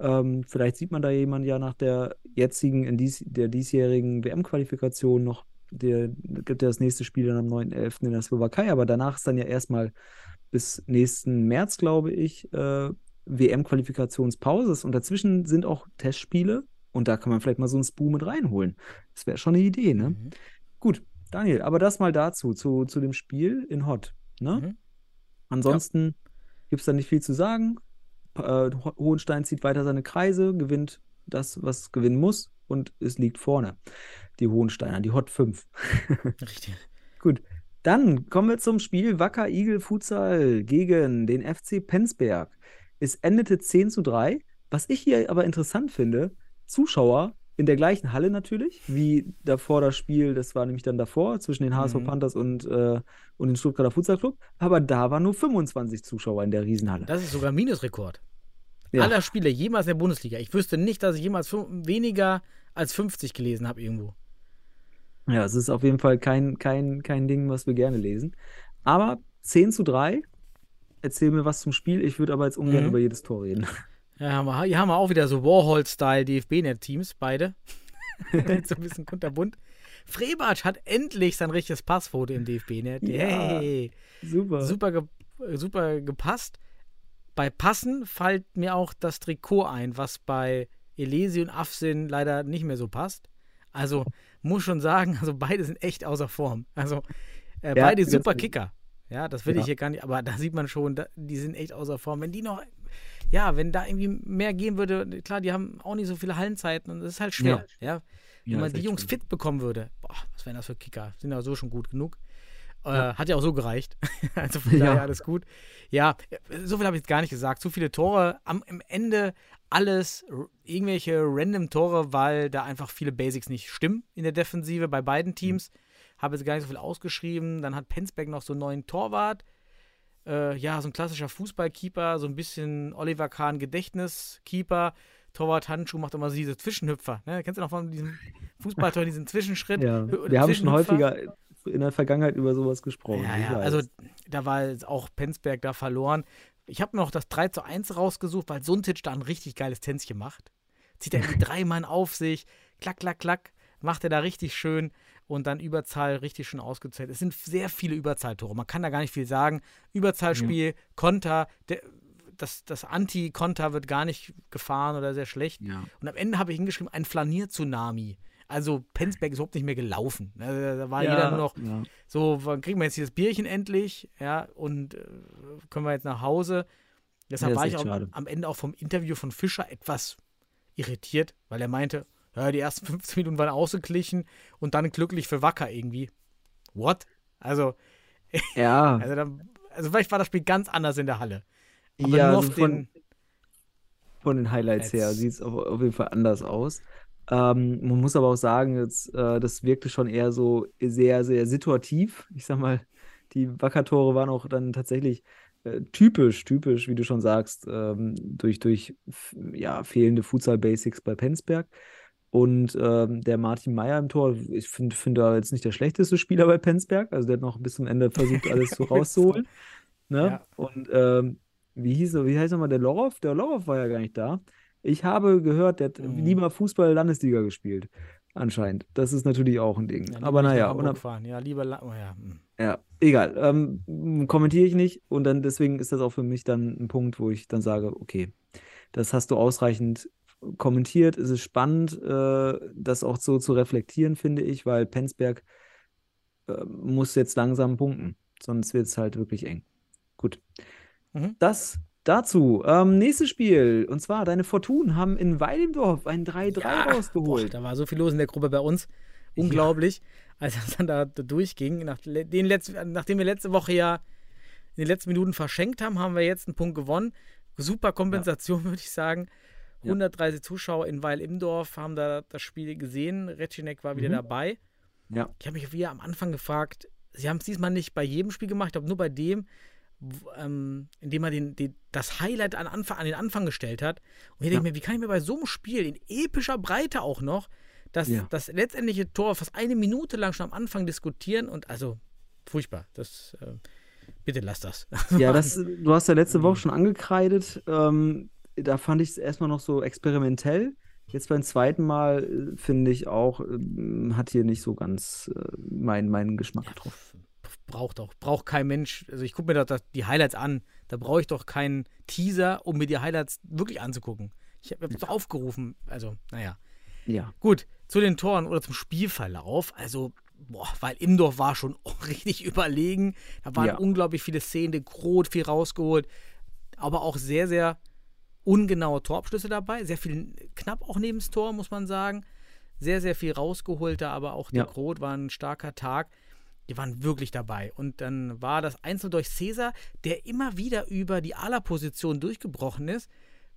Ähm, vielleicht sieht man da jemanden ja nach der jetzigen, in dies, der diesjährigen WM-Qualifikation noch. Der gibt ja das nächste Spiel dann am 9.11. in der Slowakei, aber danach ist dann ja erstmal bis nächsten März, glaube ich, äh, WM-Qualifikationspause. Und dazwischen sind auch Testspiele und da kann man vielleicht mal so einen Spoo mit reinholen. Das wäre schon eine Idee, ne? Mhm. Gut, Daniel, aber das mal dazu, zu, zu dem Spiel in Hot. Ne? Mhm. Ansonsten gibt es da nicht viel zu sagen. Äh, Ho- Hohenstein zieht weiter seine Kreise, gewinnt das, was gewinnen muss und es liegt vorne. Die Hohensteiner, die Hot 5. Richtig. Gut, dann kommen wir zum Spiel Wacker Igel Futsal gegen den FC Penzberg. Es endete 10 zu 3. Was ich hier aber interessant finde, Zuschauer in der gleichen Halle natürlich, wie davor das Spiel, das war nämlich dann davor, zwischen den HSV Mhm. Panthers und, äh, und dem Stuttgarter Futsal Club, aber da waren nur 25 Zuschauer in der Riesenhalle. Das ist sogar Minusrekord. Ja. Aller Spiele jemals in der Bundesliga. Ich wüsste nicht, dass ich jemals weniger als 50 gelesen habe irgendwo. Ja, es ist auf jeden Fall kein, kein, kein Ding, was wir gerne lesen. Aber 10 zu 3. Erzähl mir was zum Spiel. Ich würde aber jetzt ungern Mhm. über jedes Tor reden. Ja, haben wir, hier haben wir auch wieder so Warhol-Style DFB-Net-Teams, beide. so ein bisschen kunterbunt. Frebatsch hat endlich sein richtiges Passfoto im DFB-Net. Ja. Hey, Super. super, ge super gepasst. Bei Passen fällt mir auch das Trikot ein, was bei Elesi und Afsin leider nicht mehr so passt. Also muss schon sagen, also beide sind echt außer Form. Also äh, Ja, beide super. Kicker. Ja, das will Ja. ich hier gar nicht, aber da sieht man schon, da, die sind echt außer Form. Wenn die noch, ja, wenn da irgendwie mehr gehen würde, klar, die haben auch nicht so viele Hallenzeiten und das ist halt schwer. Ja, wenn Ja, man ist die Jungs schlimm. fit bekommen würde, boah, was wären das für Kicker? Sind ja so schon gut genug. Äh, hat ja auch so gereicht. also von Ja. daher alles gut. Ja, so viel habe ich jetzt gar nicht gesagt. Zu viele Tore. Am im Ende alles irgendwelche random Tore, weil da einfach viele Basics nicht stimmen in der Defensive bei beiden Teams. Habe jetzt gar nicht so viel ausgeschrieben. Dann hat Penzberg noch so einen neuen Torwart. Äh, ja, so ein klassischer Fußballkeeper, so ein bisschen Oliver Kahn Gedächtniskeeper. Torwart Handschuh macht immer so diese Zwischenhüpfer. Ne? Kennst du noch von diesem Fußballtor, diesen Zwischenschritt? Ja, wir haben schon häufiger in der Vergangenheit über sowas gesprochen. Ja, ja, also da war auch Penzberg da verloren. Ich habe noch das 3 zu 1 rausgesucht, weil Suntic da ein richtig geiles Tänzchen macht. Zieht er die drei Mann auf sich, klack, klack, klack, macht er da richtig schön und dann Überzahl richtig schön ausgezählt. Es sind sehr viele Überzahltore, man kann da gar nicht viel sagen. Überzahlspiel, Konter, der, das, das Anti-Konter wird gar nicht gefahren oder sehr schlecht. ja. Und am Ende habe ich hingeschrieben, ein Flanier-Tsunami. Also Penzberg ist überhaupt nicht mehr gelaufen. Also, da war ja, jeder nur noch ja. so, wann kriegen wir jetzt hier das Bierchen endlich? Ja, und äh, können wir jetzt nach Hause? Deshalb war ich auch am Ende auch vom Interview von Fischer etwas irritiert, weil er meinte, ja, die ersten 15 Minuten waren ausgeglichen und dann glücklich für Wacker irgendwie. What? Also, ja. also, dann, also vielleicht war das Spiel ganz anders in der Halle. Aber ja, nur also auf von, den, von den Highlights her Jetzt- sieht es auf, auf jeden Fall anders aus. Ähm, man muss aber auch sagen, jetzt, äh, das wirkte schon eher so sehr, sehr situativ. Ich sag mal, die Wacker-Tore waren auch dann tatsächlich äh, typisch, typisch, wie du schon sagst, ähm, durch, durch ja, fehlende Futsal-Basics bei Penzberg. Und ähm, der Martin Meyer im Tor, ich finde find er jetzt nicht der schlechteste Spieler bei Penzberg. Also der hat noch bis zum Ende versucht, alles so rauszuholen. Ne? Ja. Und ähm, wie hieß er, wie heißt nochmal der Lorov? Der Lorov war ja gar nicht da. Ich habe gehört, der hat Mhm. lieber Fußball-Landesliga gespielt. Anscheinend. Das ist natürlich auch ein Ding. ja, Aber naja, fahren. Ja, lieber, La- oh, ja. hm. ja, egal. Ähm, kommentiere ich nicht und dann deswegen ist das auch für mich dann ein Punkt, wo ich dann sage, okay, das hast du ausreichend kommentiert. Es ist spannend, äh, das auch so zu reflektieren, finde ich, weil Penzberg äh, muss jetzt langsam punkten, sonst wird es halt wirklich eng. Gut. Mhm. Das dazu. Ähm, nächstes Spiel. Und zwar, deine Fortun haben in Weidendorf ein 3-3 Ja, Boah, rausgeholt. da war so viel los in der Gruppe bei uns. Unglaublich. Als es dann da durchging, nach den letz, nachdem wir letzte Woche ja in den letzten Minuten verschenkt haben, haben wir jetzt einen Punkt gewonnen. Super Kompensation, würde ich sagen. Ja. 130 Zuschauer in Weil-Imdorf haben da das Spiel gesehen. Recinek war wieder Mhm. dabei. Ja. Ich habe mich wieder am Anfang gefragt, sie haben es diesmal nicht bei jedem Spiel gemacht, ich glaube nur bei dem, ähm, in dem er den, den, das Highlight an, Anfang, an den Anfang gestellt hat. Und ich denke Ja. mir, wie kann ich mir bei so einem Spiel in epischer Breite auch noch das, Ja. das letztendliche Tor fast eine Minute lang schon am Anfang diskutieren und also furchtbar. Das äh, bitte lass das. Ja, das, du hast ja letzte Woche schon angekreidet. Ähm, da fand ich es erstmal noch so experimentell. Jetzt beim zweiten Mal äh, finde ich auch, ähm, hat hier nicht so ganz äh, mein, meinen Geschmack getroffen. Braucht auch, braucht kein Mensch. Also ich gucke mir doch das, die Highlights an. Da brauche ich doch keinen Teaser, um mir die Highlights wirklich anzugucken. Ich habe es aufgerufen. Also, naja. Ja. Gut, zu den Toren oder zum Spielverlauf. Also, boah, weil Imdorf war schon richtig überlegen. Da waren Ja. unglaublich viele Szenen, der Krot viel rausgeholt. Aber auch sehr, sehr ungenaue Torabschlüsse dabei. Sehr viel knapp auch neben das Tor, muss man sagen. Sehr, sehr viel rausgeholt da, aber auch der Ja. Krot war ein starker Tag. Die waren wirklich dabei. Und dann war das Einzel durch Cäsar, der immer wieder über die Ala-Position durchgebrochen ist,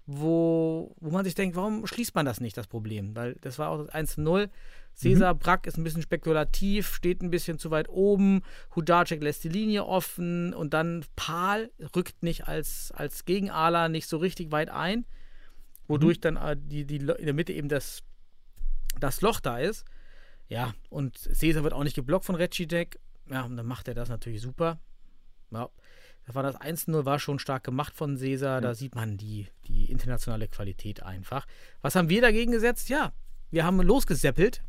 wo, wo man sich denkt, warum schließt man das nicht, das Problem? Weil das war auch das 1-0. Cesar Brack ist ein bisschen spekulativ, steht ein bisschen zu weit oben. Hudacek lässt die Linie offen und dann Pahl rückt nicht als, als Gegenala nicht so richtig weit ein, wodurch dann äh, die, die, in der Mitte eben das, das Loch da ist. Ja, und Cesar wird auch nicht geblockt von Recidek. Ja, und dann macht er das natürlich super. Ja, das war das 1-0, war schon stark gemacht von Cesar. Da sieht man die, die internationale Qualität einfach. Was haben wir dagegen gesetzt? Ja, wir haben losgeseppelt.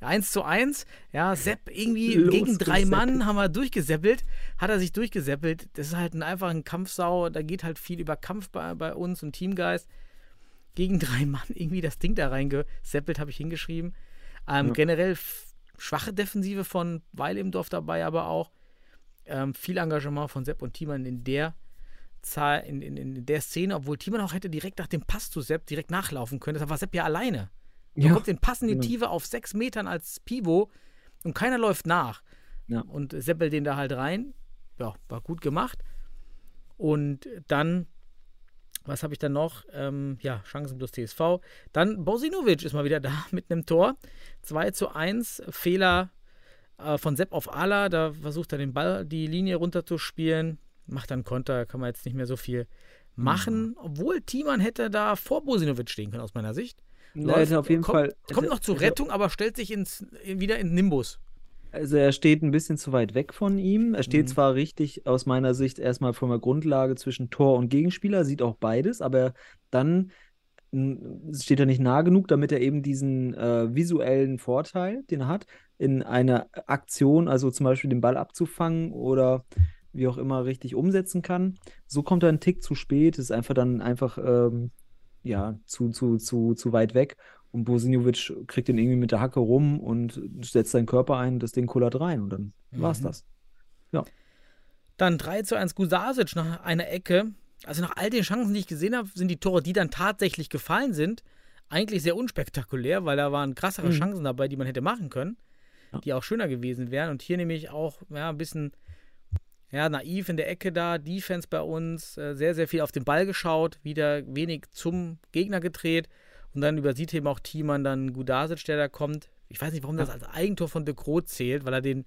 1 zu 1. Ja, Sepp irgendwie Los, gegen drei. Mann haben wir durchgeseppelt. Hat er sich durchgeseppelt. Das ist halt ein, einfach ein Kampfsau. Da geht halt viel über Kampf bei, bei uns und Teamgeist. Gegen drei Mann irgendwie das Ding da reingeseppelt, habe ich hingeschrieben. Ähm, Ja. Generell schwache Defensive von Weil im Dorf dabei, aber auch ähm, viel Engagement von Sepp und Thiemann in der Zahl, in, in, in der Szene, obwohl Thiemann auch hätte direkt nach dem Pass zu Sepp direkt nachlaufen können. Deshalb war Sepp ja alleine. Er Ja, bekommt den Pass in die genau. Tiefe auf sechs Metern als Pivot und keiner läuft nach. Ja. Und seppelt den da halt rein. Ja, war gut gemacht. Und dann, was habe ich dann noch? Ähm, ja, Chancen plus TSV. Dann Bosinovic ist mal wieder da mit einem Tor. 2 zu 1, Fehler äh, von Sepp auf Ala. Da versucht er den Ball, die Linie runterzuspielen. Macht dann Konter, kann man jetzt nicht mehr so viel machen. Obwohl Thiemann hätte da vor Bosinovic stehen können, aus meiner Sicht. Hätte auf jeden kommt, Fall. Kommt noch zur Rettung, aber stellt sich ins, wieder in Nimbus. Also er steht ein bisschen zu weit weg von ihm. Er steht Mhm. zwar richtig aus meiner Sicht erstmal von der Grundlage zwischen Tor und Gegenspieler, sieht auch beides, aber dann steht er nicht nah genug, damit er eben diesen äh, visuellen Vorteil, den er hat, in einer Aktion, also zum Beispiel den Ball abzufangen oder wie auch immer richtig umsetzen kann. So kommt er einen Tick zu spät, ist einfach dann einfach ähm, ja, zu, zu, zu, zu weit weg. Und Bosinovic kriegt den irgendwie mit der Hacke rum und setzt seinen Körper ein, das Ding kullert rein und dann war's Mhm. das. Dann 3 zu 1 Gusasic nach einer Ecke. Also nach all den Chancen, die ich gesehen habe, sind die Tore, die dann tatsächlich gefallen sind, eigentlich sehr unspektakulär, weil da waren krassere Mhm. Chancen dabei, die man hätte machen können, Ja. die auch schöner gewesen wären. Und hier nämlich auch ja, ein bisschen ja, naiv in der Ecke da, Defense bei uns, äh, sehr, sehr viel auf den Ball geschaut, wieder wenig zum Gegner gedreht und dann übersieht eben auch Thiemann dann Gudasic, der da kommt. Ich weiß nicht, warum das als Eigentor von De Groot zählt, weil er den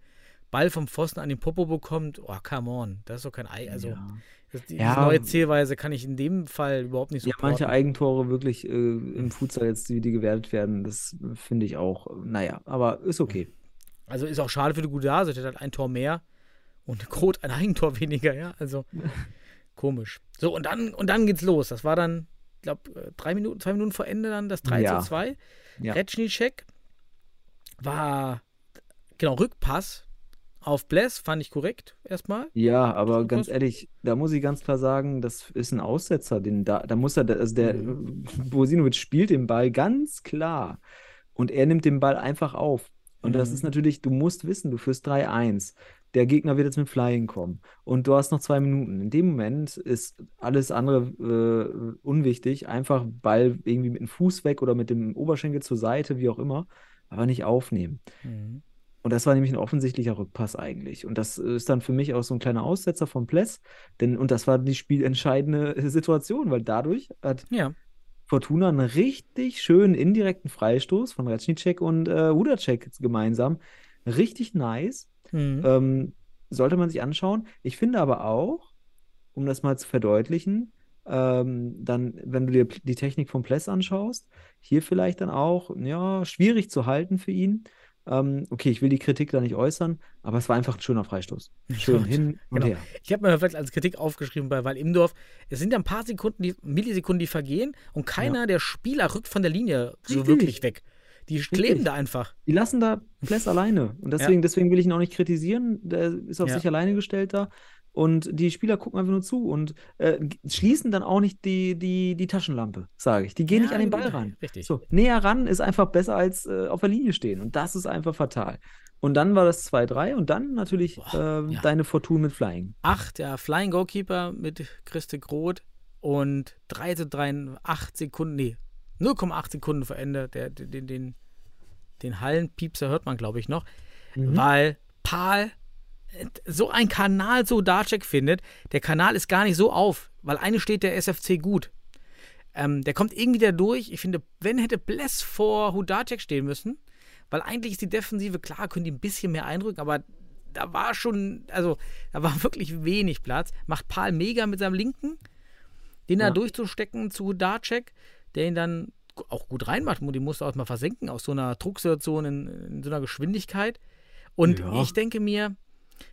Ball vom Pfosten an den Popo bekommt. Oh, come on, das ist doch kein Ei. Also, ja. das, die, Ja. neue Zählweise kann ich in dem Fall überhaupt nicht so Ja, manche Eigentore wirklich äh, im Futsal jetzt, wie die gewertet werden, das finde ich auch, naja, aber ist okay. Also ist auch schade für die Gudasic, der hat halt ein Tor mehr und Groth ein Eigentor weniger, ja. Also komisch. So, und dann, und dann geht's los. Das war dann, glaube, drei Minuten, zwei Minuten vor Ende dann das 3 Ja. zu 2. Ja. Retschnicek war, genau, Rückpass auf Bless, fand ich korrekt erstmal. Ja, aber ganz ehrlich, da muss ich ganz klar sagen, das ist ein Aussetzer, den da, da muss er, also der Mhm. Bosinovic spielt den Ball ganz klar und er nimmt den Ball einfach auf. Und das Mhm. ist natürlich, du musst wissen, du führst 3-1. Der Gegner wird jetzt mit Flying kommen und du hast noch zwei Minuten. In dem Moment ist alles andere äh, unwichtig. Einfach Ball irgendwie mit dem Fuß weg oder mit dem Oberschenkel zur Seite, wie auch immer, aber nicht aufnehmen. Mhm. Und das war nämlich ein offensichtlicher Rückpass eigentlich. Und das ist dann für mich auch so ein kleiner Aussetzer vom Pless. Denn, und das war die spielentscheidende Situation, weil dadurch hat Ja. Fortuna einen richtig schönen indirekten Freistoß von Recnicek und äh, Udacek gemeinsam. Richtig nice. Mhm. Ähm, sollte man sich anschauen. Ich finde aber auch, um das mal zu verdeutlichen, ähm, dann, wenn du dir die Technik vom Pless anschaust, hier vielleicht dann auch, ja, schwierig zu halten für ihn. Ähm, okay, ich will die Kritik da nicht äußern, aber es war einfach ein schöner Freistoß. Schön hin und Genau. her. Ich habe mir vielleicht als Kritik aufgeschrieben bei Weil Imdorf, es sind ja ein paar Sekunden, die, Millisekunden, die vergehen und keiner der Spieler rückt von der Linie so wirklich weg. Die kleben da einfach. Die lassen da Pless alleine. Und deswegen, deswegen will ich ihn auch nicht kritisieren. Der ist auf Ja. sich alleine gestellt da. Und die Spieler gucken einfach nur zu und äh, schließen dann auch nicht die, die, die Taschenlampe, sage ich. Die gehen nicht Ja, an den Ball ran. richtig. So, näher ran ist einfach besser als äh, auf der Linie stehen. Und das ist einfach fatal. Und dann war das 2-3 und dann natürlich Boah, ähm, ja. deine Fortune mit Flying. Acht, der Flying Goalkeeper mit Christe Groth und 3 zu 3, 8 Sekunden, nee, 0,8 Sekunden vor Ende. Der, den, den, den Hallenpiepser hört man, glaube ich, noch, Mhm. weil Paul äh, so ein Kanal so Darcek findet. Der Kanal ist gar nicht so auf, weil eine steht der SFC gut. Ähm, der kommt irgendwie da durch. Ich finde, wenn hätte Bless vor Hudacek stehen müssen, weil eigentlich ist die Defensive, klar, können die ein bisschen mehr eindrücken, aber da war schon, also da war wirklich wenig Platz. Macht Paul mega mit seinem Linken, den da Ja. durchzustecken zu Hudacek, der ihn dann auch gut reinmacht. Die musste auch mal versenken aus so einer Drucksituation in, in so einer Geschwindigkeit. Und Ja. ich denke mir,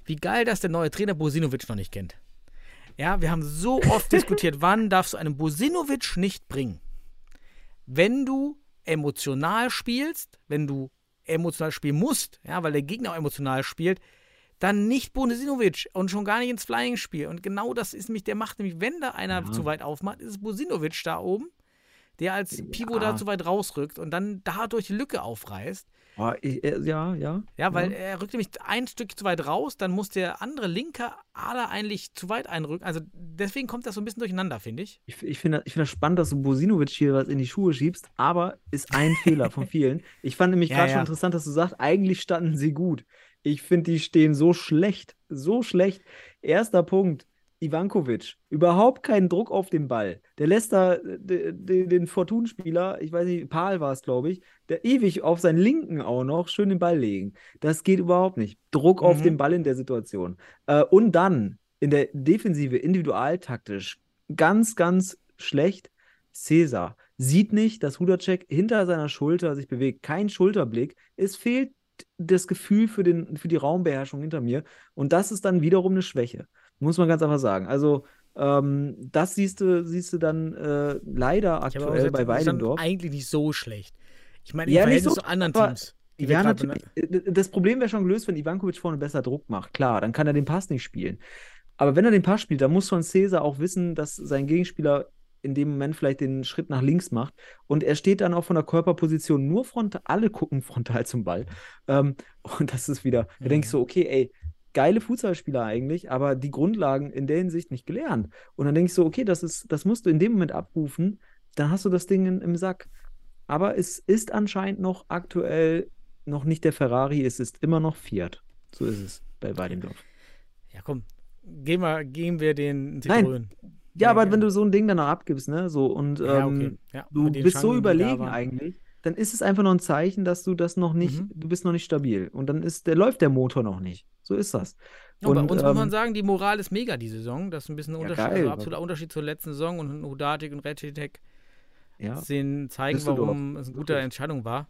wie geil, dass der neue Trainer Bosinovic noch nicht kennt. Ja, wir haben so oft diskutiert, wann darfst du einen Bosinovic nicht bringen? Wenn du emotional spielst, wenn du emotional spielen musst, ja, weil der Gegner auch emotional spielt, dann nicht Bosinovic und schon gar nicht ins Flying-Spiel. Und genau das ist nämlich, der macht nämlich, wenn da einer Ja. zu weit aufmacht, ist es Bosinovic da oben, der als Pivot da zu weit rausrückt und dann dadurch Lücke aufreißt. Oh, ich, äh, ja, ja. Ja, weil er rückt nämlich ein Stück zu weit raus, dann muss der andere linke Ader eigentlich zu weit einrücken. Also deswegen kommt das so ein bisschen durcheinander, finde ich. Ich, ich finde ich find das spannend, dass du Bosinovic hier was in die Schuhe schiebst, aber ist ein Fehler von vielen. Ich fand nämlich Ja, gerade ja. schon interessant, dass du sagst, eigentlich standen sie gut. Ich finde, die stehen so schlecht, so schlecht. Erster Punkt, Ivankovic, überhaupt keinen Druck auf den Ball. Der lässt da äh, de- de- den Fortun-Spieler, ich weiß nicht, Paul war es, glaube ich, der ewig auf seinen Linken auch noch schön den Ball legen. Das geht überhaupt nicht. Druck auf Mhm. den Ball in der Situation. Äh, und dann in der Defensive, individualtaktisch, ganz, ganz schlecht. Cäsar sieht nicht, dass Hudacek hinter seiner Schulter sich bewegt. Kein Schulterblick. Es fehlt das Gefühl für, den, für die Raumbeherrschung hinter mir. Und das ist dann wiederum eine Schwäche. Muss man ganz einfach sagen. Also, ähm, das siehst du, siehst du dann äh, leider aktuell gesagt, bei das ist dann Weidendorf. eigentlich nicht so schlecht. Ich meine, im Ja, nicht Verhältnis so, zu anderen aber- Teams. Ja, natürlich. Äh, Das Problem wäre schon gelöst, wenn Ivankovic vorne besser Druck macht. Klar, dann kann er den Pass nicht spielen. Aber wenn er den Pass spielt, dann muss schon Cäsar auch wissen, dass sein Gegenspieler in dem Moment vielleicht den Schritt nach links macht. Und er steht dann auch von der Körperposition nur frontal, alle gucken frontal zum Ball. Ähm, und das ist wieder, da denke ich so, okay, ey, geile Fußballspieler eigentlich, aber die Grundlagen in der Hinsicht nicht gelernt. Und dann denke ich so, okay, das ist, das musst du in dem Moment abrufen, dann hast du das Ding in, im Sack. Aber es ist anscheinend noch aktuell noch nicht der Ferrari, es ist immer noch Fiat. So ist es bei Weidendorf. Ja, komm. Gehen wir, geben wir den Nein. Citroën. Ja, aber ja. wenn du so ein Ding dann noch abgibst, ne, so und Ja, ähm, okay. Ja, du bist so Chancen, die da überlegen eigentlich, dann ist es einfach noch ein Zeichen, dass du das noch nicht, Mhm. du bist noch nicht stabil und dann ist, der läuft der Motor noch nicht. So ist das. Ja, bei Und, uns muss man ähm, sagen, die Moral ist mega die Saison. Das ist ein bisschen ein Ja, Unterschied, geil. also absoluter Unterschied zur letzten Saison und Hudatik und Recitek Ja, sehen, zeigen, Düsseldorf. warum es eine gute. Entscheidung war.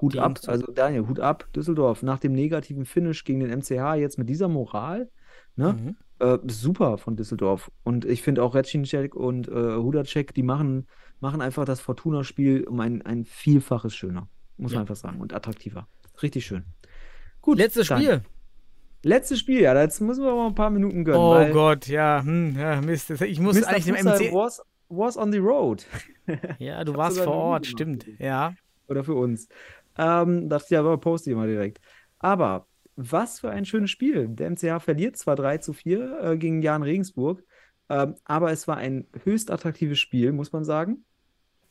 Hut ab, also Daniel, Hut ab, Düsseldorf, nach dem negativen Finish gegen den MCH jetzt mit dieser Moral, ne? Mhm. Äh, super von Düsseldorf. Und ich finde auch Recinecek und äh, Hudacek, die machen, machen einfach das Fortuna-Spiel um ein, ein Vielfaches schöner. Muss Ja. man einfach sagen. Und attraktiver. Richtig schön. Gut. Letztes. Spiel. Letztes Spiel, ja. Jetzt müssen wir aber mal ein paar Minuten gönnen. Oh Gott, ja, hm, ja, Mist. Ich muss Mr. eigentlich dem Futsal MC. was, was on the road. Ja, du warst vor Ort, stimmt. Ja. Oder für uns. Ähm, dachte ich, ja, aber poste ich mal direkt. Aber was für ein schönes Spiel. Der MCH verliert zwar 3 zu 4 äh, gegen Jan Regensburg, ähm, aber es war ein höchst attraktives Spiel, muss man sagen.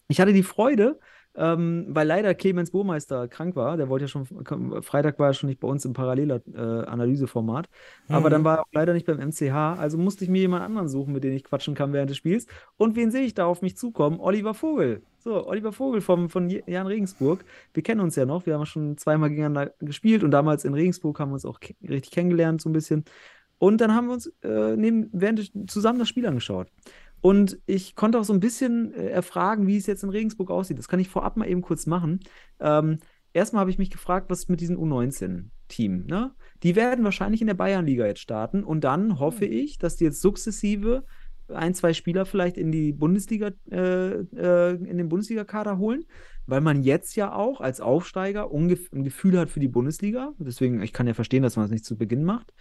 Ich hatte die Freude, ähm, weil leider Clemens Burmeister krank war. Der wollte ja schon, Freitag war er schon nicht bei uns im paralleler äh, Analyseformat. Aber Mhm. dann war er auch leider nicht beim MCH. Also musste ich mir jemand anderen suchen, mit dem ich quatschen kann während des Spiels. Und wen sehe ich da auf mich zukommen? Oliver Vogel. So, Oliver Vogel vom, von Jan Regensburg. Wir kennen uns ja noch. Wir haben schon zweimal gegeneinander gespielt und damals in Regensburg haben wir uns auch ke richtig kennengelernt, so ein bisschen. Und dann haben wir uns äh, neben, während zusammen das Spiel angeschaut. Und ich konnte auch so ein bisschen äh, erfragen, wie es jetzt in Regensburg aussieht. Das kann ich vorab mal eben kurz machen. Ähm, erstmal habe ich mich gefragt, was ist mit diesem U19-Team? Ne? Die werden wahrscheinlich in der Bayernliga jetzt starten und dann hoffe ich, dass die jetzt sukzessive ein, zwei Spieler vielleicht in die Bundesliga, äh, äh, in den Bundesliga-Kader holen, weil man jetzt ja auch als Aufsteiger ungef- ein Gefühl hat für die Bundesliga. Deswegen, ich kann ja verstehen, dass man es nicht zu Beginn macht.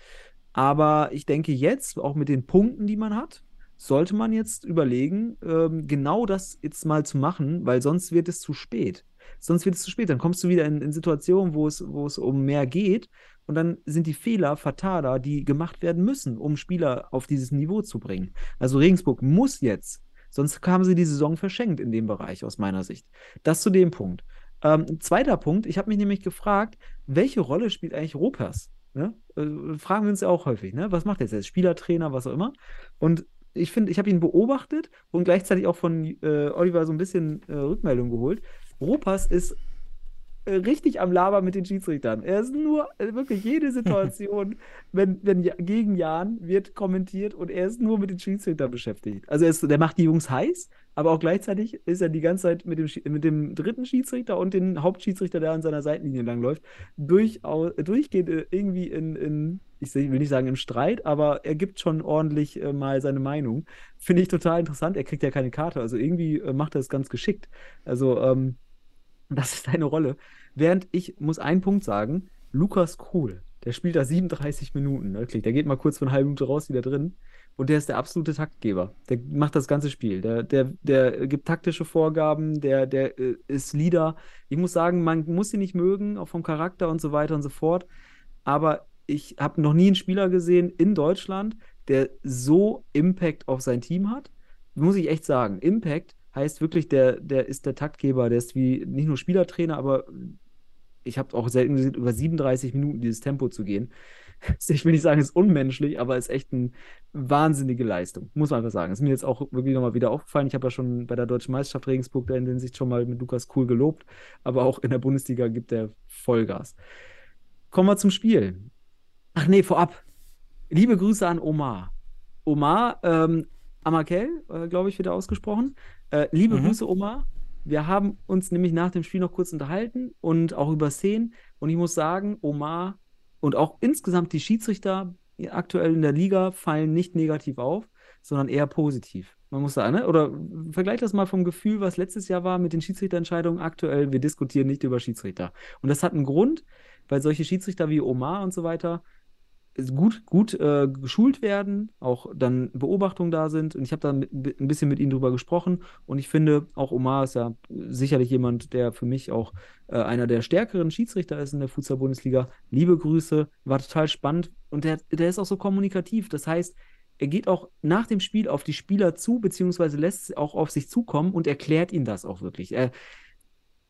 Aber ich denke jetzt, auch mit den Punkten, die man hat, sollte man jetzt überlegen, ähm, genau das jetzt mal zu machen, weil sonst wird es zu spät. Sonst wird es zu spät. Dann kommst du wieder in, in Situationen, wo es, wo es um mehr geht. Und dann sind die Fehler fataler, die gemacht werden müssen, um Spieler auf dieses Niveau zu bringen. Also Regensburg muss jetzt, sonst haben sie die Saison verschenkt in dem Bereich, aus meiner Sicht. Das zu dem Punkt. Ähm, zweiter Punkt, ich habe mich nämlich gefragt, welche Rolle spielt eigentlich Ropers? Ne? Äh, fragen wir uns ja auch häufig, ne? Was macht er jetzt? Er Spielertrainer, was auch immer. Und ich finde, ich habe ihn beobachtet und gleichzeitig auch von äh, Oliver so ein bisschen äh, Rückmeldung geholt. Ropas ist äh, richtig am Labern mit den Schiedsrichtern. Er ist nur, äh, wirklich jede Situation, wenn, wenn gegen Jan wird kommentiert und er ist nur mit den Schiedsrichtern beschäftigt. Also er ist, der macht die Jungs heiß, aber auch gleichzeitig ist er die ganze Zeit mit dem, mit dem dritten Schiedsrichter und dem Hauptschiedsrichter, der an seiner Seitenlinie langläuft, durchaus, durchgehend äh, irgendwie in, in, ich will nicht sagen im Streit, aber er gibt schon ordentlich äh, mal seine Meinung. Finde ich total interessant. Er kriegt ja keine Karte, also irgendwie äh, macht er es ganz geschickt. Also, ähm, das ist deine Rolle. Während ich muss einen Punkt sagen, Lukas Kohl, der spielt da 37 Minuten, wirklich. Der geht mal kurz für eine halbe Minute raus, wieder drin. Und der ist der absolute Taktgeber. Der macht das ganze Spiel. Der, der, der gibt taktische Vorgaben, der, der äh, ist Leader. Ich muss sagen, man muss ihn nicht mögen, auch vom Charakter und so weiter und so fort. Aber ich habe noch nie einen Spieler gesehen in Deutschland, der so Impact auf sein Team hat. Muss ich echt sagen. Impact heißt wirklich, der, der ist der Taktgeber, der ist wie nicht nur Spielertrainer, aber ich habe auch selten gesehen, über 37 Minuten dieses Tempo zu gehen. Ich will nicht sagen, es ist unmenschlich, aber es ist echt eine wahnsinnige Leistung, muss man einfach sagen. Ist mir jetzt auch wirklich nochmal wieder aufgefallen. Ich habe ja schon bei der Deutschen Meisterschaft Regensburg da in der Hinsicht schon mal mit Lukas Kuhl gelobt, aber auch in der Bundesliga gibt er Vollgas. Kommen wir zum Spiel. Ach nee, vorab. Liebe Grüße an Omar. Omar, ähm, Amakel, äh, glaube ich, wird er ausgesprochen. Äh, liebe Mhm. Grüße, Omar. Wir haben uns nämlich nach dem Spiel noch kurz unterhalten und auch über Szenen. Und ich muss sagen, Omar und auch insgesamt die Schiedsrichter aktuell in der Liga fallen nicht negativ auf, sondern eher positiv. Man muss sagen, ne? oder vergleich das mal vom Gefühl, was letztes Jahr war mit den Schiedsrichterentscheidungen aktuell. Wir diskutieren nicht über Schiedsrichter. Und das hat einen Grund, weil solche Schiedsrichter wie Omar und so weiter gut, gut äh, geschult werden, auch dann Beobachtungen da sind. Und ich habe da mit, ein bisschen mit ihnen drüber gesprochen. Und ich finde, auch Omar ist ja sicherlich jemand, der für mich auch äh, einer der stärkeren Schiedsrichter ist in der Futsal-Bundesliga. Liebe Grüße, war total spannend. Und der, der ist auch so kommunikativ. Das heißt, er geht auch nach dem Spiel auf die Spieler zu, beziehungsweise lässt auch auf sich zukommen und erklärt ihnen das auch wirklich. Er,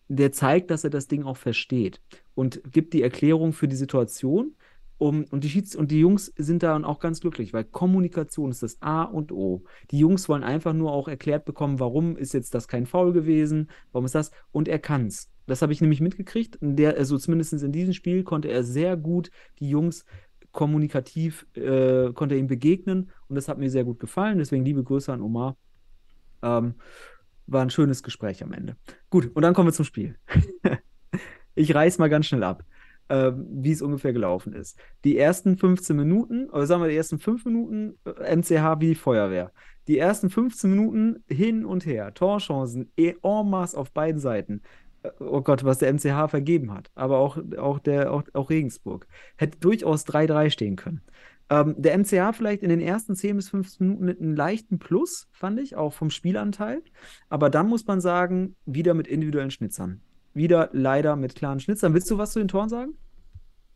der zeigt, dass er das Ding auch versteht und gibt die Erklärung für die Situation. Um, und, die Schieds und die Jungs sind da auch ganz glücklich, weil Kommunikation ist das A und O. Die Jungs wollen einfach nur auch erklärt bekommen, warum ist jetzt das kein Foul gewesen, warum ist das, und er kann's. Das habe ich nämlich mitgekriegt. Der, also zumindest in diesem Spiel konnte er sehr gut die Jungs kommunikativ, äh, konnte ihm begegnen und das hat mir sehr gut gefallen. Deswegen liebe Grüße an Omar. Ähm, war ein schönes Gespräch am Ende. Gut, und dann kommen wir zum Spiel. ich reiß mal ganz schnell ab, äh, wie es ungefähr gelaufen ist. Die ersten 15 Minuten, oder sagen wir die ersten 5 Minuten, äh, MCH wie die Feuerwehr. Die ersten 15 Minuten hin und her, Torchancen, en masse auf beiden Seiten. Äh, Oh Gott, was der MCH vergeben hat, aber auch, auch, der, auch, auch Regensburg. Hätte durchaus 3-3 stehen können. Ähm, der MCH vielleicht in den ersten 10 bis 15 Minuten mit einem leichten Plus, fand ich, auch vom Spielanteil. Aber dann muss man sagen, wieder mit individuellen Schnitzern. Wieder leider mit klaren Schnitzern. Willst du was zu den Toren sagen?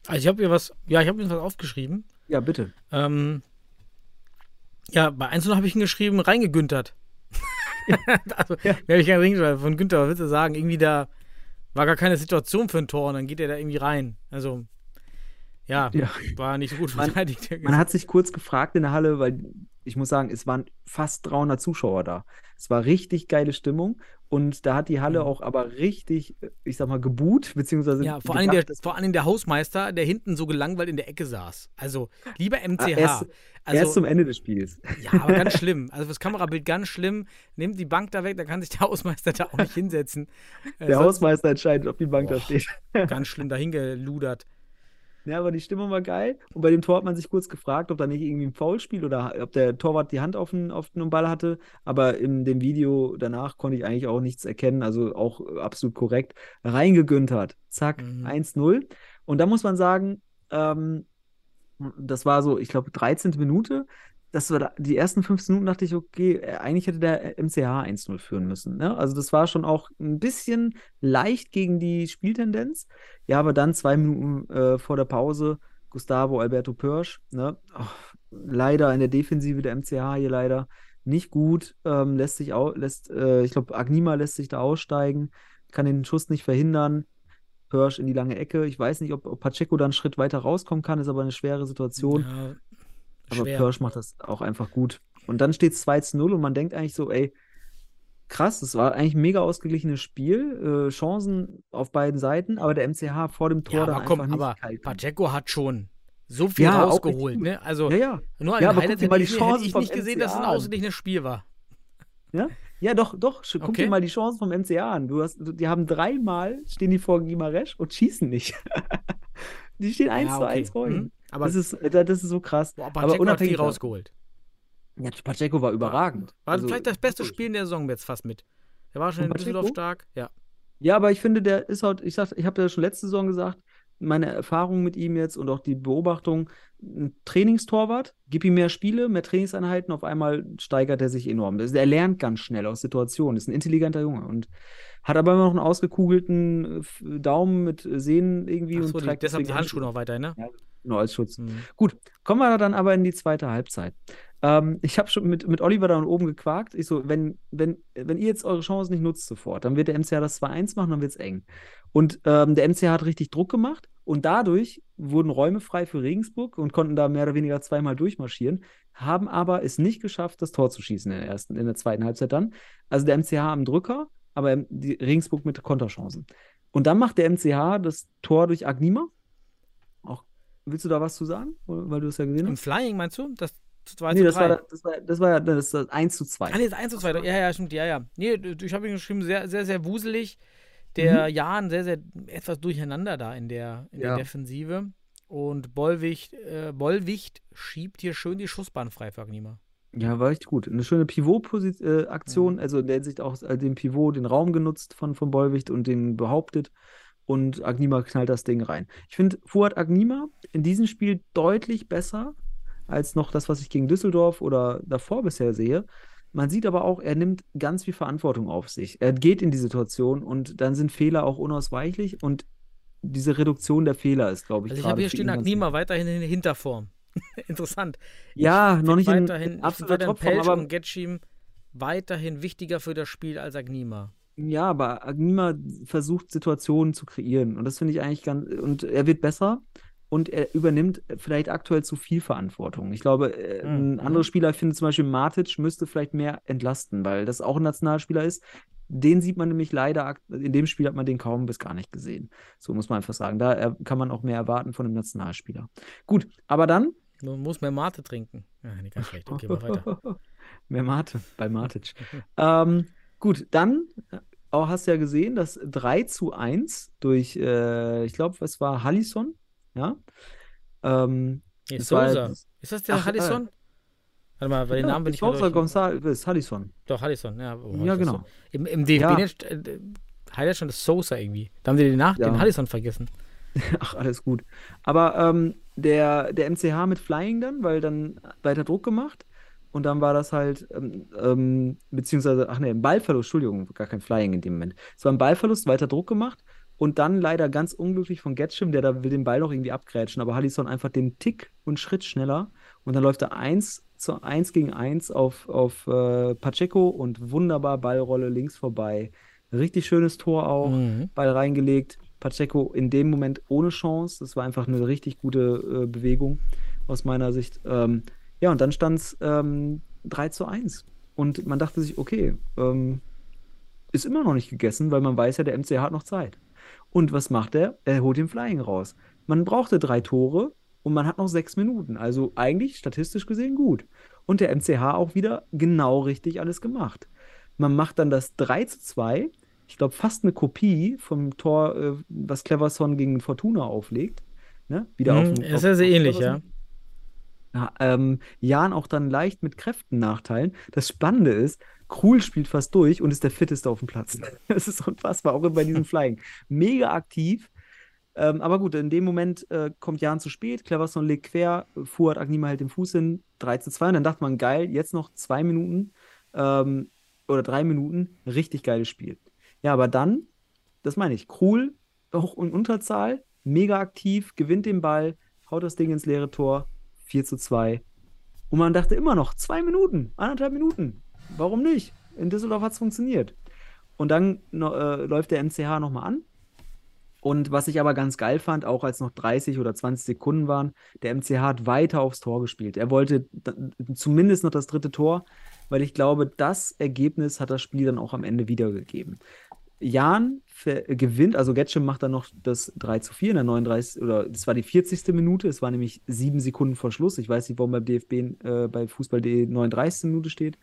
Also ich habe mir was, ja, ich habe mir was aufgeschrieben. Ja, bitte. Ähm, ja, bei 1 habe ich ihn geschrieben, reingegüntert. also, Ja. habe ich keinen Ring von Günther, was willst du sagen? Irgendwie da war gar keine Situation für ein Tor und dann geht er da irgendwie rein. Also, ja, Ja. war nicht so gut Man- verteidigt. Man hat sich kurz gefragt in der Halle, weil ich muss sagen, es waren fast 300 Zuschauer da. Es war richtig geile Stimmung und da hat die Halle Mhm. auch aber richtig, äh, ich sag mal, gebuht, beziehungsweise ja, vor allem, der, vor allem der Hausmeister, der hinten so gelangweilt in der Ecke saß. Also, lieber MCH. Ah, erst- also, erst zum Ende des Spiels. Ja, aber ganz schlimm. Also fürs Kamerabild ganz schlimm. Nimmt die Bank da weg, da kann sich der Hausmeister da auch nicht hinsetzen. Äh, Der sonst Hausmeister entscheidet, ob die Bank da Boah. steht. Ganz schlimm dahin Ja, aber die Stimmung war geil. Und bei dem Tor hat man sich kurz gefragt, ob da nicht irgendwie ein Foul spielt oder ob der Torwart die Hand auf den, auf den Ball hatte. Aber in dem Video danach konnte ich eigentlich auch nichts erkennen. Also auch absolut korrekt. Reingegüntert. Zack, Mhm. 1-0. Und da muss man sagen, ähm, das war so, ich glaube, 13. Minute. Das war die ersten 15 Minuten dachte ich, okay, äh, eigentlich hätte der MCH 1-0 führen müssen. Ne? Also das war schon auch ein bisschen leicht gegen die Spieltendenz. Ja, aber dann zwei Minuten äh, vor der Pause Gustavo Alberto Pörsch. Ne? Ach, leider in der Defensive der MCH hier leider nicht gut. Ähm, lässt sich au lässt, äh, ich glaube, Agnima lässt sich da aussteigen, kann den Schuss nicht verhindern. Pörsch in die lange Ecke. Ich weiß nicht, ob, ob Pacheco dann einen Schritt weiter rauskommen kann, ist aber eine schwere Situation. Ja, Aber schwer. Pörsch macht das auch einfach gut. Und dann steht es 2 zu 0 und man denkt eigentlich so, ey, krass, das war eigentlich ein mega ausgeglichenes Spiel. Äh, Chancen auf beiden Seiten, aber der MCH vor dem Tor Ja, dann komm, einfach nicht aber kalt. Pacheco hat schon so viel Ja, rausgeholt. Ne? Also Ja, ja. nur ein Ja, aber Highlight guck dir mal die hätte ich- hätte ich nicht gesehen, dass es ein MCA an. ausgeglichenes Spiel war. Ja, ja doch, doch. Guck Okay. dir mal die Chancen vom MCA an. Du hast, die haben dreimal, stehen die vor Gimaresch und schießen nicht. die stehen 1 Ja, zu okay. 1 vor ihm. Mhm. Aber das, ist, äh, das ist so krass. boah, aber Pacheco hat viel unabhängig davon- rausgeholt. Ja, Pacheco war überragend. War Also, vielleicht das beste. Spiel in der Saison jetzt fast mit. Der war schon in Düsseldorf stark. Ja. Ja, aber ich finde, der ist halt, ich sag, ich habe ja schon letzte Saison gesagt, meine Erfahrung mit ihm jetzt und auch die Beobachtung, ein Trainingstorwart, gib ihm mehr Spiele, mehr Trainingseinheiten, auf einmal steigert er sich enorm. Also er lernt ganz schnell aus Situationen, ist ein intelligenter Junge und hat aber immer noch einen ausgekugelten äh, Daumen mit Sehnen irgendwie Ach und so, die, trägt deshalb die Handschuhe noch weiter, ne? Ja, nur als Schutz. Mhm. Gut, kommen wir dann aber in die zweite Halbzeit. Ähm, ich habe schon mit, mit Oliver da oben gequakt. Ich so, wenn, wenn, wenn ihr jetzt eure Chance nicht nutzt sofort, dann wird der MCH das 2-1 machen, dann wird es eng. Und ähm, der MCH hat richtig Druck gemacht und dadurch wurden Räume frei für Regensburg und konnten da mehr oder weniger zweimal durchmarschieren, haben aber es nicht geschafft, das Tor zu schießen in der ersten, in der zweiten Halbzeit dann. Also der MCH am Drücker, aber die Regensburg mit Konterchancen. Und dann macht der MCH das Tor durch Agnima. Willst du da was zu sagen? Weil du es ja gesehen Im hast? Flying meinst du? Das 2 Nee, zu das 3. war, das, war, das war ja das, das 1 zu 2. Ah, nee, das 1 zu 2. Ja, ja, stimmt. Ja, ja. Nee, ich habe ihn geschrieben, sehr, sehr, sehr wuselig. Der Jan sehr, sehr etwas durcheinander da in der, in Ja. der Defensive. Und Bollwicht, äh, Bollwicht schiebt hier schön die Schussbahn frei für Agnima. Ja, war echt gut. Eine schöne Pivot-Aktion, also in der Hinsicht auch äh, den Pivot, den Raum genutzt von, von Bollwicht und den behauptet. Und Agnima knallt das Ding rein. Ich finde Fuad Agnima in diesem Spiel deutlich besser als noch das, was ich gegen Düsseldorf oder davor bisher sehe. Man sieht aber auch, er nimmt ganz viel Verantwortung auf sich. Er geht in die Situation und dann sind Fehler auch unausweichlich und diese Reduktion der Fehler ist, glaube ich, Also ich habe hier stehen Agnima weiterhin in Hinterform. Interessant. Ja, noch nicht in, weiterhin, in ich absoluter Topform, aber Getschim weiterhin wichtiger für das Spiel als Agnima. Ja, aber Agnima versucht Situationen zu kreieren und das finde ich eigentlich ganz und er wird besser und er übernimmt vielleicht aktuell zu viel Verantwortung. Ich glaube, ein Mhm. anderer Spieler, ich finde zum Beispiel Matic, müsste vielleicht mehr entlasten, weil das auch ein Nationalspieler ist. Den sieht man nämlich leider, in dem Spiel hat man den kaum bis gar nicht gesehen. So muss man einfach sagen. Da äh, kann man auch mehr erwarten von einem Nationalspieler. Gut, aber dann Man muss mehr Mate trinken. Ja, nee, ganz schlecht. Okay, mach weiter. Mehr Mate bei Matic. ähm, gut, dann äh, auch hast du ja gesehen, das 3 zu 1 durch, äh, ich glaube, es war Hallison, ja. Ähm, Nee, war- Sousa. Ist das der Ach, Hallison? Warte mal, weil den ja, Namen bin ich durch. Gonçalves, Hallison. Doch, Hallison, ja. Oh, Ja, genau. So. Im, im DFB Ja. nennt- äh, heißt schon das Sosa irgendwie. Da haben sie den, nach, Ja. den Hallison vergessen. Ach, alles gut. Aber ähm, der, der MCH mit Flying dann, weil dann weiter Druck gemacht. Und dann war das halt, ähm, ähm, beziehungsweise, ach nee, ein Ballverlust, Entschuldigung, gar kein Flying in dem Moment. Es war ein Ballverlust, weiter Druck gemacht. Und dann leider ganz unglücklich von Getschim, der da will den Ball noch irgendwie abgrätschen, aber Hallison einfach den Tick und Schritt schneller. Und dann läuft er 1 zu 1 gegen 1 auf, auf äh, Pacheco und wunderbar Ballrolle links vorbei. Richtig schönes Tor auch. Mhm. Ball reingelegt. Pacheco in dem Moment ohne Chance. Das war einfach eine richtig gute äh, Bewegung aus meiner Sicht. Ähm, ja, und dann stand es ähm, 3 zu 1. Und man dachte sich, okay, ähm, ist immer noch nicht gegessen, weil man weiß ja, der MCH hat noch Zeit. Und was macht er? Er holt den Flying raus. Man brauchte drei Tore und man hat noch sechs Minuten. Also eigentlich statistisch gesehen gut. Und der MCH auch wieder genau richtig alles gemacht. Man macht dann das 3 zu 2. Ich glaube, fast eine Kopie vom Tor, äh, was Cleverson gegen Fortuna auflegt. Ne? Wieder auf, Mhm, dem- ist auf, ja sehr auf ähnlich, Cleverson. ja. Ja, ähm, Jan auch dann leicht mit Kräften nachteilen. Das Spannende ist, Krul spielt fast durch und ist der fitteste auf dem Platz. Das ist unfassbar, auch bei diesem Flying. Mega aktiv. Ähm, aber gut, in dem Moment äh, kommt Jan zu spät, Cleverson legt quer, Fuad Agnima hält den Fuß hin, 3 zu 2. Und dann dachte man, geil, jetzt noch zwei Minuten ähm, oder drei Minuten, richtig geiles Spiel. Ja, aber dann, das meine ich, Krul auch in Unterzahl, mega aktiv, gewinnt den Ball, haut das Ding ins leere Tor, 4 zu 2. Und man dachte immer noch, zwei Minuten, anderthalb Minuten. Warum nicht? In Düsseldorf hat es funktioniert. Und dann äh, läuft der MCH nochmal an. Und was ich aber ganz geil fand, auch als noch 30 oder 20 Sekunden waren, der MCH hat weiter aufs Tor gespielt. Er wollte zumindest noch das dritte Tor, weil ich glaube, das Ergebnis hat das Spiel dann auch am Ende wiedergegeben. Jan gewinnt, also Getschem macht dann noch das 3 zu 4 in der 39. oder es war die 40. Minute, es war nämlich sieben Sekunden vor Schluss. Ich weiß nicht, warum beim DFB äh, bei Fußball.de 39. Minute steht.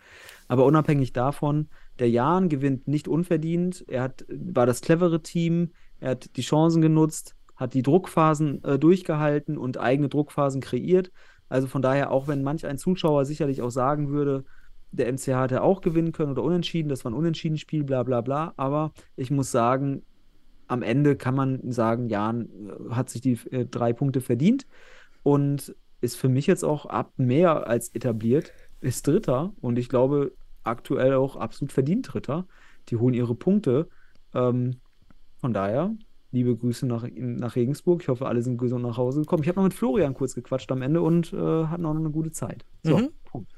Aber unabhängig davon, der Jan gewinnt nicht unverdient. Er hat, war das clevere Team, er hat die Chancen genutzt, hat die Druckphasen äh, durchgehalten und eigene Druckphasen kreiert. Also von daher, auch wenn manch ein Zuschauer sicherlich auch sagen würde, der MCH hätte auch gewinnen können oder unentschieden, das war ein unentschieden Spiel, bla bla bla. Aber ich muss sagen, am Ende kann man sagen, Jan äh, hat sich die äh, drei Punkte verdient und ist für mich jetzt auch ab mehr als etabliert, ist Dritter und ich glaube aktuell auch absolut verdient Dritter. Die holen ihre Punkte. Ähm, von daher, liebe Grüße nach, nach Regensburg. Ich hoffe, alle sind gesund nach Hause gekommen. Ich habe noch mit Florian kurz gequatscht am Ende und äh, hatten auch noch eine gute Zeit. So, Mhm. Punkt.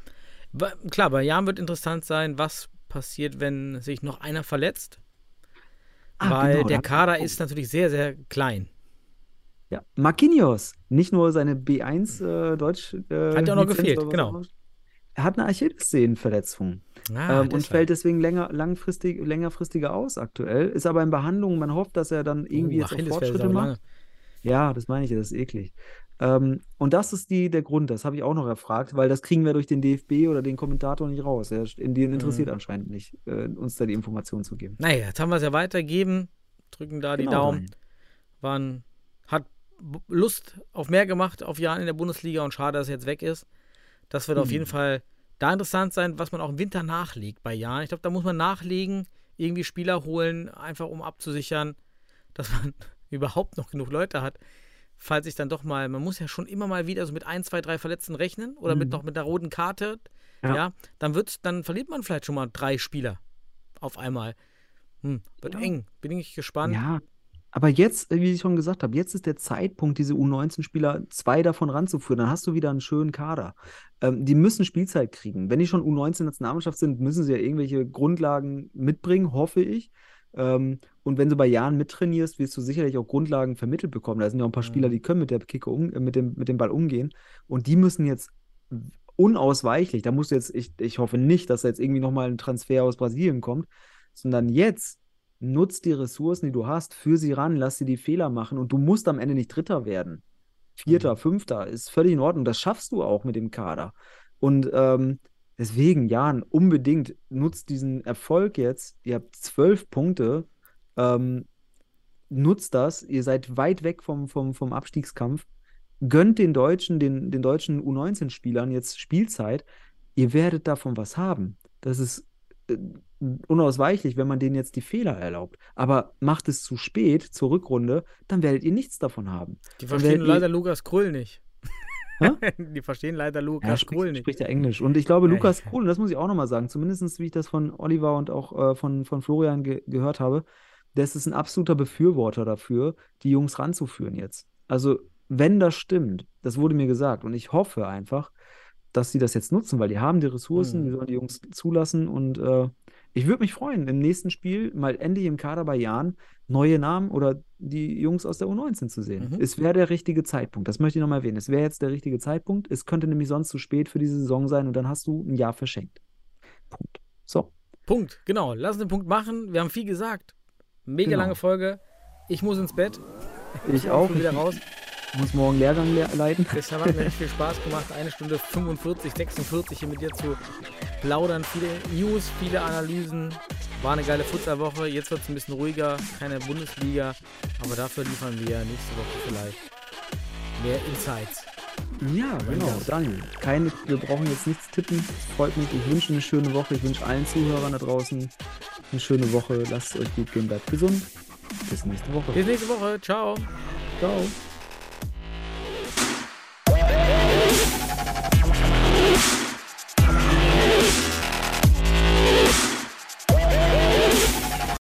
Klar, bei Jan wird interessant sein, was passiert, wenn sich noch einer verletzt. Ah, weil genau, der Kader ist natürlich sehr, sehr klein. Ja, Marquinhos, nicht nur seine B1 äh, Deutsch. Äh, Hat ja auch noch Lizenz gefehlt, genau. auch. Er hat eine Achillessehnenverletzung Ah, ähm, und fällt deswegen länger, langfristig, längerfristiger aus aktuell. Ist aber in Behandlung. Man hofft, dass er dann irgendwie Oh, jetzt auch Achillesferse Fortschritte macht. lange. Ja, das meine ich ja, das ist eklig. Ähm, und das ist die, der Grund, das habe ich auch noch erfragt, weil das kriegen wir durch den DFB oder den Kommentator nicht raus. Er, den interessiert Mhm. anscheinend nicht, äh, uns da die Informationen zu geben. Naja, jetzt haben wir es ja weitergeben. Drücken da die Genau, Daumen. Daniel. Waren, hat Lust auf mehr gemacht auf Jan in der Bundesliga und schade, dass er jetzt weg ist. Das wird auf Hm. jeden Fall da interessant sein, was man auch im Winter nachlegt bei Jan. Ich glaube, da muss man nachlegen, irgendwie Spieler holen, einfach um abzusichern, dass man überhaupt noch genug Leute hat. Falls ich dann doch mal, man muss ja schon immer mal wieder so mit ein, zwei, drei Verletzten rechnen oder mit Mhm. noch mit der roten Karte. Ja. Ja, dann wird's, dann verliert man vielleicht schon mal drei Spieler auf einmal. Hm, wird Ja. eng. Bin ich gespannt. Ja, aber jetzt, wie ich schon gesagt habe, jetzt ist der Zeitpunkt, diese U19-Spieler zwei davon ranzuführen. Dann hast du wieder einen schönen Kader. Ähm, die müssen Spielzeit kriegen. Wenn die schon U19-Nationalmannschaft sind, müssen sie ja irgendwelche Grundlagen mitbringen, hoffe ich. Ähm, und wenn du bei Jahren mittrainierst, wirst du sicherlich auch Grundlagen vermittelt bekommen. Da sind ja auch ein paar Spieler, Mhm. die können mit der Kicke um, äh, mit dem, mit dem Ball umgehen. Und die müssen jetzt unausweichlich, da musst du jetzt, ich, ich hoffe nicht, dass da jetzt irgendwie nochmal ein Transfer aus Brasilien kommt, sondern jetzt nutz die Ressourcen, die du hast, für sie ran, lass sie die Fehler machen und du musst am Ende nicht Dritter werden. Vierter, Fünfter ist völlig in Ordnung. Das schaffst du auch mit dem Kader. Und ähm, deswegen, Jan, unbedingt nutzt diesen Erfolg jetzt. Ihr habt zwölf Punkte. Ähm, nutzt das. Ihr seid weit weg vom, vom, vom Abstiegskampf. Gönnt den Deutschen, den, den deutschen U19-Spielern jetzt Spielzeit. Ihr werdet davon was haben. Das ist äh, unausweichlich, wenn man denen jetzt die Fehler erlaubt. Aber macht es zu spät zur Rückrunde, dann werdet ihr nichts davon haben. Die verstehen leider Lukas Krull nicht. Die verstehen leider Ja, Lukas Krull spricht, nicht. spricht ja Englisch. Und ich glaube, Ja, Lukas Kohl, und das muss ich auch nochmal sagen, zumindest wie ich das von Oliver und auch äh, von, von Florian ge gehört habe, das ist ein absoluter Befürworter dafür, die Jungs ranzuführen jetzt. Also, wenn das stimmt, das wurde mir gesagt, und ich hoffe einfach, dass sie das jetzt nutzen, weil die haben die Ressourcen, Mhm. die sollen die Jungs zulassen und äh, ich würde mich freuen, im nächsten Spiel mal endlich im Kader bei Jan neue Namen oder die Jungs aus der U19 zu sehen. Mhm. Es wäre der richtige Zeitpunkt, das möchte ich nochmal erwähnen. Es wäre jetzt der richtige Zeitpunkt. Es könnte nämlich sonst zu spät für diese Saison sein und dann hast du ein Jahr verschenkt. Punkt. So. Punkt, genau. Lass uns den Punkt machen. Wir haben viel gesagt. Mega Genau. lange Folge. Ich muss ins Bett. Ich auch. Schon wieder Ich raus. muss morgen Lehrgang le leiten. Deshalb hat mir echt viel Spaß gemacht. Eine Stunde 45, 46 hier mit dir zu plaudern. Viele News, viele Analysen. War eine geile Futsalwoche. Jetzt wird es ein bisschen ruhiger. Keine Bundesliga. Aber dafür liefern wir nächste Woche vielleicht mehr Insights. Ja, genau. Daniel. Keine, wir brauchen jetzt nichts tippen. Freut mich. Ich wünsche eine schöne Woche. Ich wünsche allen Zuhörern da draußen eine schöne Woche. Lasst es euch gut gehen. Bleibt gesund. Bis nächste Woche. Bis nächste Woche. Ciao. Ciao.